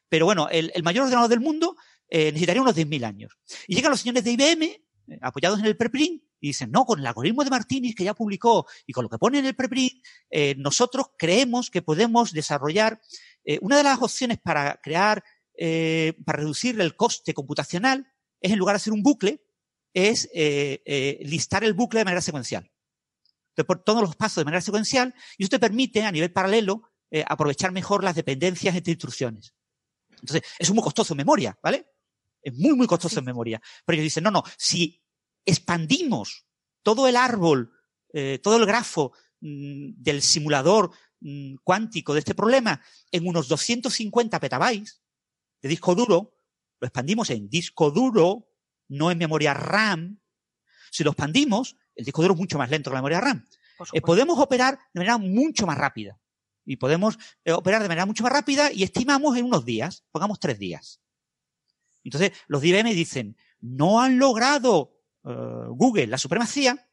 Pero bueno, el, el mayor ordenador del mundo eh, necesitaría unos 10.000 años. Y llegan los señores de IBM, eh, apoyados en el preprint, y dicen, no, con el algoritmo de Martínez que ya publicó y con lo que pone en el preprint, eh, nosotros creemos que podemos desarrollar una de las opciones para crear, para reducir el coste computacional, es en lugar de hacer un bucle, es listar el bucle de manera secuencial. Entonces, por todos los pasos de manera secuencial, y eso te permite, a nivel paralelo, aprovechar mejor las dependencias entre instrucciones. Entonces, es muy costoso en memoria, ¿vale? Es muy, muy costoso en memoria. Pero ellos dicen, no, no, si expandimos todo el árbol, eh, todo el grafo mm, del simulador mm, cuántico de este problema en unos 250 petabytes de disco duro, lo expandimos en disco duro, no en memoria RAM. Si lo expandimos, el disco duro es mucho más lento que la memoria RAM. Eh, podemos operar de manera mucho más rápida. Y podemos eh, operar de manera mucho más rápida y estimamos en unos días, pongamos tres días. Entonces, los IBM dicen, no han logrado eh, Google la supremacía,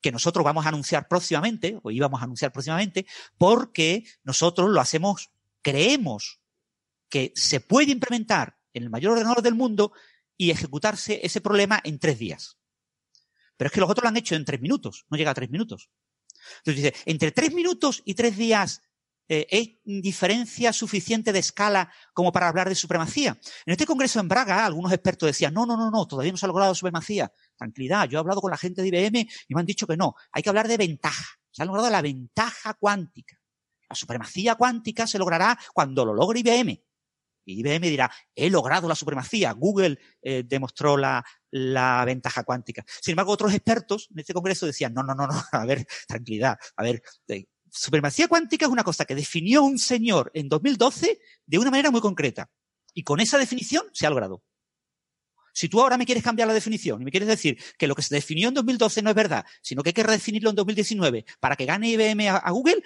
que nosotros vamos a anunciar próximamente, o íbamos a anunciar próximamente, porque nosotros lo hacemos, creemos que se puede implementar en el mayor ordenador del mundo y ejecutarse ese problema en tres días. Pero es que los otros lo han hecho en tres minutos, no llega a tres minutos. Entonces dice, entre tres minutos y tres días eh, ¿es diferencia suficiente de escala como para hablar de supremacía? En este congreso en Braga, algunos expertos decían, no, no, no, no, todavía no se ha logrado supremacía. Tranquilidad, yo he hablado con la gente de IBM y me han dicho que no, hay que hablar de ventaja. Se ha logrado la ventaja cuántica. La supremacía cuántica se logrará cuando lo logre IBM. Y IBM dirá, he logrado la supremacía. Google eh, demostró la, la, ventaja cuántica. Sin embargo, otros expertos en este congreso decían, no, no, no, no, a ver, tranquilidad, a ver, eh, supremacía cuántica es una cosa que definió un señor en 2012 de una manera muy concreta. Y con esa definición se ha logrado. Si tú ahora me quieres cambiar la definición y me quieres decir que lo que se definió en 2012 no es verdad, sino que hay que redefinirlo en 2019 para que gane IBM a, Google,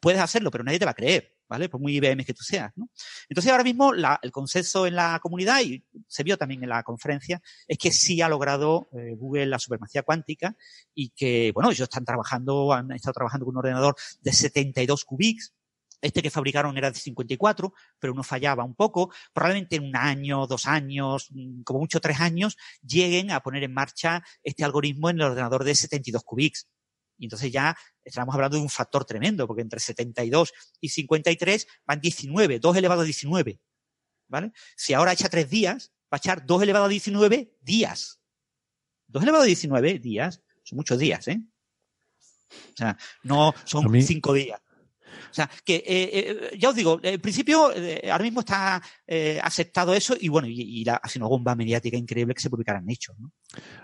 puedes hacerlo, pero nadie te va a creer, ¿vale? Por muy IBM que tú seas, ¿no? Entonces ahora mismo el consenso en la comunidad, y se vio también en la conferencia, es que sí ha logrado eh, Google la supremacía cuántica y que, bueno, ellos están trabajando, han estado trabajando con un ordenador de 72 qubits, este que fabricaron era de 54, pero uno fallaba un poco. Probablemente en un año, dos años, mm, como mucho tres años, lleguen a poner en marcha este algoritmo en el ordenador de 72 qubits. Y entonces ya estamos hablando de un factor tremendo, porque entre 72 y 53 van 19, 2 elevado a 19. ¿Vale? Si ahora echa tres días, va a echar 2 elevado a 19 días. 2 elevado a 19 días son muchos días, ¿eh? O sea, no son cinco días. O sea, que eh, eh, ya os digo, en principio eh, ahora mismo está aceptado eso y bueno, y, y la, ha una bomba mediática increíble que se publicarán hechos. ¿no?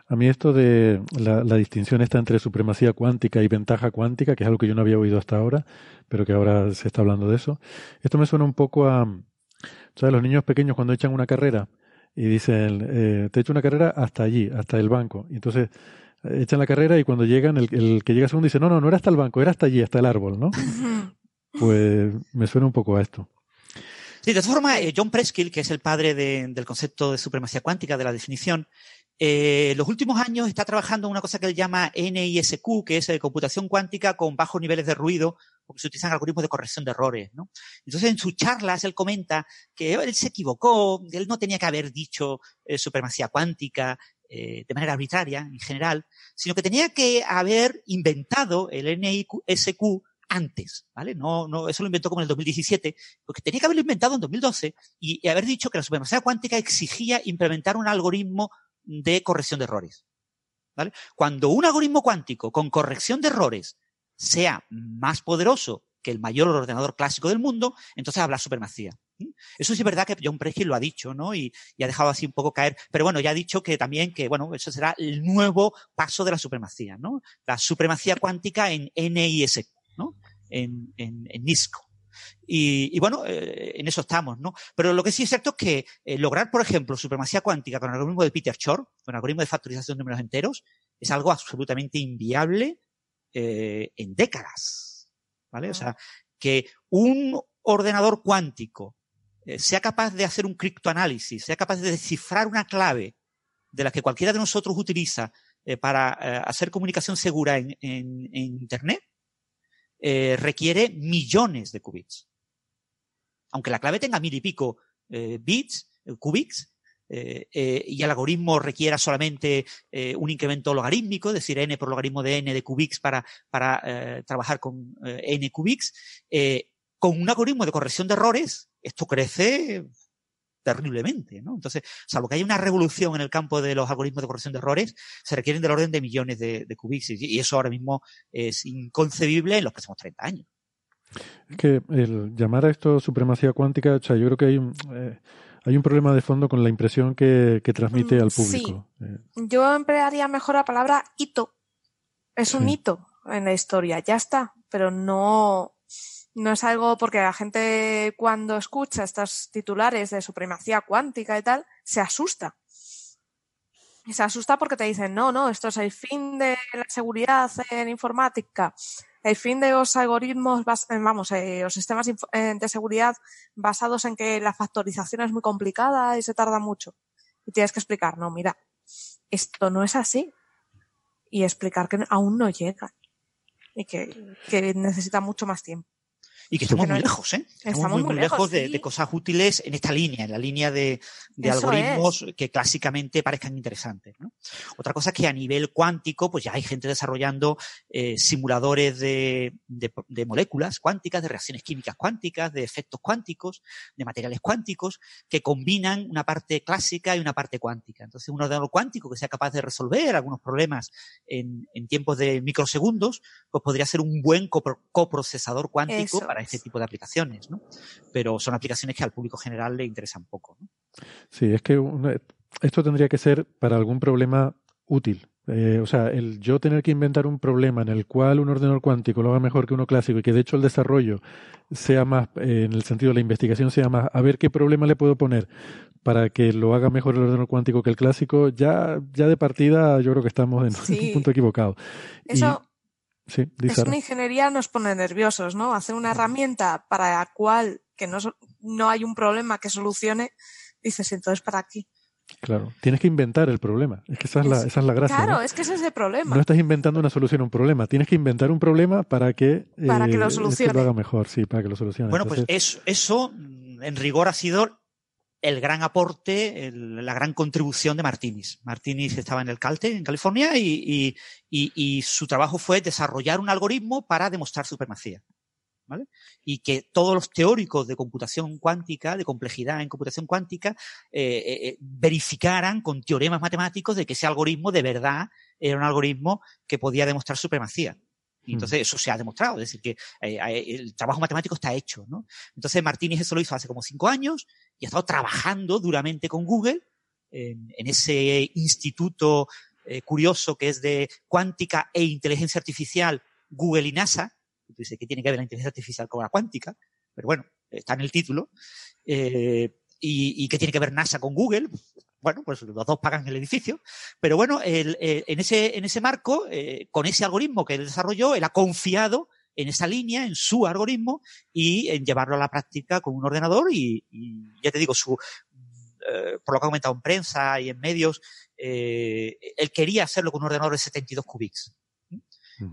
A mí esto de la, la, distinción está entre supremacía cuántica y ventaja cuántica, que es algo que yo no había oído hasta ahora, pero que ahora se está hablando de eso. Esto me suena un poco a, ¿sabes? Los niños pequeños cuando echan una carrera y dicen, eh, te he hecho una carrera hasta allí, hasta el banco. Y entonces echan la carrera y cuando llegan, el, el que llega segundo dice, no, no, no era hasta el banco, era hasta allí, hasta el árbol, ¿no? Pues me suena un poco a esto. Sí, de todas formas, eh, John Preskill, que es el padre de, del concepto de supremacía cuántica, de la definición, eh, los últimos años está trabajando en una cosa que él llama NISQ, que es eh, computación cuántica con bajos niveles de ruido, porque se utilizan algoritmos de corrección de errores. ¿no? Entonces, en sus charlas, él comenta que él se equivocó, él no tenía que haber dicho eh, supremacía cuántica eh, de manera arbitraria, en general, sino que tenía que haber inventado el NISQ antes, ¿vale? No, no, eso lo inventó como en el 2017, porque tenía que haberlo inventado en 2012 y, haber dicho que la supremacía cuántica exigía implementar un algoritmo de corrección de errores. ¿Vale? Cuando un algoritmo cuántico con corrección de errores sea más poderoso que el mayor ordenador clásico del mundo, entonces habla supremacía. Eso sí es verdad que John Preskill lo ha dicho, ¿no? Y, y, ha dejado así un poco caer. Pero bueno, ya ha dicho que también que, bueno, eso será el nuevo paso de la supremacía, ¿no? La supremacía cuántica en NISQ. ¿no? En, en, en NISCO. Y, y, bueno, eh, en eso estamos, ¿no? Pero lo que sí es cierto es que eh, lograr, por ejemplo, supremacía cuántica con el algoritmo de Peter Shor, con el algoritmo de factorización de números enteros, es algo absolutamente inviable eh, en décadas, ¿vale? O sea, que un ordenador cuántico eh, sea capaz de hacer un criptoanálisis, sea capaz de descifrar una clave de la que cualquiera de nosotros utiliza eh, para hacer comunicación segura en, Internet, eh, requiere millones de qubits. Aunque la clave tenga mil y pico eh, bits, eh, qubits, y el algoritmo requiera solamente un incremento logarítmico, es decir, n por logaritmo de n de qubits para, para trabajar con n qubits, con un algoritmo de corrección de errores, esto crece terriblemente, ¿no? Entonces, salvo que haya una revolución en el campo de los algoritmos de corrección de errores, se requieren del orden de millones de, de qubits y eso ahora mismo es inconcebible en los próximos 30 años. Es que el llamar a esto supremacía cuántica, o sea, yo creo que hay un, eh, hay un problema de fondo con la impresión que, que transmite al público. Sí. Eh. Yo emplearía mejor la palabra hito. Es un sí. hito en la historia, ya está, pero no, no es algo porque la gente cuando escucha estos titulares de supremacía cuántica y tal, se asusta. Y se asusta porque te dicen, no, no, esto es el fin de la seguridad en informática, el fin de los algoritmos, vamos, eh, los sistemas eh, de seguridad basados en que la factorización es muy complicada y se tarda mucho. Y tienes que explicar, no, mira, esto no es así. Y explicar que aún no llega. Y que, que necesita mucho más tiempo. Y que estamos muy lejos, ¿eh? Estamos, estamos muy, muy, lejos, lejos de, sí. de, cosas útiles en esta línea, en la línea de, de algoritmos es. que clásicamente parezcan interesantes. ¿no? Otra cosa es que a nivel cuántico, pues ya hay gente desarrollando eh, simuladores de, de, moléculas cuánticas, de reacciones químicas cuánticas, de efectos cuánticos, de materiales cuánticos, que combinan una parte clásica y una parte cuántica. Entonces, un ordenador cuántico que sea capaz de resolver algunos problemas en, en tiempos de microsegundos, pues podría ser un buen copro coprocesador cuántico Eso. para este tipo de aplicaciones, ¿no? Pero son aplicaciones que al público general le interesan poco, ¿no? Sí, es que una, esto tendría que ser para algún problema útil. Eh, o sea, el yo tener que inventar un problema en el cual un ordenador cuántico lo haga mejor que uno clásico y que de hecho el desarrollo sea más, eh, en el sentido de la investigación sea más, a ver qué problema le puedo poner para que lo haga mejor el ordenador cuántico que el clásico, ya, ya de partida yo creo que estamos en sí. un punto equivocado. Eso, Sí, Es una ingeniería nos pone nerviosos, ¿no? Hacer una herramienta para la cual que no, no hay un problema que solucione, dices, entonces ¿para qué? Claro, tienes que inventar el problema. Es que esa es la, Es- esa es la gracia. Claro, ¿no? es que ese es el problema. No estás inventando una solución a un problema, tienes que inventar un problema para que, Para que lo este solucione. lo haga mejor, sí, para que lo solucione. Bueno, pues eso, eso, en rigor, ha sido el gran aporte, el- la gran contribución de Martínez. Martínez estaba en el Calte, en California, y, y- y- y su trabajo fue desarrollar un algoritmo para demostrar supremacía. ¿vale? Y que todos los teóricos de computación cuántica, de complejidad en computación cuántica, eh, eh, eh, verificaran con teoremas matemáticos de que ese algoritmo de verdad era un algoritmo que podía demostrar supremacía. Y entonces eso se ha demostrado, es decir, que eh, eh, el trabajo matemático está hecho, ¿no? Entonces Martínez eso lo hizo hace como cinco años y ha estado trabajando duramente con Google en, ese instituto eh, curioso que es de cuántica e inteligencia artificial, Google y NASA. Y tú dices, ¿qué tiene que ver la inteligencia artificial con la cuántica? Pero bueno, está en el título. Eh, y, ¿Y qué tiene que ver NASA con Google? Bueno, pues los dos pagan el edificio. Pero bueno, en, ese, en ese marco, eh, con ese algoritmo que él desarrolló, él ha confiado en esa línea, en su algoritmo, y en llevarlo a la práctica con un ordenador. Y, y ya te digo, su, eh, por lo que ha comentado en prensa y en medios, eh, él quería hacerlo con un ordenador de 72 qubits.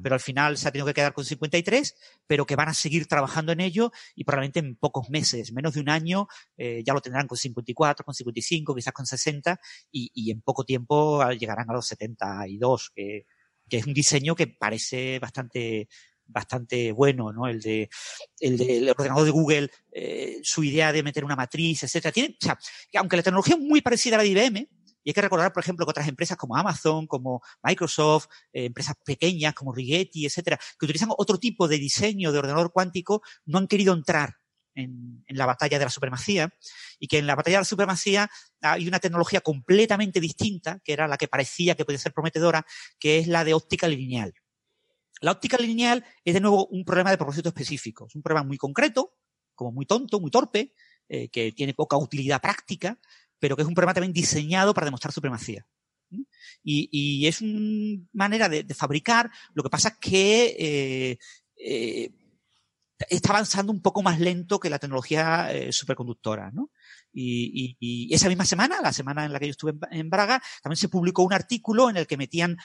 Pero al final se ha tenido que quedar con 53, pero que van a seguir trabajando en ello y probablemente en pocos meses, menos de un año, eh, ya lo tendrán con 54, con 55, quizás con 60, y, y en poco tiempo llegarán a los 72, que, que es un diseño que parece bastante bastante bueno, ¿no? El de el del ordenador de Google, eh, su idea de meter una matriz, etcétera. Tiene, o sea, que aunque la tecnología es muy parecida a la de IBM, y hay que recordar, por ejemplo, que otras empresas como Amazon, como Microsoft, eh, empresas pequeñas como Rigetti, etcétera, que utilizan otro tipo de diseño de ordenador cuántico, no han querido entrar en, en la batalla de la supremacía y que en la batalla de la supremacía hay una tecnología completamente distinta, que era la que parecía que podía ser prometedora, que es la de óptica lineal. La óptica lineal es de nuevo un problema de propósito específico. Es un problema muy concreto, como muy tonto, muy torpe, eh, que tiene poca utilidad práctica, pero que es un problema también diseñado para demostrar supremacía. Y, y, es una manera de, de, fabricar. Lo que pasa es que eh, eh, está avanzando un poco más lento que la tecnología eh, superconductora, ¿no? Y, esa misma semana, la semana en la que yo estuve en, en, Braga, también se publicó un artículo en el que metían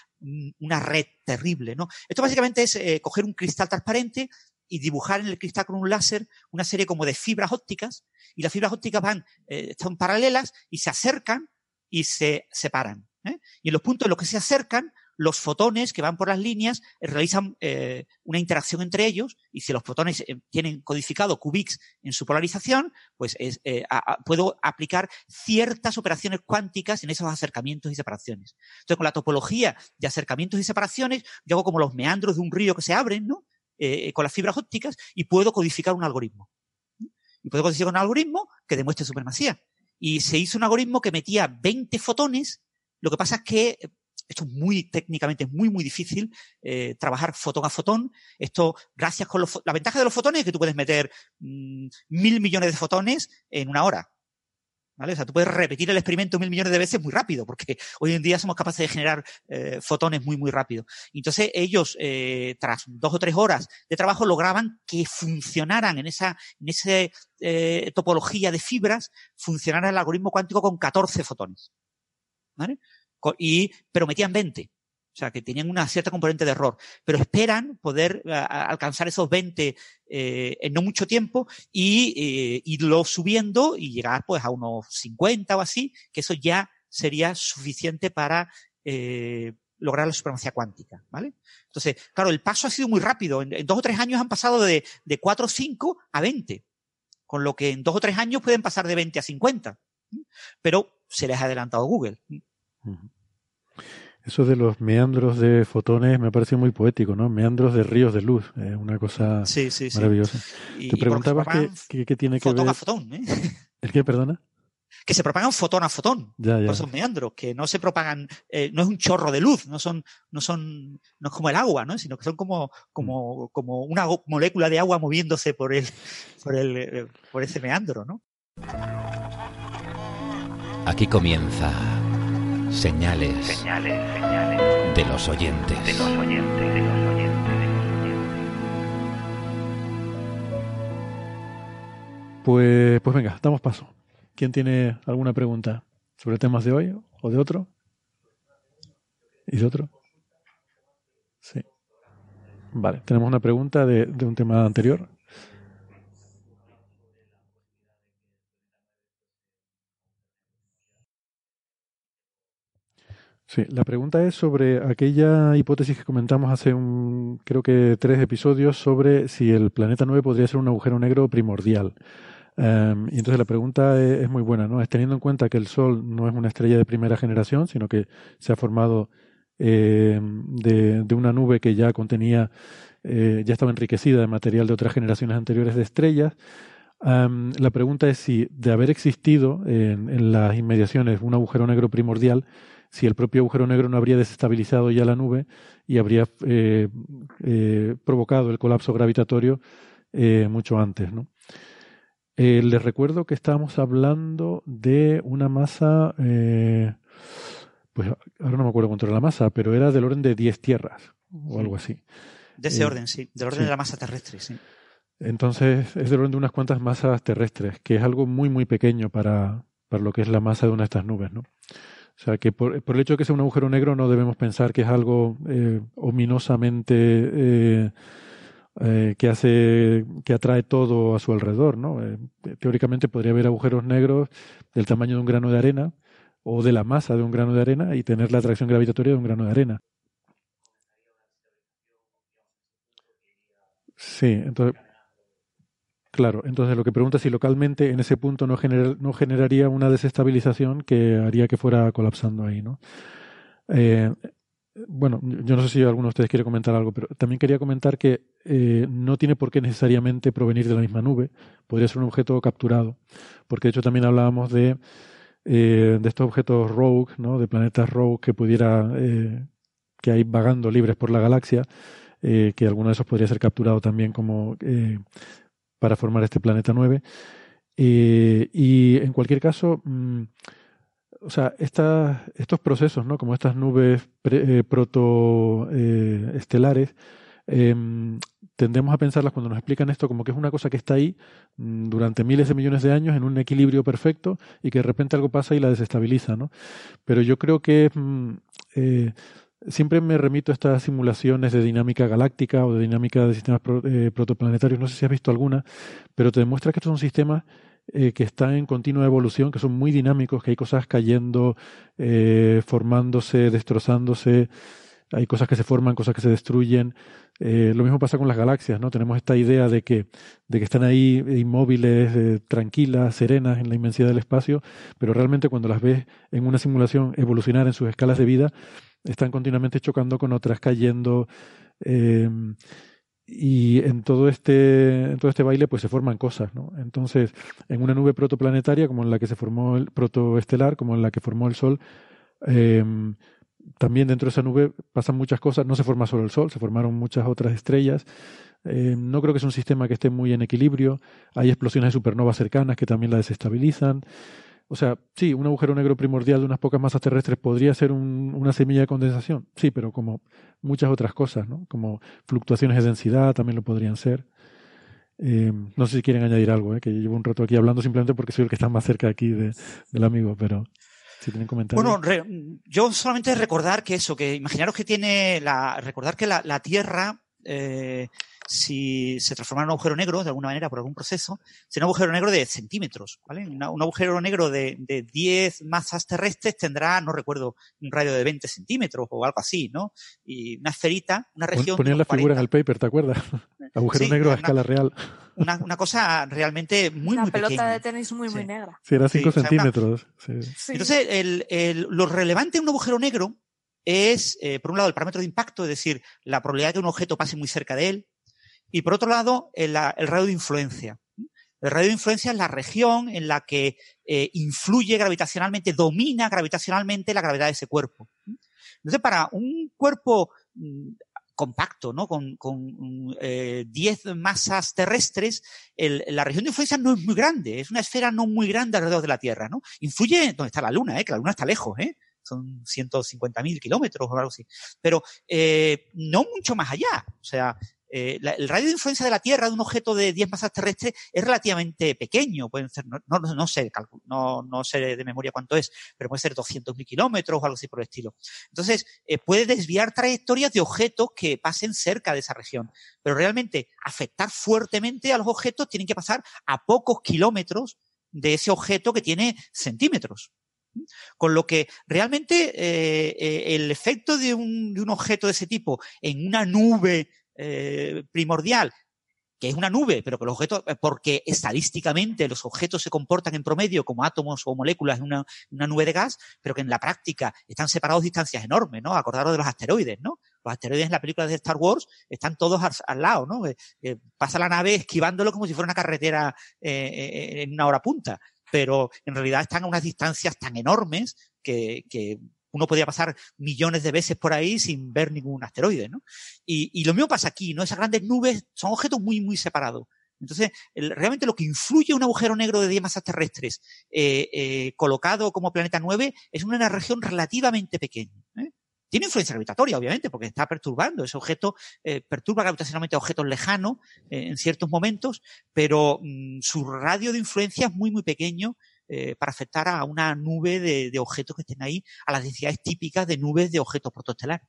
una red terrible, ¿no? Esto básicamente es eh, coger un cristal transparente y dibujar en el cristal con un láser una serie como de fibras ópticas y las fibras ópticas van, eh, están paralelas y se acercan y se separan. ¿eh? Y en los puntos en los que se acercan, los fotones que van por las líneas eh, realizan eh, una interacción entre ellos y si los fotones eh, tienen codificado qubits en su polarización, pues puedo aplicar ciertas operaciones cuánticas en esos acercamientos y separaciones. Entonces, con la topología de acercamientos y separaciones, yo hago como los meandros de un río que se abren, ¿no? Con las fibras ópticas y puedo codificar un algoritmo. Y puedo codificar un algoritmo que demuestre supremacía. Y se hizo un algoritmo que metía 20 fotones. Lo que pasa es que esto es muy técnicamente muy muy difícil eh, trabajar fotón a fotón. Esto gracias con los, la ventaja de los fotones es que tú puedes meter mmm, mil millones de fotones en una hora. ¿Vale? O sea, tú puedes repetir el experimento mil millones de veces muy rápido, porque hoy en día somos capaces de generar eh, fotones muy, muy rápido. Entonces ellos, eh, tras dos o tres horas de trabajo, lograban que funcionaran en esa, en esa eh, topología de fibras, funcionara el algoritmo cuántico con 14 fotones. ¿Vale? Y, pero metían 20. O sea, que tenían una cierta componente de error, pero esperan poder uh, alcanzar esos 20 eh, en no mucho tiempo y eh, irlo subiendo y llegar pues a unos 50 o así, que eso ya sería suficiente para eh, lograr la supremacía cuántica, ¿vale? Entonces, claro, el paso ha sido muy rápido. En, en dos o tres años han pasado de, de 4 o 5 a 20, con lo que en dos o tres años pueden pasar de 20 a 50, pero se les ha adelantado Google. Eso de los meandros de fotones me parece muy poético, ¿no? Meandros de ríos de luz, es una cosa sí, sí, maravillosa. Sí. Te preguntabas qué, qué, qué, tiene que ver. A fotón, ¿eh? ¿El qué, perdona? Que se propagan fotón a fotón ya, ya. por esos meandros, que no se propagan, eh, no es un chorro de luz, no son, no son, no es como el agua, ¿no? Sino que son como, como, como una molécula de agua moviéndose por el, por el, eh, por ese meandro, ¿no? Aquí comienza señales, de los oyentes. Pues, pues venga, damos paso. ¿Quién tiene alguna pregunta sobre temas de hoy o de otro? ¿Y de otro? Sí. Vale, tenemos una pregunta de un tema anterior. Sí, la pregunta es sobre aquella hipótesis que comentamos hace un, creo que tres episodios sobre si el planeta 9 podría ser un agujero negro primordial. Um, y entonces la pregunta es, es, muy buena, ¿no? Es teniendo en cuenta que el Sol no es una estrella de primera generación, sino que se ha formado eh, de, de, una nube que ya contenía, eh, ya estaba enriquecida de material de otras generaciones anteriores de estrellas. Um, la pregunta es si de haber existido en, en las inmediaciones un agujero negro primordial, si el propio agujero negro no habría desestabilizado ya la nube y habría eh, eh, provocado el colapso gravitatorio eh, mucho antes. ¿no? Les recuerdo que estábamos hablando de una masa, pues ahora no me acuerdo cuánto era la masa, pero era del orden de 10 tierras o algo así. De ese orden, sí, del orden sí. de la masa terrestre, sí. Entonces es del orden de unas cuantas masas terrestres, que es algo muy, muy pequeño para, para lo que es la masa de una de estas nubes, ¿no? O sea, que por, el hecho de que sea un agujero negro no debemos pensar que es algo eh, ominosamente eh, eh, que hace, que atrae todo a su alrededor, ¿no? Teóricamente podría haber agujeros negros del tamaño de un grano de arena o de la masa de un grano de arena y tener la atracción gravitatoria de un grano de arena. Sí, entonces Claro, entonces lo que pregunta es si localmente en ese punto no, gener, no generaría una desestabilización que haría que fuera colapsando ahí, ¿no? Eh, bueno, yo no sé si alguno de ustedes quiere comentar algo, pero también quería comentar que eh, no tiene por qué necesariamente provenir de la misma nube, podría ser un objeto capturado, porque de hecho también hablábamos de, eh, de estos objetos rogue, ¿no? de planetas rogue que pudiera, eh, que hay vagando libres por la galaxia, eh, que alguno de esos podría ser capturado también como eh, para formar este planeta 9. Eh, y en cualquier caso, mmm, o sea, esta, estos procesos, ¿no? como estas nubes eh, protoestelares, eh, tendemos a pensarlas cuando nos explican esto como que es una cosa que está ahí mmm, durante miles de millones de años en un equilibrio perfecto y que de repente algo pasa y la desestabiliza. ¿no? Pero yo creo que mmm, siempre me remito a estas simulaciones de dinámica galáctica o de dinámica de sistemas pro, eh, protoplanetarios, no sé si has visto alguna, pero te demuestra que estos son sistemas eh, que están en continua evolución, que son muy dinámicos, que hay cosas cayendo, eh, formándose, destrozándose, hay cosas que se forman, cosas que se destruyen. Eh, lo mismo pasa con las galaxias, ¿no? Tenemos esta idea de que, de que están ahí inmóviles, eh, tranquilas, serenas en la inmensidad del espacio, pero realmente cuando las ves en una simulación evolucionar en sus escalas de vida, están continuamente chocando con otras, cayendo. Eh, y en todo este en todo este baile pues se forman cosas no entonces en una nube protoplanetaria como en la que se formó el protoestelar como en la que formó el sol eh, también dentro de esa nube pasan muchas cosas. No se forma solo el sol se formaron muchas otras estrellas. Eh, no creo que es un sistema que esté muy en equilibrio. Hay explosiones de supernovas cercanas que también la desestabilizan o sea, sí, un agujero negro primordial de unas pocas masas terrestres podría ser un, una semilla de condensación, sí, pero como muchas otras cosas, ¿no? Como fluctuaciones de densidad también lo podrían ser. Eh, no sé si quieren añadir algo, ¿eh? que llevo un rato aquí hablando simplemente porque soy el que está más cerca aquí de, del amigo, pero si tienen comentarios. Bueno, yo solamente recordar que eso, que imaginaros que tiene la, recordar que la, la Tierra eh, si se transformara en un agujero negro, de alguna manera, por algún proceso, sería un agujero negro de centímetros, ¿vale? Una, un agujero negro de, de 10 masas terrestres tendrá, no recuerdo, un radio de 20 centímetros o algo así, ¿no? Y una esferita, una región... Ponían la 40. figura en el paper, ¿te acuerdas? agujero sí, negro a una, escala real. Una, una, cosa realmente muy, una muy pequeña. pelota de tenis muy, sí. muy negra. Sí, era 5 sí, centímetros. O sea, una... Entonces, el, el, lo relevante de un agujero negro es, eh, por un lado, el parámetro de impacto, es decir, la probabilidad de que un objeto pase muy cerca de él, y por otro lado, el, radio de influencia. El radio de influencia es la región en la que eh, influye gravitacionalmente, domina gravitacionalmente la gravedad de ese cuerpo. Entonces, para un cuerpo mmm, compacto, ¿no? Con, con eh, 10 masas terrestres, la región de influencia no es muy grande, es una esfera no muy grande alrededor de la Tierra, ¿no? Influye donde está la Luna, ¿eh? Que la Luna está lejos, ¿eh? Son 150.000 kilómetros o algo así. Pero eh, no mucho más allá. O sea, eh, el radio de influencia de la Tierra de un objeto de 10 masas terrestres es relativamente pequeño. Pueden ser, no, no, no sé, no, sé de memoria cuánto es, pero puede ser 200.000 kilómetros o algo así por el estilo. Entonces, eh, puede desviar trayectorias de objetos que pasen cerca de esa región. Pero realmente afectar fuertemente a los objetos tienen que pasar a pocos kilómetros de ese objeto que tiene centímetros. Con lo que realmente eh, el efecto de un, de un objeto de ese tipo en una nube eh, primordial, que es una nube, pero que los objetos, eh, porque estadísticamente los objetos se comportan en promedio como átomos o moléculas en una, una nube de gas, pero que en la práctica están separados distancias enormes, ¿no? Acordaros de los asteroides, ¿no? Los asteroides en la película de Star Wars están todos al, lado, ¿no? Eh, pasa la nave esquivándolo como si fuera una carretera en una hora punta, pero en realidad están a unas distancias tan enormes que, que uno podría pasar millones de veces por ahí sin ver ningún asteroide, ¿no? Y, y lo mismo pasa aquí, ¿no? Esas grandes nubes son objetos muy, muy separados. Entonces, realmente lo que influye un agujero negro de 10 masas terrestres eh, eh, colocado como planeta 9 es una región relativamente pequeña. ¿eh? Tiene influencia gravitatoria, obviamente, porque está perturbando. Ese objeto eh, perturba gravitacionalmente a objetos lejanos eh, en ciertos momentos, pero mm, su radio de influencia es muy, muy pequeño eh, para afectar a una nube de, de objetos que estén ahí a las densidades típicas de nubes de objetos protostelares.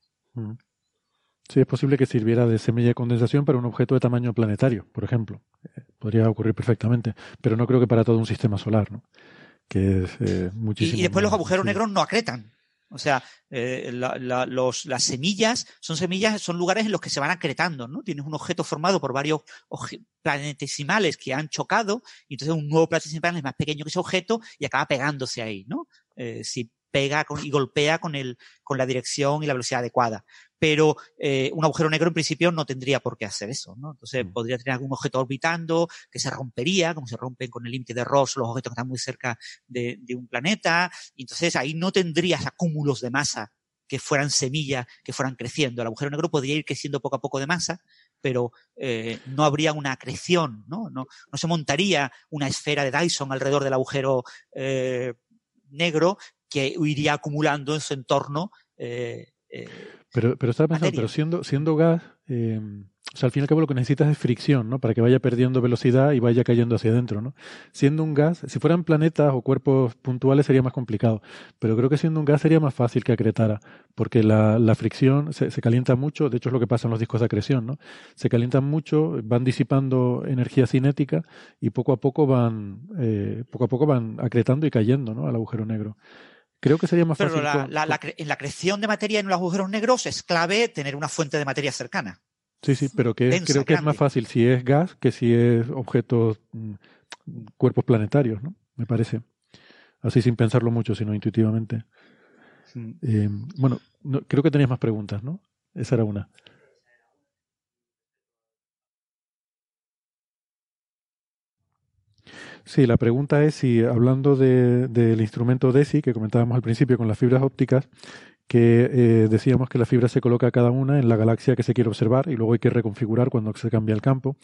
Sí, es posible que sirviera de semilla de condensación para un objeto de tamaño planetario, por ejemplo. Eh, podría ocurrir perfectamente, pero no creo que para todo un sistema solar, ¿no? Que es eh, Y, muchísimo. y después los agujeros sí. negros no acretan. O sea, eh, los, las semillas son semillas, son lugares en los que se van acretando, ¿no? Tienes un objeto formado por varios planetesimales que han chocado, y entonces un nuevo planetesimal es más pequeño que ese objeto y acaba pegándose ahí, ¿no? Eh, si pega con- y golpea con el, con la dirección y la velocidad adecuada. Pero eh, un agujero negro en principio no tendría por qué hacer eso, ¿no? Entonces Mm. podría tener algún objeto orbitando que se rompería, como se rompen con el límite de Ross los objetos que están muy cerca de, de un planeta, y entonces ahí no tendrías acúmulos de masa que fueran semillas, que fueran creciendo. El agujero negro podría ir creciendo poco a poco de masa, pero eh, no habría una acreción, ¿no? ¿no? No se montaría una esfera de Dyson alrededor del agujero eh, negro que iría acumulando en su entorno. eh, eh, Pero, pero estaba pensando, materia. pero siendo, siendo gas, eh, o sea, al fin y al cabo lo que necesitas es fricción, ¿no? Para que vaya perdiendo velocidad y vaya cayendo hacia adentro, ¿no? Siendo un gas, si fueran planetas o cuerpos puntuales sería más complicado, pero creo que siendo un gas sería más fácil que acretara, porque la, la fricción se, se calienta mucho, de hecho es lo que pasa en los discos de acreción, ¿no? Se calientan mucho, van disipando energía cinética y poco a poco van, eh, poco a poco van acretando y cayendo, ¿no? Al agujero negro. Creo que sería más pero fácil. la, con- la- la cre- en la creación de materia en los agujeros negros es clave tener una fuente de materia cercana. Sí, sí, pero que es- densa, creo que es más fácil si es gas que si es objetos, mm, cuerpos planetarios, ¿no? Me parece. Así sin pensarlo mucho, sino intuitivamente. Eh, bueno, no- creo que tenías más preguntas, ¿no? Esa era una. Sí, la pregunta es si, hablando de- del instrumento DESI que comentábamos al principio con las fibras ópticas, que eh, decíamos que la fibra se coloca cada una en la galaxia que se quiere observar y luego hay que reconfigurar cuando se cambia el campo.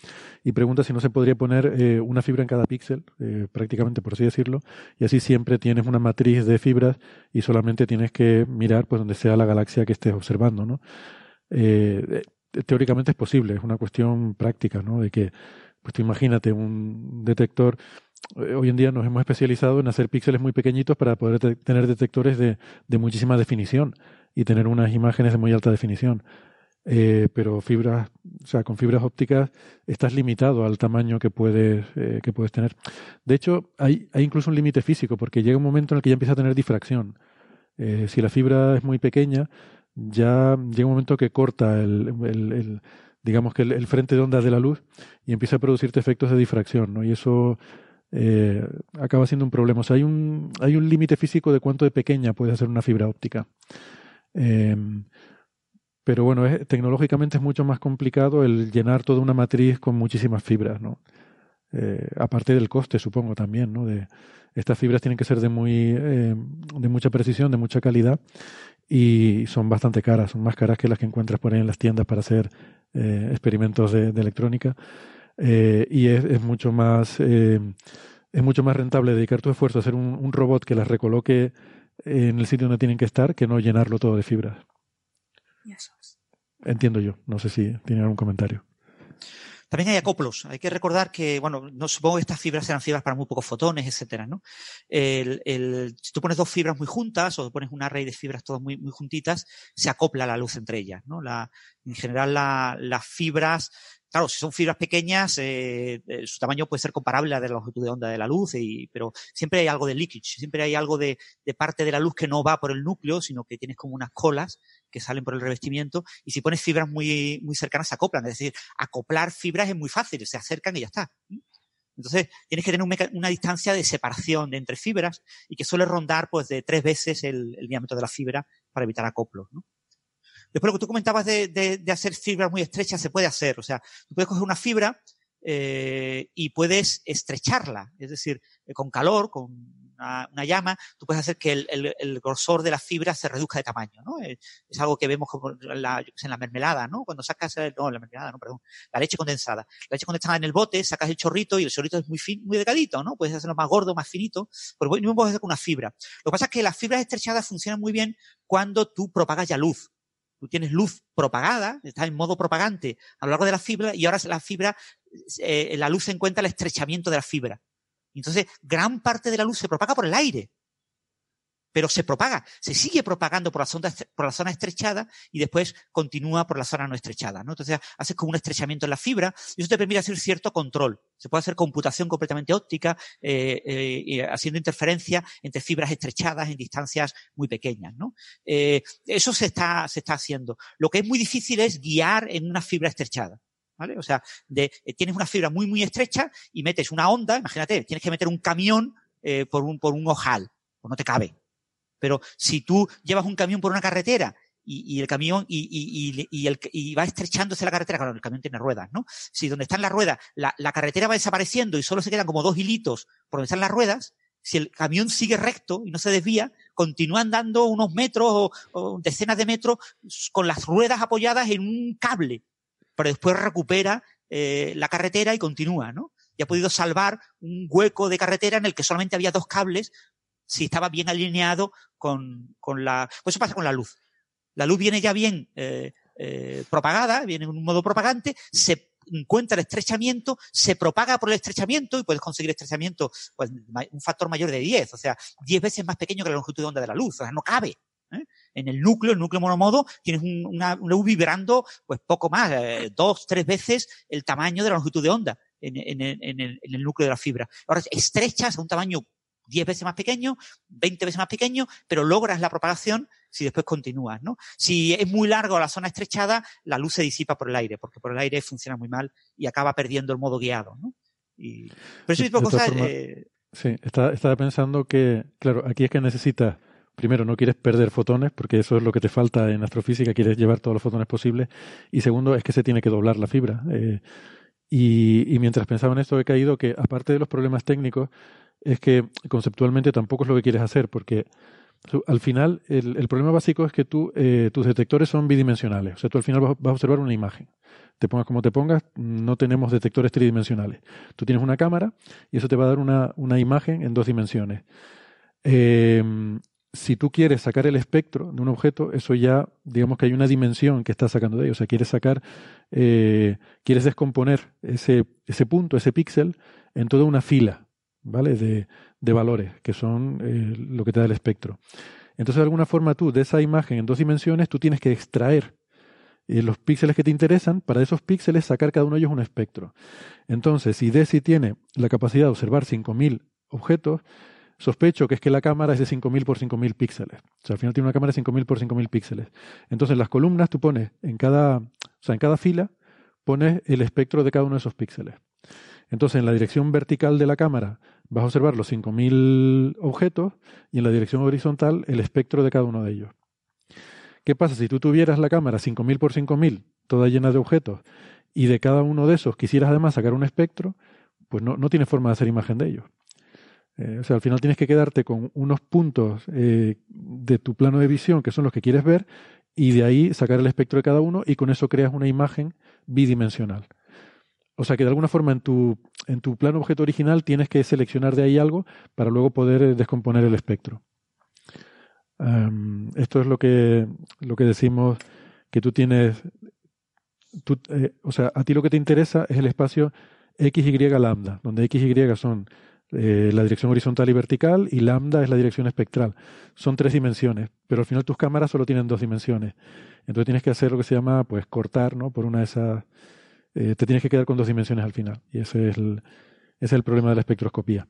Y pregunta si no se podría poner eh, una fibra en cada píxel, eh, prácticamente por así decirlo, y así siempre tienes una matriz de fibras y solamente tienes que mirar pues donde sea la galaxia que estés observando, ¿no? Teóricamente es posible, es una cuestión práctica, ¿no? De que, pues imagínate un detector eh, hoy en día nos hemos especializado en hacer píxeles muy pequeñitos para poder te- tener detectores de, muchísima definición y tener unas imágenes de muy alta definición. Eh, pero fibras, o sea, con fibras ópticas estás limitado al tamaño que puedes, eh, que puedes tener. De hecho, hay, hay incluso un límite físico, porque llega un momento en el que ya empieza a tener difracción. Si la fibra es muy pequeña, ya llega un momento que corta el- digamos que el, frente de onda de la luz y empieza a producirte efectos de difracción, ¿no? Y eso eh, acaba siendo un problema. O sea, hay un, hay un límite físico de cuánto de pequeña puede hacer una fibra óptica. Eh, pero bueno, es- tecnológicamente es mucho más complicado el llenar toda una matriz con muchísimas fibras, ¿no? Eh, aparte del coste, supongo también, ¿no? De, estas fibras tienen que ser de muy, eh, de mucha precisión, de mucha calidad y son bastante caras, son más caras que las que encuentras por ahí en las tiendas para hacer eh, experimentos de, de electrónica eh, y es, es mucho más eh, es mucho más rentable dedicar tu esfuerzo a hacer un, un robot que las recoloque en el sitio donde tienen que estar que no llenarlo todo de fibras. Y eso es. Entiendo yo, no sé si tiene algún comentario. También hay acoplos. Hay que recordar que, bueno, no supongo que estas fibras serán fibras para muy pocos fotones, etcétera, ¿no? El, el, si tú pones dos fibras muy juntas o pones un array de fibras todas muy, muy juntitas, se acopla la luz entre ellas, ¿no? La, en general, la, las fibras Claro, si son fibras pequeñas, eh, eh, su tamaño puede ser comparable a la longitud de onda de la luz, y, pero siempre hay algo de leakage, siempre hay algo de, de, parte de la luz que no va por el núcleo, sino que tienes como unas colas que salen por el revestimiento, y si pones fibras muy, muy cercanas se acoplan, es decir, acoplar fibras es muy fácil, se acercan y ya está. Entonces, tienes que tener un una distancia de separación entre fibras y que suele rondar pues de tres veces el, diámetro de la fibra para evitar acoplos. Después lo que tú comentabas de, de, de, hacer fibras muy estrechas se puede hacer. O sea, tú puedes coger una fibra eh, y puedes estrecharla. Es decir, eh, con calor, con una, llama, tú puedes hacer que el, el, el, grosor de la fibra se reduzca de tamaño. ¿no? Es, es algo que vemos como la, en la mermelada, ¿no? Cuando sacas, no, la mermelada, no, perdón, la leche condensada. La leche condensada en el bote, sacas el chorrito y el chorrito es muy fin, muy delgadito, ¿no? Puedes hacerlo más gordo, más finito, pero no puedes hacer con una fibra. Lo que pasa es que las fibras estrechadas funcionan muy bien cuando tú propagas ya luz tú tienes luz propagada, está en modo propagante a lo largo de la fibra y ahora la fibra, eh, la luz se encuentra el estrechamiento de la fibra. Entonces, gran parte de la luz se propaga por el aire pero se propaga, se sigue propagando por la, zona, estrechada y después continúa por la zona no estrechada, ¿no? Entonces haces como un estrechamiento en la fibra y eso te permite hacer cierto control. Se puede hacer computación completamente óptica, eh, eh, haciendo interferencia entre fibras estrechadas en distancias muy pequeñas. Eh, eso se está haciendo. Lo que es muy difícil es guiar en una fibra estrechada. ¿Vale? O sea, de, eh, tienes una fibra muy, muy estrecha y metes una onda, imagínate, tienes que meter un camión eh, por, un, por un ojal, pues no te cabe. Pero si tú llevas un camión por una carretera y, y el camión y, y, y, y va estrechándose la carretera, claro, el camión tiene ruedas, ¿no? Si donde están las ruedas, la, la carretera va desapareciendo y solo se quedan como dos hilitos por donde están las ruedas, si el camión sigue recto y no se desvía, continúa andando unos metros o, decenas de metros con las ruedas apoyadas en un cable, pero después recupera eh, la carretera y continúa, ¿no? Y ha podido salvar un hueco de carretera en el que solamente había dos cables si estaba bien alineado con, con la... Pues eso pasa con la luz. La luz viene ya bien eh, eh, propagada, viene en un modo propagante, se encuentra el estrechamiento, se propaga por el estrechamiento y puedes conseguir estrechamiento pues, un factor mayor de 10, o sea, 10 veces más pequeño que la longitud de onda de la luz, o sea, no cabe. En el núcleo, el núcleo monomodo, tienes un, una, una luz vibrando pues poco más, eh, dos, tres veces el tamaño de la longitud de onda en, en, en, el, en el núcleo de la fibra. Ahora, estrechas a un tamaño 10 veces más pequeño, 20 veces más pequeño, pero logras la propagación si después continúas, ¿no? Si es muy largo la zona estrechada, la luz se disipa por el aire, porque por el aire funciona muy mal y acaba perdiendo el modo guiado, ¿no? Y, pero ese tipo de cosas... Forma, eh... Sí, estaba, estaba pensando que, claro, aquí es que necesitas primero, no quieres perder fotones, porque eso es lo que te falta en astrofísica, quieres llevar todos los fotones posibles. Y segundo, es que se tiene que doblar la fibra. Eh, y, mientras pensaba en esto, he caído que, aparte de los problemas técnicos, es que conceptualmente tampoco es lo que quieres hacer, porque al final el, el problema básico es que tú, eh, tus detectores son bidimensionales. O sea, tú al final vas, vas, a observar una imagen. Te pongas como te pongas, no tenemos detectores tridimensionales. Tú tienes una cámara y eso te va a dar una, una imagen en dos dimensiones. Eh, si tú quieres sacar el espectro de un objeto, eso ya, digamos que hay una dimensión que estás sacando de ello. O sea, quieres sacar, eh, quieres descomponer ese, ese punto, ese píxel, en toda una fila. ¿vale? De, de valores, que son eh, lo que te da el espectro. Entonces, de alguna forma, tú de esa imagen en dos dimensiones, tú tienes que extraer eh, los píxeles que te interesan, para esos píxeles sacar cada uno de ellos un espectro. Entonces, si DESI tiene la capacidad de observar 5.000 objetos, sospecho que es que la cámara es de 5.000 por 5.000 píxeles. O sea, al final tiene una cámara de 5.000 por 5.000 píxeles. Entonces, las columnas tú pones en cada, o sea, en cada fila, pones el espectro de cada uno de esos píxeles. Entonces, en la dirección vertical de la cámara vas a observar los 5.000 objetos y en la dirección horizontal el espectro de cada uno de ellos. ¿Qué pasa si tú tuvieras la cámara 5.000 por 5.000, toda llena de objetos, y de cada uno de esos quisieras además sacar un espectro? Pues no, no tienes forma de hacer imagen de ellos. Eh, o sea, al final tienes que quedarte con unos puntos eh, de tu plano de visión que son los que quieres ver y de ahí sacar el espectro de cada uno y con eso creas una imagen bidimensional. O sea que de alguna forma en tu, en tu plano objeto original tienes que seleccionar de ahí algo para luego poder eh, descomponer el espectro. Esto es lo que, lo que decimos que tú tienes tú, o sea, a ti lo que te interesa es el espacio XY lambda, donde XY son eh, la dirección horizontal y vertical y lambda es la dirección espectral. Son tres dimensiones, pero al final tus cámaras solo tienen dos dimensiones. Entonces tienes que hacer lo que se llama, pues, cortar, ¿no? Por una de esas, eh, te tienes que quedar con dos dimensiones al final. Y ese es el, ese es el problema de la espectroscopía.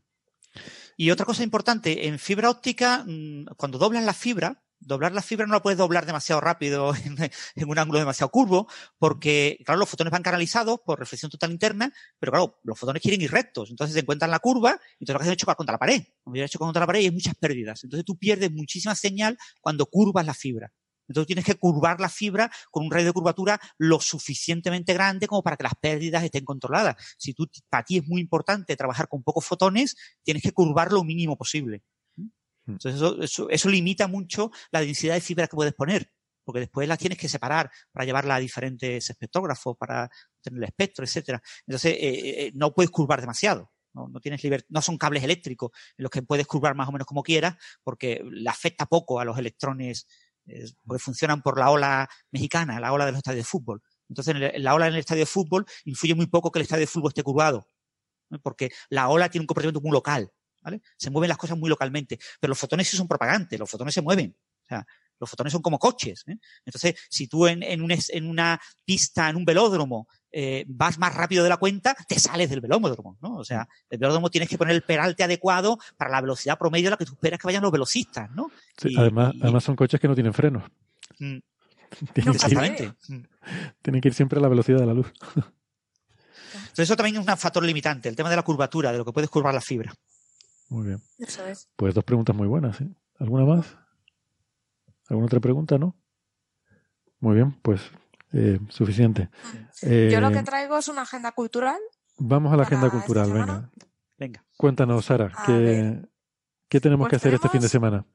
Y otra cosa importante, en fibra óptica, mm, cuando doblas la fibra, doblar la fibra no la puedes doblar demasiado rápido en, un ángulo demasiado curvo, porque, claro, los fotones van canalizados por reflexión total interna, pero claro, los fotones quieren ir rectos, entonces se encuentran la curva y entonces lo que hacen chocar contra la pared. Cuando chocar contra la pared y hay muchas pérdidas. Entonces tú pierdes muchísima señal cuando curvas la fibra. Entonces tienes que curvar la fibra con un radio de curvatura lo suficientemente grande como para que las pérdidas estén controladas. Si tú, para ti es muy importante trabajar con pocos fotones, tienes que curvar lo mínimo posible. Mm. Entonces eso, limita mucho la densidad de fibra que puedes poner, porque después las tienes que separar para llevarla a diferentes espectrógrafos, para tener el espectro, etcétera. Entonces eh, eh, eh, no puedes curvar demasiado. No, no tienes no son cables eléctricos en los que puedes curvar más o menos como quieras, porque le afecta poco a los electrones, porque funcionan por la ola mexicana, la ola de los estadios de fútbol. Entonces, en la ola en el estadio de fútbol influye muy poco que el estadio de fútbol esté curvado, porque la ola tiene un comportamiento muy local. Se mueven las cosas muy localmente, pero los fotones sí son propagantes, los fotones se mueven. O sea, los fotones son como coches. ¿eh? Entonces, si tú en, en, un, en, una pista, en un velódromo, eh, vas más rápido de la cuenta, te sales del velódromo, ¿no? O sea, el velódromo tienes que poner el peralte adecuado para la velocidad promedio a la que tú esperas que vayan los velocistas, ¿no? además, además son coches que no tienen frenos. Mm. exactamente. Mm. tienen que ir siempre a la velocidad de la luz. Entonces, eso también es un factor limitante, el tema de la curvatura, de lo que puedes curvar la fibra. Muy bien. Pues dos preguntas muy buenas. ¿eh? ¿Alguna más? ¿Alguna otra pregunta, no? Muy bien, pues eh, suficiente. Yo lo que eh, traigo es una agenda cultural. Vamos a la agenda cultural, venga. Venga. Cuéntanos, Sara, ¿qué, ¿qué, tenemos pues que hacer este fin de semana?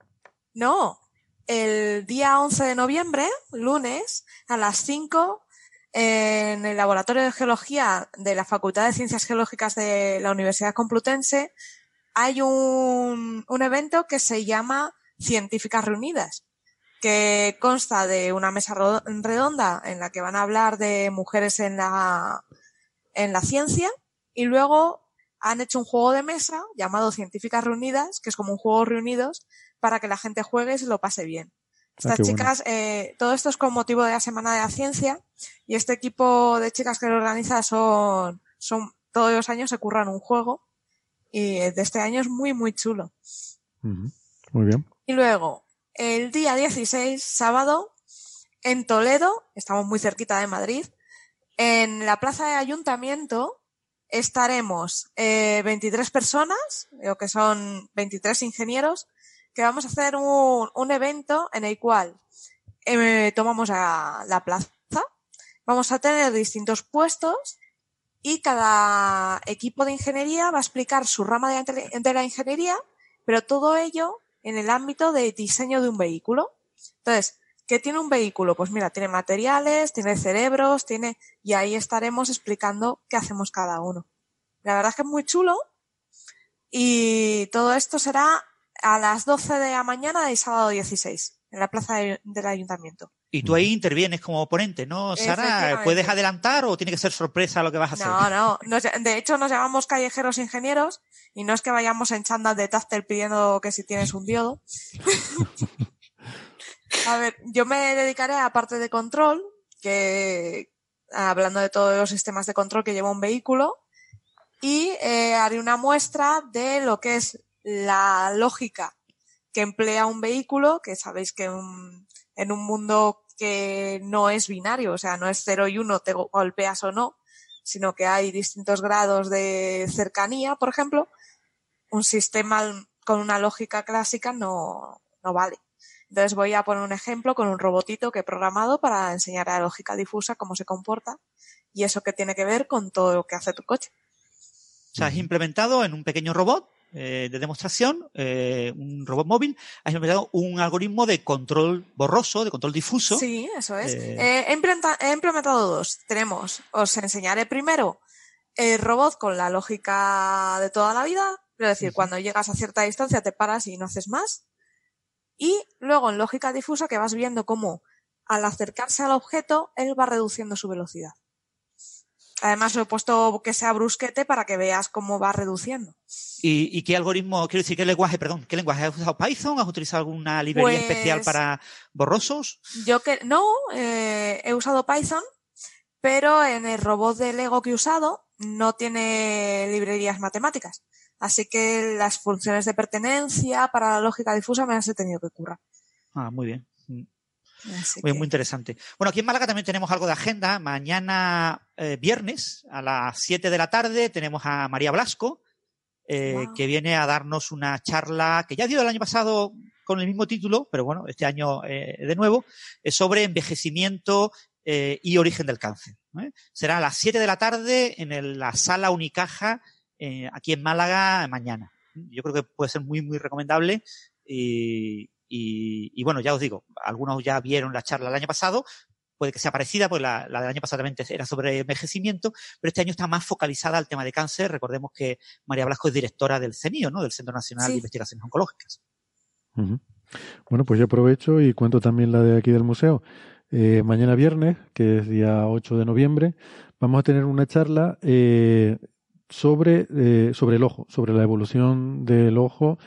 No, el día 11 de noviembre, lunes, a las 5, en el Laboratorio de Geología de la Facultad de Ciencias Geológicas de la Universidad Complutense, hay un, un evento que se llama Científicas Reunidas, que consta de una mesa redonda en la que van a hablar de mujeres en la, en la ciencia y luego han hecho un juego de mesa llamado Científicas Reunidas, que es como un juego reunidos para que la gente juegue y se lo pase bien. Ah, Estas chicas, eh, todo esto es con motivo de la Semana de la Ciencia y este equipo de chicas que lo organiza son, son todos los años se curran un juego y de este año es muy, muy chulo. Muy bien. Y luego, el día 16, sábado, en Toledo, estamos muy cerquita de Madrid, en la plaza de ayuntamiento estaremos eh, 23 personas, o que son 23 ingenieros, que vamos a hacer un, un evento en el cual eh, tomamos a la plaza, vamos a tener distintos puestos y cada equipo de ingeniería va a explicar su rama de, la ingeniería, pero todo ello en el ámbito de diseño de un vehículo. Entonces, ¿qué tiene un vehículo? Pues mira, tiene materiales, tiene cerebros, tiene, y ahí estaremos explicando qué hacemos cada uno. La verdad es que es muy chulo. Y todo esto será a las 12 de la mañana del sábado 16, en la plaza del ayuntamiento. Y tú ahí intervienes como oponente, ¿no, Sara? ¿Puedes adelantar o tiene que ser sorpresa lo que vas a hacer? No, no. de hecho, nos llamamos callejeros ingenieros y no es que vayamos en chándal de Tafter pidiendo que si tienes un diodo. a ver, yo me dedicaré a parte de control, que hablando de todos los sistemas de control que lleva un vehículo, y eh, haré una muestra de lo que es la lógica que emplea un vehículo, que sabéis que en un mundo que no es binario, o sea, no es 0 y 1, te golpeas o no, sino que hay distintos grados de cercanía, por ejemplo, un sistema con una lógica clásica no, no vale. Entonces voy a poner un ejemplo con un robotito que he programado para enseñar a la lógica difusa cómo se comporta y eso que tiene que ver con todo lo que hace tu coche. O sea, has implementado en un pequeño robot eh, de demostración, eh, un robot móvil, ha implementado un algoritmo de control borroso, de control difuso. Sí, eso es. Eh, he, implementado, dos. Tenemos, os enseñaré primero el robot con la lógica de toda la vida, es decir, cuando llegas a cierta distancia te paras y no haces más. Y luego en lógica difusa que vas viendo cómo al acercarse al objeto, él va reduciendo su velocidad. Además, lo he puesto que sea brusquete para que veas cómo va reduciendo. ¿Y, y qué algoritmo, quiero decir, qué lenguaje, perdón, qué lenguaje? ¿Has usado Python? ¿Has utilizado alguna librería Pues- especial para borrosos? Yo que no, eh, he usado Python, pero en el robot de Lego que he usado no tiene librerías matemáticas. Así que las funciones de pertenencia para la lógica difusa me las he tenido que currar. Ah, muy bien. Así Muy, que- muy interesante. Bueno, aquí en Málaga también tenemos algo de agenda. Mañana, eh, viernes, a las 7 de la tarde, tenemos a María Blasco, eh, que viene a darnos una charla que ya dio el año pasado con el mismo título, pero bueno, este año eh, de nuevo, sobre envejecimiento y origen del cáncer. Será a las 7 de la tarde en el- la sala Unicaja, aquí en Málaga, mañana. Yo creo que puede ser muy, muy recomendable. Y, y- y bueno, ya os digo, algunos ya vieron la charla el año pasado, puede que sea parecida, pues la, la del año pasado también era sobre envejecimiento, pero este año está más focalizada al tema de cáncer. Recordemos que María Blasco es directora del CENIO, ¿no? Del Centro Nacional Sí. de Investigaciones Oncológicas. Bueno, pues yo aprovecho y cuento también la de aquí del museo. Eh, mañana viernes, que es día 8 de noviembre, vamos a tener una charla eh, sobre, eh, sobre el ojo, sobre la evolución del ojo,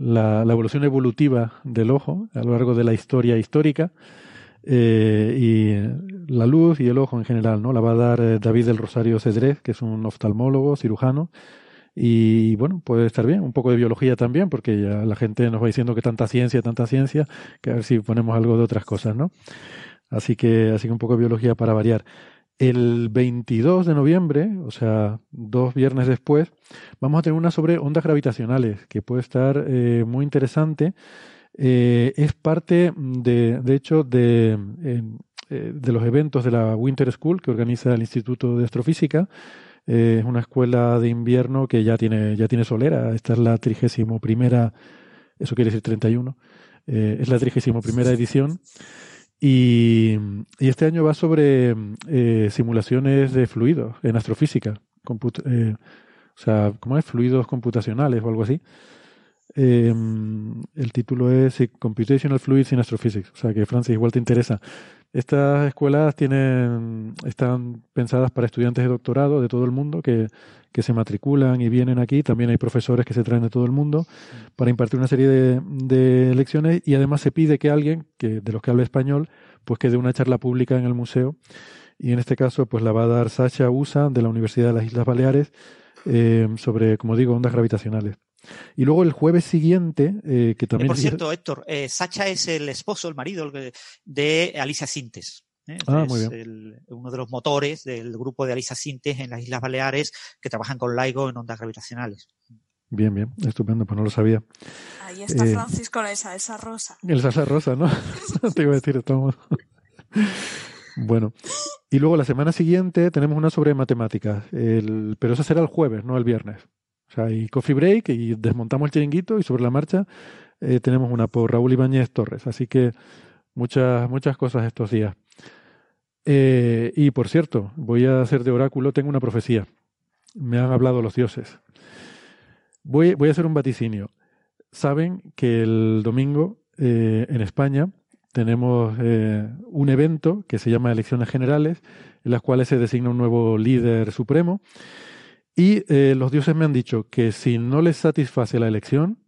la, evolución evolutiva del ojo a lo largo de la historia histórica eh, y la luz y el ojo en general, ¿no? La va a dar eh, David del Rosario Cedrés, que es un oftalmólogo, cirujano, y bueno, puede estar bien, un poco de biología también, porque ya la gente nos va diciendo que tanta ciencia, tanta ciencia, que a ver si ponemos algo de otras cosas, ¿no? Así que, así que un poco de biología para variar. El 22 de noviembre, o sea, dos viernes después, vamos a tener una sobre ondas gravitacionales, que puede estar eh, muy interesante. Eh, es parte, de, de hecho, de, eh, de los eventos de la Winter School que organiza el Instituto de Astrofísica. Eh, es una escuela de invierno que ya tiene, ya tiene solera. Esta es la trigésimo primera, eso quiere decir 31. Eh, es la trigésimo primera edición. Y, y este año va sobre eh, simulaciones de fluidos en astrofísica. eh, o sea, ¿cómo es? Fluidos computacionales o algo así. Eh, el título es Computational Fluids in Astrophysics. O sea que, Francis, igual te interesa. Estas escuelas tienen, están pensadas para estudiantes de doctorado de todo el mundo que, que se matriculan y vienen aquí. También hay profesores que se traen de todo el mundo para impartir una serie de, de lecciones y además se pide que alguien que de los que habla español pues que dé una charla pública en el museo y en este caso pues la va a dar Sacha Usa de la Universidad de las Islas Baleares eh, sobre, como digo, ondas gravitacionales. Y luego el jueves siguiente, eh, que Eh, también... por cierto, Héctor, eh, Sacha es el esposo, el marido el de Alicia Sintes. ¿eh? Ah, es muy bien. el- uno de los motores del grupo de Alicia Sintes en las Islas Baleares que trabajan con LIGO en ondas gravitacionales. Bien, bien, estupendo, pues no lo sabía. Ahí está Eh, Francis con esa, esa rosa. El salsa rosa, ¿no? Te iba a decir, estamos. bueno, y luego la semana siguiente tenemos una sobre matemáticas, el... pero eso será el jueves, no el viernes. O sea, hay coffee break y desmontamos el chiringuito y sobre la marcha eh, tenemos una por Raúl Ibáñez Torres. Así que muchas, muchas cosas estos días. Eh, y por cierto, voy a hacer de oráculo, tengo una profecía. Me han hablado los dioses. Voy, voy a hacer un vaticinio. Saben que el domingo eh, en España tenemos eh, un evento que se llama Elecciones Generales, en las cuales se designa un nuevo líder supremo. Y eh, los dioses me han dicho que si no les satisface la elección,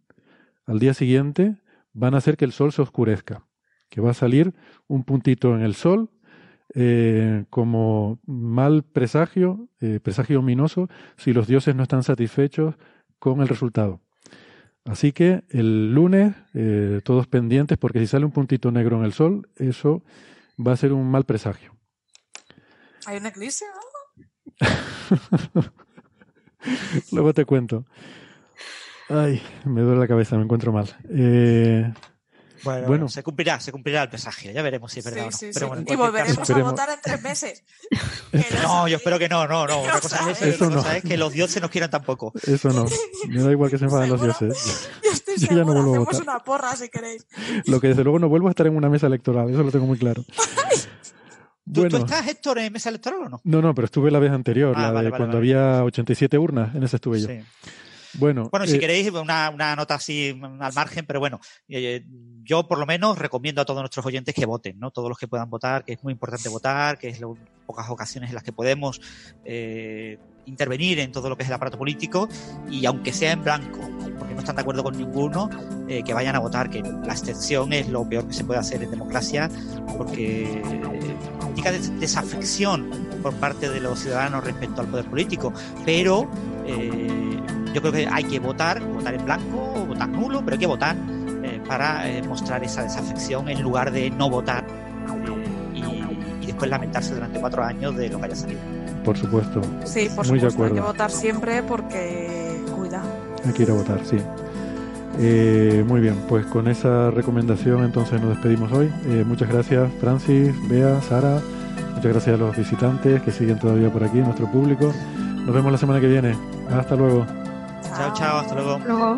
al día siguiente van a hacer que el sol se oscurezca, que va a salir un puntito en el sol eh, como mal presagio, eh, presagio ominoso, si los dioses no están satisfechos con el resultado. Así que el lunes, eh, todos pendientes, porque si sale un puntito negro en el sol, eso va a ser un mal presagio. ¿Hay un eclipse o algo? Luego te cuento. Ay, me duele la cabeza, me encuentro mal. Eh, Bueno, Bueno. se cumplirá, se cumplirá el presagio. Ya veremos si es verdad o no. Sí, sí, Pero sí. bueno, en y volveremos caso- a Esperemos. votar en tres meses. No, yo espero que no, no, no. Una cosa, es. Eso otra no. cosa es que los dioses nos quieran tampoco. eso no. Me da igual que se enfaden los dioses. Yo estoy Yo ya no vuelvo a votar. una porra si queréis. Lo que desde luego no vuelvo a estar en una mesa electoral, eso lo tengo muy claro. ¿Tú, Bueno, tú estás, Héctor, en mesa electoral o no? no, no, pero estuve la vez anterior, Ah, la de vale, vale, cuando vale. había 87 urnas, en esa estuve yo. Sí. Bueno, Bueno, si eh, queréis, una, una nota así mm, al margen, pero bueno, eh, yo por lo menos recomiendo a todos nuestros oyentes que voten, ¿no? Todos los que puedan votar, que es muy importante votar, que es las pocas ocasiones en las que podemos eh, intervenir en todo lo que es el aparato político y aunque sea en blanco, porque no están de acuerdo con ninguno, eh, que vayan a votar, que la abstención es lo peor que se puede hacer en democracia, porque eh, indica des- desafección por parte de los ciudadanos respecto al poder político, pero eh, yo creo que hay que votar, votar en blanco votar nulo, pero hay que votar para mostrar esa desafección en lugar de no votar y, después lamentarse durante cuatro años de lo que haya salido. por supuesto, Sí, por Muy de supuesto, hay que votar siempre porque cuida. hay que ir a votar, sí. Eh, muy bien, pues con esa recomendación entonces nos despedimos hoy. Eh, muchas gracias Francis, Bea, Sara, muchas gracias a los visitantes que siguen todavía por aquí, nuestro público. Nos vemos la semana que viene. Hasta luego. Chao, chao, hasta luego. Luego,